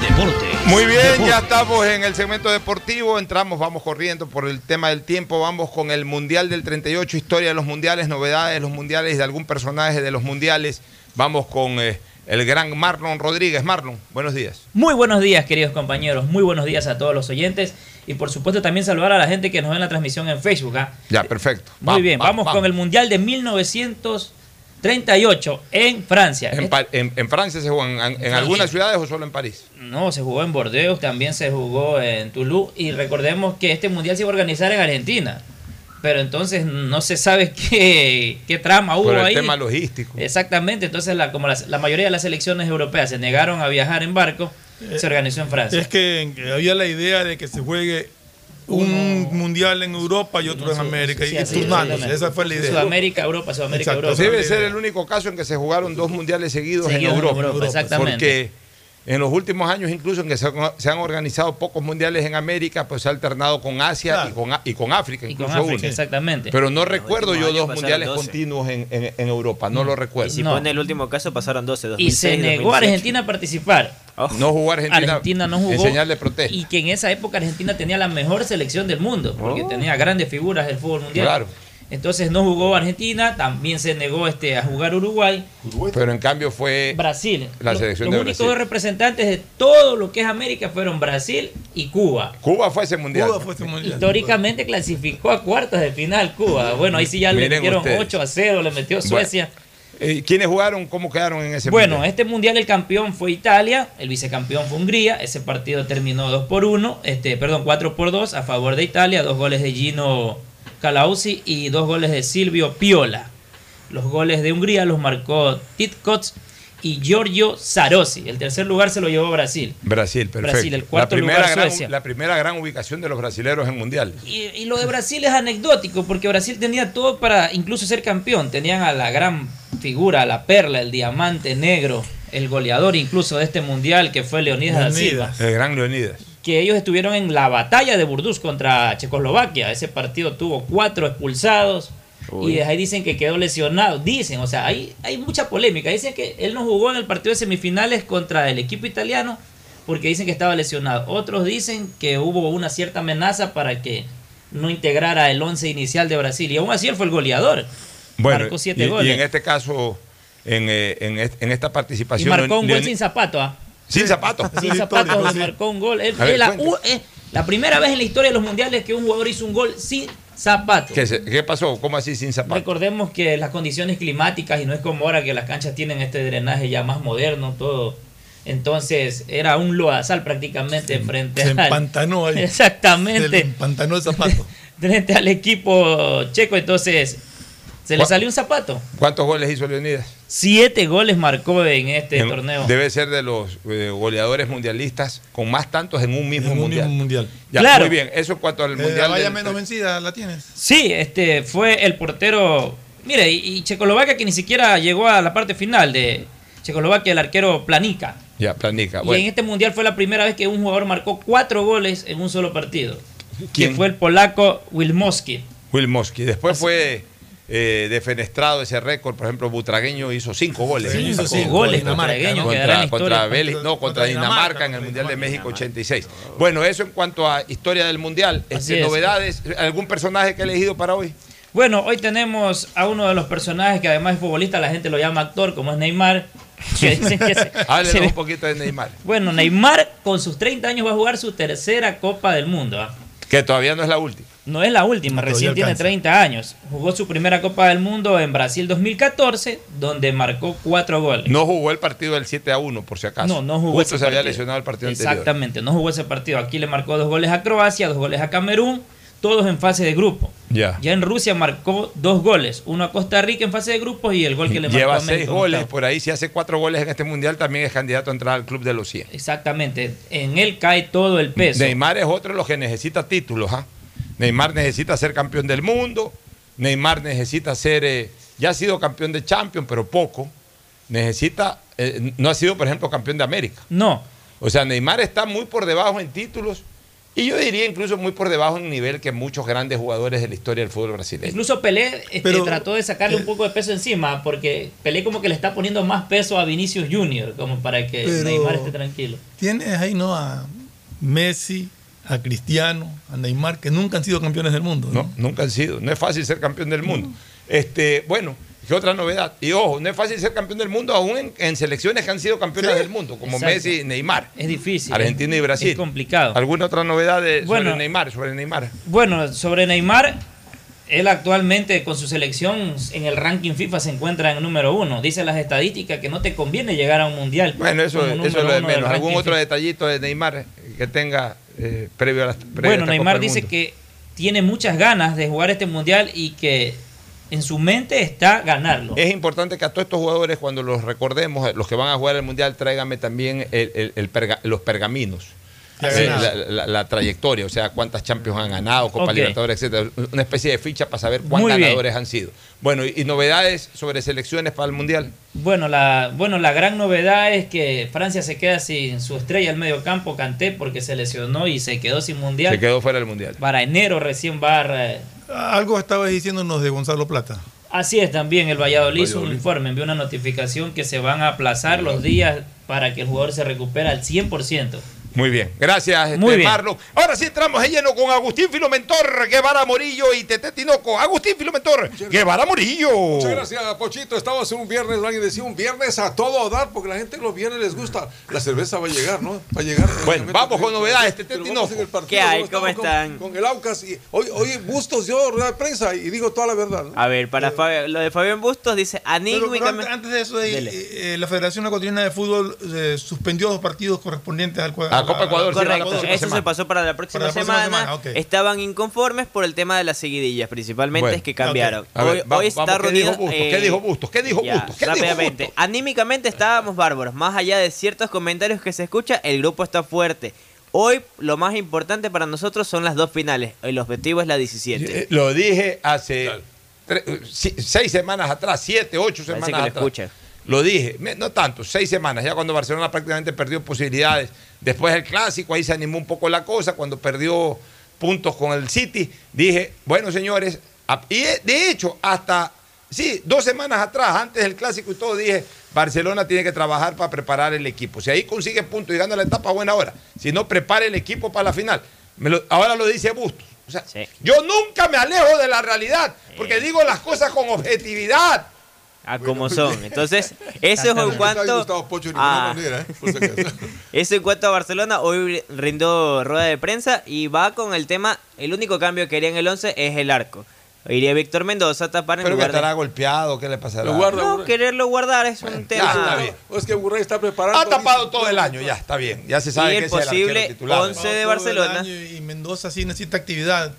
Deporte. Muy bien, ya estamos en el segmento deportivo, entramos, vamos corriendo por el tema del tiempo, vamos con el Mundial del 38, historia de los mundiales, novedades de los mundiales, de algún personaje de los mundiales. Vamos con eh, el gran Marlon Rodríguez. Marlon, buenos días. Muy buenos días, queridos compañeros. Muy buenos días a todos los oyentes. Y por supuesto también saludar a la gente que nos ve en la transmisión en Facebook. ¿ah? Ya, perfecto. Muy Va, bien, va, vamos va. con el Mundial de 1938 en Francia. En, en- en Francia se juega, en, en algunas ciudades o solo en París. No, se jugó en Bordeaux, también se jugó en Toulouse. Y recordemos que este Mundial se iba a organizar en Argentina. Pero entonces no se sabe qué, qué trama hubo Por el ahí. tema logístico. Exactamente, entonces la, como la mayoría de las selecciones europeas se negaron a viajar en barco, se organizó en Francia. Es que había la idea de que se juegue un mundial en Europa y otro en América. Sí, y así, turnándose. Esa fue la idea. Sudamérica, Europa, Sudamérica, Exacto. Europa. Debe ser el único caso en que se jugaron dos mundiales seguidos, Seguidos en en Europa. Europa, exactamente. Porque en los últimos años, incluso en que se, han- se han organizado pocos mundiales en América, pues se ha alternado con Asia y, con, A- y con África, Y con incluso África, uno. exactamente. Pero no recuerdo yo dos mundiales 12. continuos en, en- en Europa, no lo recuerdo. Y si pone el último caso, pasaron 12, Y se 2006, negó a 2018. Argentina a participar. No jugó Argentina, Argentina no jugó. en señal de protesta. Y que en esa época Argentina tenía la mejor selección del mundo, porque Oh. tenía grandes figuras del fútbol mundial. Claro. Entonces no jugó Argentina, también se negó este, a jugar Uruguay. Pero en cambio fue Brasil. la Los- selección los de únicos Brasil. representantes de todo lo que es América fueron Brasil y Cuba. Cuba fue ese mundial. Cuba fue ese mundial. Históricamente clasificó a cuartos de final Cuba. Bueno, ahí sí ya le metieron ustedes. 8 a 0, le metió Suecia. Eh, ¿Quiénes jugaron? ¿Cómo quedaron en ese Bueno, mundial? este mundial el campeón fue Italia, el vicecampeón fue Hungría, ese partido terminó 2 por 1, este, perdón, 4 por 2 a favor de Italia, dos goles de Gino Calauzi y dos goles de Silvio Piola. Los goles de Hungría los marcó Titkots y Giorgio Sarossi. El tercer lugar se lo llevó Brasil. Brasil, perfecto. Brasil, el cuarto la, primera lugar, gran, la primera gran ubicación de los brasileros en mundiales. Y, y lo de Brasil es anecdótico porque Brasil tenía todo para incluso ser campeón. Tenían a la gran figura, a la perla, el diamante negro, el goleador incluso de este mundial que fue Leonidas da Silva. El gran Leonidas. Que ellos estuvieron en la batalla de Burdús contra Checoslovaquia. Ese partido tuvo cuatro expulsados. Uy. Y desde ahí dicen que quedó lesionado. Dicen, o sea, hay, hay mucha polémica. Dicen que él no jugó en el partido de semifinales contra el equipo italiano porque dicen que estaba lesionado. Otros dicen que hubo una cierta amenaza para que no integrara el once inicial de Brasil. Y aún así él fue el goleador. Bueno, marcó siete y, y goles. en este caso, en, eh, en, en esta Y participación. marcó un gol sin zapato. ¿ah? Sin zapatos. Sin zapatos le marcó un gol. Él- A ver, él la- cuente. u- eh, La primera vez en la historia de los mundiales que un jugador hizo un gol sin zapato. ¿Qué, se- qué pasó? ¿Cómo así sin zapatos? Recordemos que las condiciones climáticas, y no es como ahora que las canchas tienen este drenaje ya más moderno, todo. Entonces era un loazal prácticamente frente Se al- empantanó ahí. Exactamente. Se empantanó el zapato. frente al equipo checo, entonces se le ¿Cuál- salió un zapato. ¿Cuántos goles hizo Leonidas? Siete goles marcó en este En- torneo. Debe ser de los eh, goleadores mundialistas con más tantos en un mismo En un mundial. mismo mundial. Ya, Claro. Muy bien, eso en cuanto al Eh, la mundial. valla del- menos vencida la tienes. Sí, este fue el portero. Mire, y, y Checoslovaquia que ni siquiera llegó a la parte final de Checoslovaquia, el arquero Planica. Ya, planica. Y en Bueno, este mundial fue la primera vez que un jugador marcó cuatro goles en un solo partido. ¿Quién? Que fue el polaco Wilmoski. Will Mosky. Después fue eh, defenestrado ese récord. Por ejemplo, Butragueño hizo cinco goles. Sí, hizo cinco goles, Butragueño, Contra, contra. Bélgica- no, contra, Dinamarca, en el Mundial de México 86. Bueno, eso en cuanto a historia del Mundial. Este, es. novedades, ¿algún personaje que he elegido para hoy? Bueno, hoy tenemos a uno de los personajes que además es futbolista, la gente lo llama actor, como es Neymar. que dicen que se- Háblenos se ve- un poquito de Neymar. Bueno, Neymar con sus 30 años va a jugar su tercera Copa del Mundo. ¿ah? Que todavía no es la última. No es la última, recién tiene alcanza. 30 años. Jugó su primera Copa del Mundo en Brasil 2014, donde marcó cuatro goles. No jugó el partido del 7 a 1, por si acaso. No, no jugó Justo ese se había lesionado el partido anterior. Exactamente, no jugó ese partido. Aquí le marcó dos goles a Croacia, dos goles a Camerún, todos en fase de grupo. Ya. Ya en Rusia marcó dos goles, uno a Costa Rica en fase de grupos y el gol que le marcó Lleva a seis México en goles por ahí. Si hace cuatro goles en este mundial, también es candidato a entrar al club de los 100. Exactamente, en él cae todo el peso. Neymar es otro de los que necesita títulos. ¿ah? Neymar necesita ser campeón del mundo. Neymar necesita ser. eh, ya ha sido campeón de Champions, pero poco. Necesita. eh, no ha sido, por ejemplo, campeón de América. No. O sea, Neymar está muy por debajo en títulos. Y yo diría incluso muy por debajo en nivel que muchos grandes jugadores de la historia del fútbol brasileño. Incluso Pelé este, Pero- trató de sacarle un poco de peso encima, porque Pelé como que le está poniendo más peso a Vinicius Junior, como para que Neymar esté tranquilo. Tienes ahí no a Messi, a Cristiano, a Neymar, que nunca han sido campeones del mundo. No, nunca han sido. No es fácil ser campeón del mundo. Este, bueno, ¿qué otra novedad? Y ojo, no es fácil ser campeón del mundo aún en, en selecciones que han sido campeones Sí. del mundo, como Exacto. Messi y Neymar. Es difícil. Argentina y Brasil. Es complicado. ¿Alguna otra novedad de, Bueno. sobre Neymar? Sobre Neymar. Bueno, sobre Neymar, él actualmente con su selección en el ranking FIFA se encuentra en número uno. Dice las estadísticas que no te conviene llegar a un mundial. Bueno, eso, es lo de menos. ¿Algún otro FIFA. detallito de Neymar que tenga eh, previo a la previo a Bueno, esta Neymar dice que tiene muchas ganas de jugar este mundial y que en su mente está ganarlo. Es importante que a todos estos jugadores, cuando los recordemos, los que van a jugar el Mundial, tráiganme también el- los pergaminos. Así la, la- la trayectoria, o sea, cuántas Champions han ganado, Copa. Libertadores, etcétera. Una especie de ficha para saber cuán Muy bien. ganadores han sido. Bueno, y, y novedades sobre selecciones para el Mundial. Bueno, la, bueno, la gran novedad es que Francia se queda sin su estrella al medio campo, Kanté, porque se lesionó y se quedó sin mundial. Se quedó fuera del Mundial. Para enero recién va a... Algo estabas diciéndonos de Gonzalo Plata. Así es también, el Valladolid hizo un informe, envió una notificación que se van a aplazar los días para que el jugador se recupere al 100%. Muy bien, gracias, este, Muy bien. Marlon. Ahora sí entramos de lleno con Agustín Filomentor, Guevara Morillo y Tete Tinoco. Agustín Filomentor, Guevara Morillo. Muchas gracias, Pochito. Estamos en un viernes, alguien decía un viernes a todo dar, porque la gente los viernes les gusta. La cerveza va a llegar, ¿no? Va a llegar. Bueno, vamos con novedades, Tete Tinoco. ¿Qué hay? ¿Cómo están? Con, el Aucas. Y hoy, hoy Bustos dio rueda de prensa y digo toda la verdad. ¿no? A ver, para Fabi- lo de Fabián Bustos dice Pero, pero anímicamente. antes de eso, eh, eh, la Federación Ecuatoriana de Fútbol eh, suspendió dos partidos correspondientes al cua- A Copa Ecuador, sí, Correcto, la próxima eso se pasó para la próxima, Para la próxima semana. Estaban inconformes por el tema de las seguidillas, principalmente Bueno, es que cambiaron. ver, hoy, va- hoy está vamos, ¿qué dijo reunido. Bustos? ¿Qué dijo Bustos? ¿Qué dijo Bustos? ¿Qué dijo rápidamente. Bustos? Anímicamente estábamos bárbaros. Más allá de ciertos comentarios que se escucha, el grupo está fuerte. Hoy lo más importante para nosotros son las dos finales. El objetivo es la 17. Eh, Lo dije hace eh, seis semanas atrás, siete, ocho Parece semanas que lo atrás. escucha. Lo dije, no tanto, seis semanas, ya cuando Barcelona prácticamente perdió posibilidades. Después del clásico, ahí se animó un poco la cosa, cuando perdió puntos con el City, dije, bueno señores, y de- de hecho, hasta, sí, dos semanas atrás, antes del clásico y todo, dije, Barcelona tiene que trabajar para preparar el equipo. Si ahí consigue puntos y gana la etapa, buena hora. Si no, prepare el equipo para la final. Me lo- ahora lo dice Bustos. O sea, yo nunca me alejo de la realidad, porque digo las cosas con objetividad. A como son. Entonces, eso es en cuanto a, manera, ¿eh? Por si acaso. eso en cuanto a Barcelona, hoy rindó rueda de prensa y va con el tema, el único cambio que haría en el 11 es el arco. Iría Víctor Mendoza a tapar en Pero que de... estará golpeado, ¿qué le pasará? Lo guarda, No, Burray. quererlo guardar es un tema... está bien. O es que Burray está preparando. Ha tapado todo el año, ya, está bien. Ya se sabe Y que es el posible titular. 11 de Barcelona. Y Mendoza sí necesita actividad.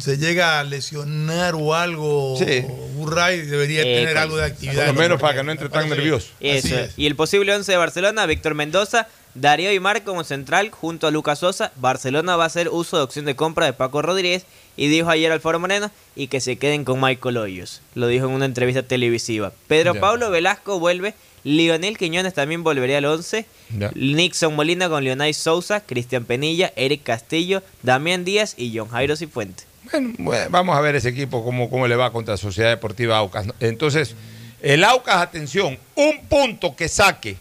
Se llega a lesionar o algo. Sí. Burray debería Eh, tener con- algo de actividad. Por lo menos para que no entre tan nervioso. Eso. Y el posible 11 de Barcelona, Víctor Mendoza, Darío y Mar como central junto a Lucas Sosa. Barcelona va a hacer uso de opción de compra de Paco Rodríguez y dijo ayer Alfaro Moreno y que se queden con Michael Hoyos. Lo dijo en una entrevista televisiva. Pedro. Pablo Velasco vuelve. Lionel Quiñones también volvería al 11. Ya. Nixon Molina con Leonay Sousa, Cristian Penilla, Eric Castillo, Damián Díaz y John Jairo Cifuentes. Bueno, bueno, vamos a ver ese equipo cómo, cómo le va contra Sociedad Deportiva Aucas. Entonces, el Aucas, atención, un punto que saque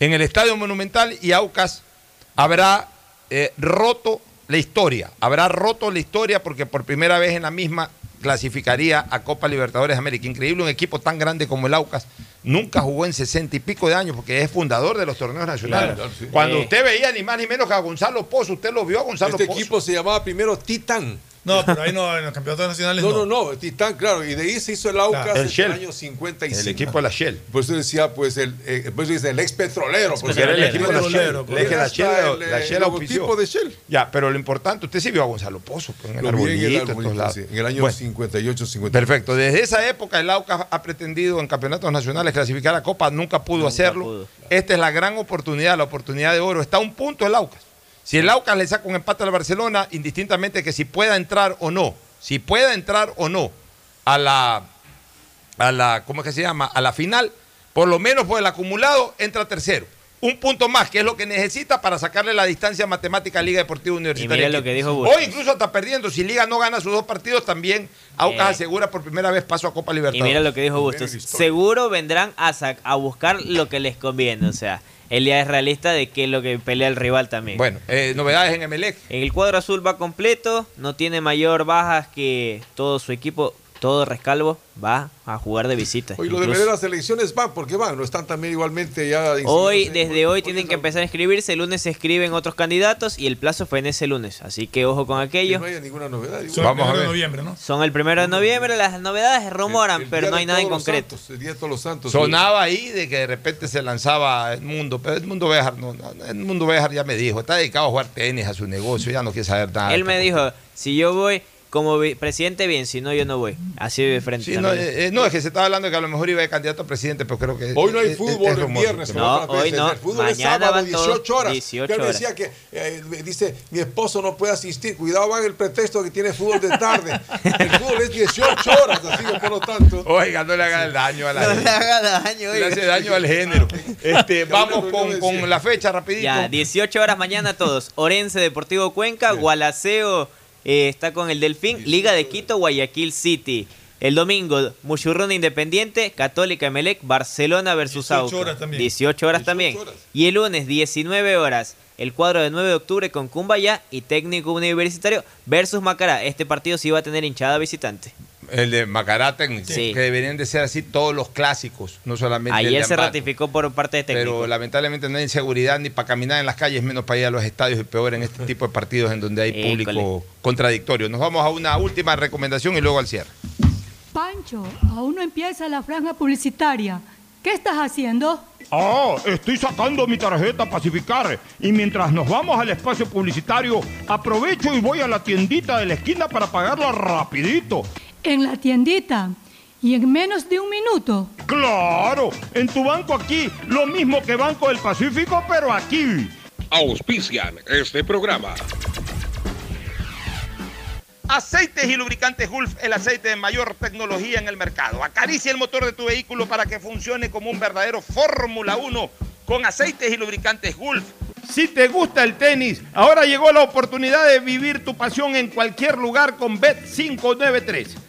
en el Estadio Monumental y Aucas habrá eh, roto la historia. Habrá roto la historia porque por primera vez en la misma clasificaría a Copa Libertadores de América. Increíble, un equipo tan grande como el Aucas. Nunca jugó en 60 y pico de años porque es fundador de los torneos nacionales. Claro, sí. Cuando Eh. usted veía ni más ni menos que a Gonzalo Pozo, usted lo vio a Gonzalo Este Pozo. equipo se llamaba primero Titán. No, pero ahí no, en los campeonatos nacionales No, no. no, no, Titán, claro. Y de ahí se hizo el Aucas Claro. El en el Shell. año 55. El equipo de la Shell. Por eso decía, pues, el, eh, pues dice el ex petrolero. Pues, Porque era el el equipo de la petrolero, Shell. Le dije, la Hasta Shell, el, la eh, Shell logotipo de Shell. Ya, pero lo importante, usted sí vio a Gonzalo Pozo pues, en el vi en el arbolito, en arbolito, todos lados. sí, en el año Bueno, 58, 59. Perfecto. Desde esa época el Aucas ha pretendido en campeonatos nacionales clasificar a Copa, nunca pudo Nunca hacerlo. pudo. Esta es la gran oportunidad, la oportunidad de oro. Está a un punto el Aucas. Si el Aucas le saca un empate al Barcelona, indistintamente que si pueda entrar o no, si pueda entrar o no a la, a la, ¿cómo es que se llama? A la final, por lo menos por el acumulado, entra tercero. Un punto más, que es lo que necesita para sacarle la distancia matemática a Liga Deportiva Universitaria. Y mira lo que dijo Hoy incluso está perdiendo. Si Liga no gana sus dos partidos, también Aucas Eh. asegura por primera vez paso a Copa Y Libertadores. mira lo que dijo Bustos. Seguro vendrán a, sac- a buscar lo que les conviene. O sea, él ya es realista de que es lo que pelea el rival también. Bueno, eh, novedades en Emelec. En el cuadro azul va completo, no tiene mayor bajas que todo su equipo, todo Rescalvo va a jugar de visita. Hoy lo de las elecciones van, porque van, no están también igualmente ya. Hoy, desde hoy tienen que empezar a inscribirse, el lunes se escriben otros candidatos y el plazo fue en ese lunes, así que ojo con Que aquello. no haya ninguna novedad. Son Vamos a el primero de ver. noviembre, ¿no? Son el primero de noviembre, las novedades rumoran, El- el pero no de hay nada en concreto. santos, el día de todos los santos. Sonaba ahí de que de repente se lanzaba Edmundo, pero Edmundo Béjar, no, no, Edmundo Béjar ya me dijo, está dedicado a jugar tenis, a su negocio, ya no quiere saber nada. Él me dijo, si yo voy como vi- presidente, bien, si no, yo no voy. Así de frente. Sí, no, eh, eh, no, es que se estaba hablando de que a lo mejor iba de candidato a presidente, pero creo que... Hoy no hay fútbol es el viernes. No, hoy no. El fútbol es Mañana sábado, van todos 18 horas. 18 Yo me horas. decía que, eh, dice, mi esposo no puede asistir. Cuidado, van el pretexto que tiene fútbol de tarde. el fútbol es 18 horas, así que por lo tanto. Oiga, no le haga el daño a la No gente. le haga daño, Le oiga. hace daño al género. Este, vamos con, con la fecha rapidito. Ya, 18 horas mañana todos. Orense Deportivo Cuenca, Gualaceo eh, está con el Delfín, Liga de Quito, Guayaquil City. El domingo, Muchurruna Independiente, Católica Emelec, Barcelona versus 18 Aucas. horas también. 18 horas también. Y el lunes, 19 horas, el cuadro de 9 de octubre con Cumbayá y Técnico Universitario versus Macará. Este partido sí va a tener hinchada visitante. El de Macará técnico, Sí. que deberían de ser así todos los clásicos, no solamente el Ayer de se ratificó por parte de técnico. Pero lamentablemente no hay seguridad ni para caminar en las calles, menos para ir a los estadios y peor en este tipo de partidos en donde hay público École. contradictorio. Nos vamos a una última recomendación y luego al cierre. Pancho, aún no empieza la franja publicitaria. ¿Qué estás haciendo? Ah, estoy sacando mi tarjeta Pacificar y mientras nos vamos al espacio publicitario, aprovecho y voy a la tiendita de la esquina para pagarla rapidito. En la tiendita. Y en menos de un minuto. Claro, en tu banco aquí, lo mismo que Banco del Pacífico, pero aquí. Auspician este programa. Aceites y lubricantes Gulf, el aceite de mayor tecnología en el mercado. Acaricia el motor de tu vehículo para que funcione como un verdadero Fórmula 1 con aceites y lubricantes Gulf. Si te gusta el tenis, ahora llegó la oportunidad de vivir tu pasión en cualquier lugar con Bet593.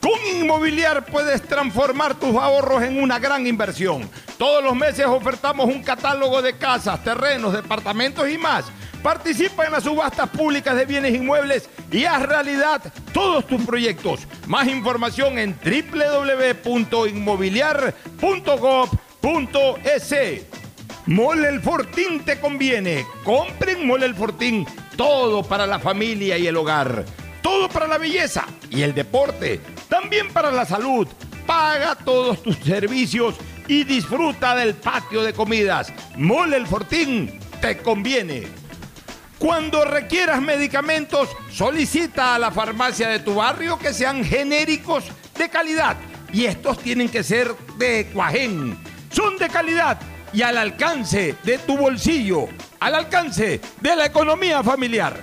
Con Inmobiliar puedes transformar tus ahorros en una gran inversión. Todos los meses ofertamos un catálogo de casas, terrenos, departamentos y más. Participa en las subastas públicas de bienes inmuebles y haz realidad todos tus proyectos. Más información en www.inmobiliar.gov.es. Mole el Fortín te conviene. Compren Mole el Fortín. Todo para la familia y el hogar. Todo para la belleza y el deporte. También para la salud. Paga todos tus servicios y disfruta del patio de comidas. Mole el Fortín te conviene. Cuando requieras medicamentos, solicita a la farmacia de tu barrio que sean genéricos de calidad. Y estos tienen que ser de Cuajén. Son de calidad y al alcance de tu bolsillo, al alcance de la economía familiar.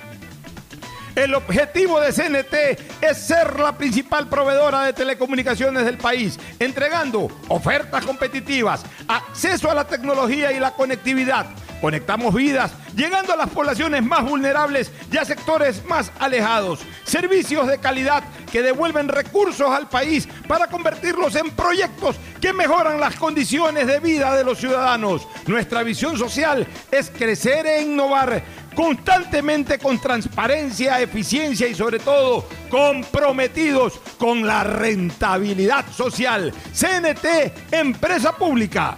El objetivo de CNT es ser la principal proveedora de telecomunicaciones del país, entregando ofertas competitivas, acceso a la tecnología y la conectividad. Conectamos vidas, llegando a las poblaciones más vulnerables y a sectores más alejados. Servicios de calidad que devuelven recursos al país para convertirlos en proyectos que mejoran las condiciones de vida de los ciudadanos. Nuestra visión social es crecer e innovar constantemente con transparencia, eficiencia y sobre todo comprometidos con la rentabilidad social. CNT, empresa pública.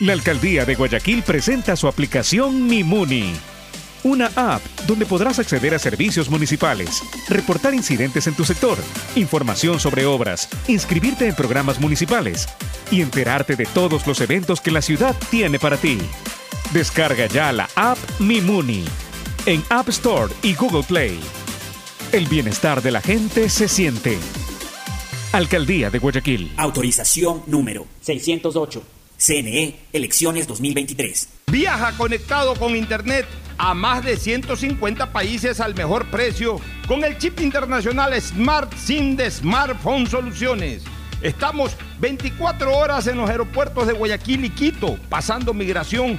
La alcaldía de Guayaquil presenta su aplicación Mimuni. Una app donde podrás acceder a servicios municipales, reportar incidentes en tu sector, información sobre obras, inscribirte en programas municipales y enterarte de todos los eventos que la ciudad tiene para ti. Descarga ya la app Mimuni en App Store y Google Play. El bienestar de la gente se siente. Alcaldía de Guayaquil. Autorización número 608. CNE, elecciones 2023. Viaja conectado con Internet a más de 150 países al mejor precio con el chip internacional Smart SIM de Smartphone Soluciones. Estamos 24 horas en los aeropuertos de Guayaquil y Quito, pasando migración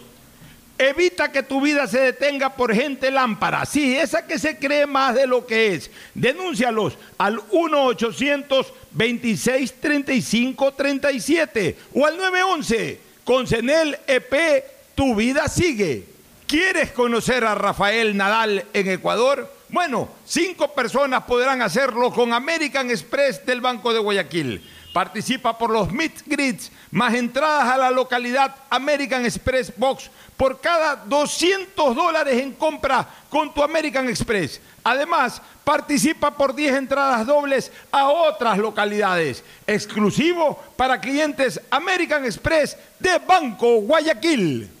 Evita que tu vida se detenga por gente lámpara. Sí, esa que se cree más de lo que es. Denúncialos al 1-800-2635-37 o al 911. Con Senel EP, tu vida sigue. ¿Quieres conocer a Rafael Nadal en Ecuador? Bueno, cinco personas podrán hacerlo con American Express del Banco de Guayaquil. Participa por los Meet Grids, más entradas a la localidad American Express Box por cada 200 dólares en compra con tu American Express. Además, participa por 10 entradas dobles a otras localidades. Exclusivo para clientes American Express de Banco Guayaquil.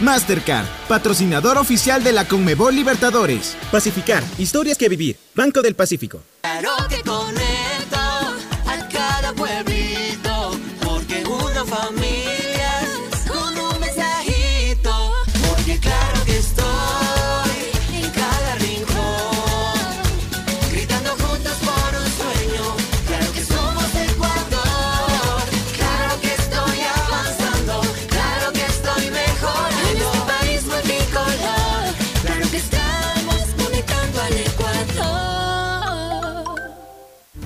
Mastercard, patrocinador oficial de la Conmebol Libertadores. Pacificar, historias que vivir. Banco del Pacífico.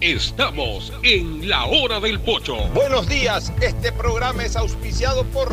Estamos en la hora del pocho. Buenos días, este programa es auspiciado por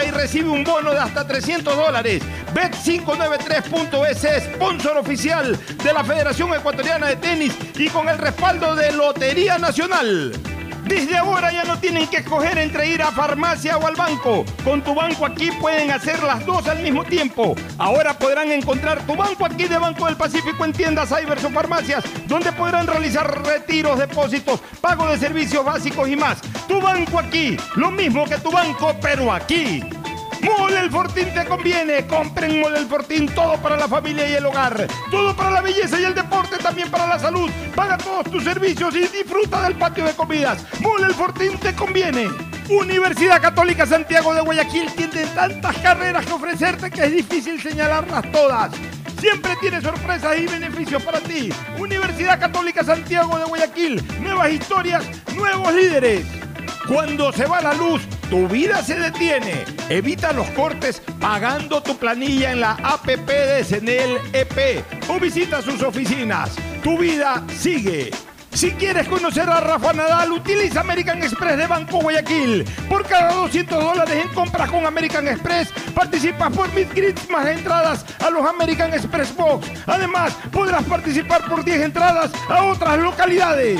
y recibe un bono de hasta 300 dólares. Bet593.es, sponsor oficial de la Federación Ecuatoriana de Tenis y con el respaldo de Lotería Nacional. Desde ahora ya no tienen que escoger entre ir a farmacia o al banco. Con tu banco aquí pueden hacer las dos al mismo tiempo. Ahora podrán encontrar tu banco aquí de Banco del Pacífico en tiendas, cybers farmacias, donde podrán realizar retiros, depósitos, pago de servicios básicos y más. Tu banco aquí, lo mismo que tu banco, pero aquí. Mole el Fortín te conviene. Compren Mole el Fortín, todo para la familia y el hogar. Todo para la belleza y el deporte, también para la salud. Paga todos tus servicios y disfruta del patio de comidas. Mole el Fortín te conviene. Universidad Católica Santiago de Guayaquil tiene tantas carreras que ofrecerte que es difícil señalarlas todas. Siempre tiene sorpresas y beneficios para ti. Universidad Católica Santiago de Guayaquil. Nuevas historias, nuevos líderes. Cuando se va la luz, tu vida se detiene. Evita los cortes pagando tu planilla en la APP de Senel EP o visita sus oficinas. Tu vida sigue. Si quieres conocer a Rafa Nadal, utiliza American Express de Banco Guayaquil. Por cada 200 dólares en compras con American Express, participas por mil grits más entradas a los American Express Box. Además, podrás participar por 10 entradas a otras localidades.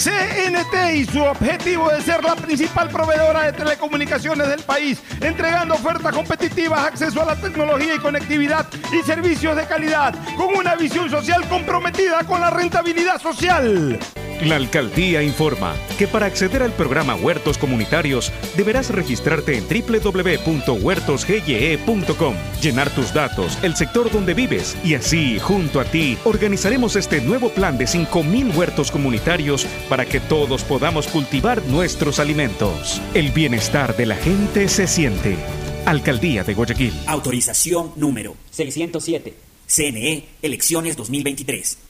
CNT y su objetivo de ser la principal proveedora de telecomunicaciones del país, entregando ofertas competitivas, acceso a la tecnología y conectividad y servicios de calidad, con una visión social comprometida con la rentabilidad social. La alcaldía informa que para acceder al programa Huertos Comunitarios deberás registrarte en www.huertosgye.com, llenar tus datos, el sector donde vives y así, junto a ti, organizaremos este nuevo plan de 5.000 huertos comunitarios para que todos podamos cultivar nuestros alimentos. El bienestar de la gente se siente. Alcaldía de Guayaquil. Autorización número 607. CNE, elecciones 2023.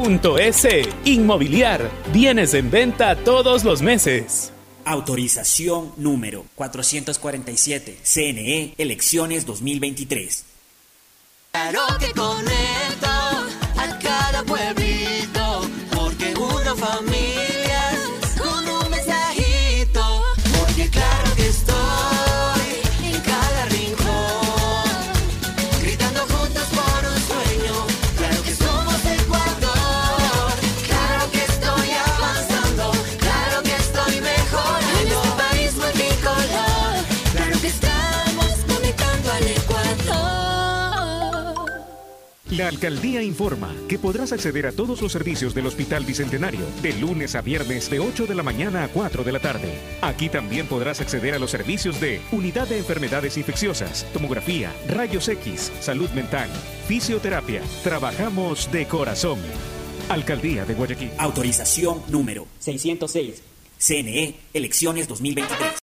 .es. Inmobiliar. Bienes en venta todos los meses. Autorización número 447. CNE, elecciones 2023. Claro que conecto La alcaldía informa que podrás acceder a todos los servicios del Hospital Bicentenario de lunes a viernes de 8 de la mañana a 4 de la tarde. Aquí también podrás acceder a los servicios de Unidad de Enfermedades Infecciosas, Tomografía, Rayos X, Salud Mental, Fisioterapia. Trabajamos de corazón. Alcaldía de Guayaquil. Autorización número 606. CNE, elecciones 2023.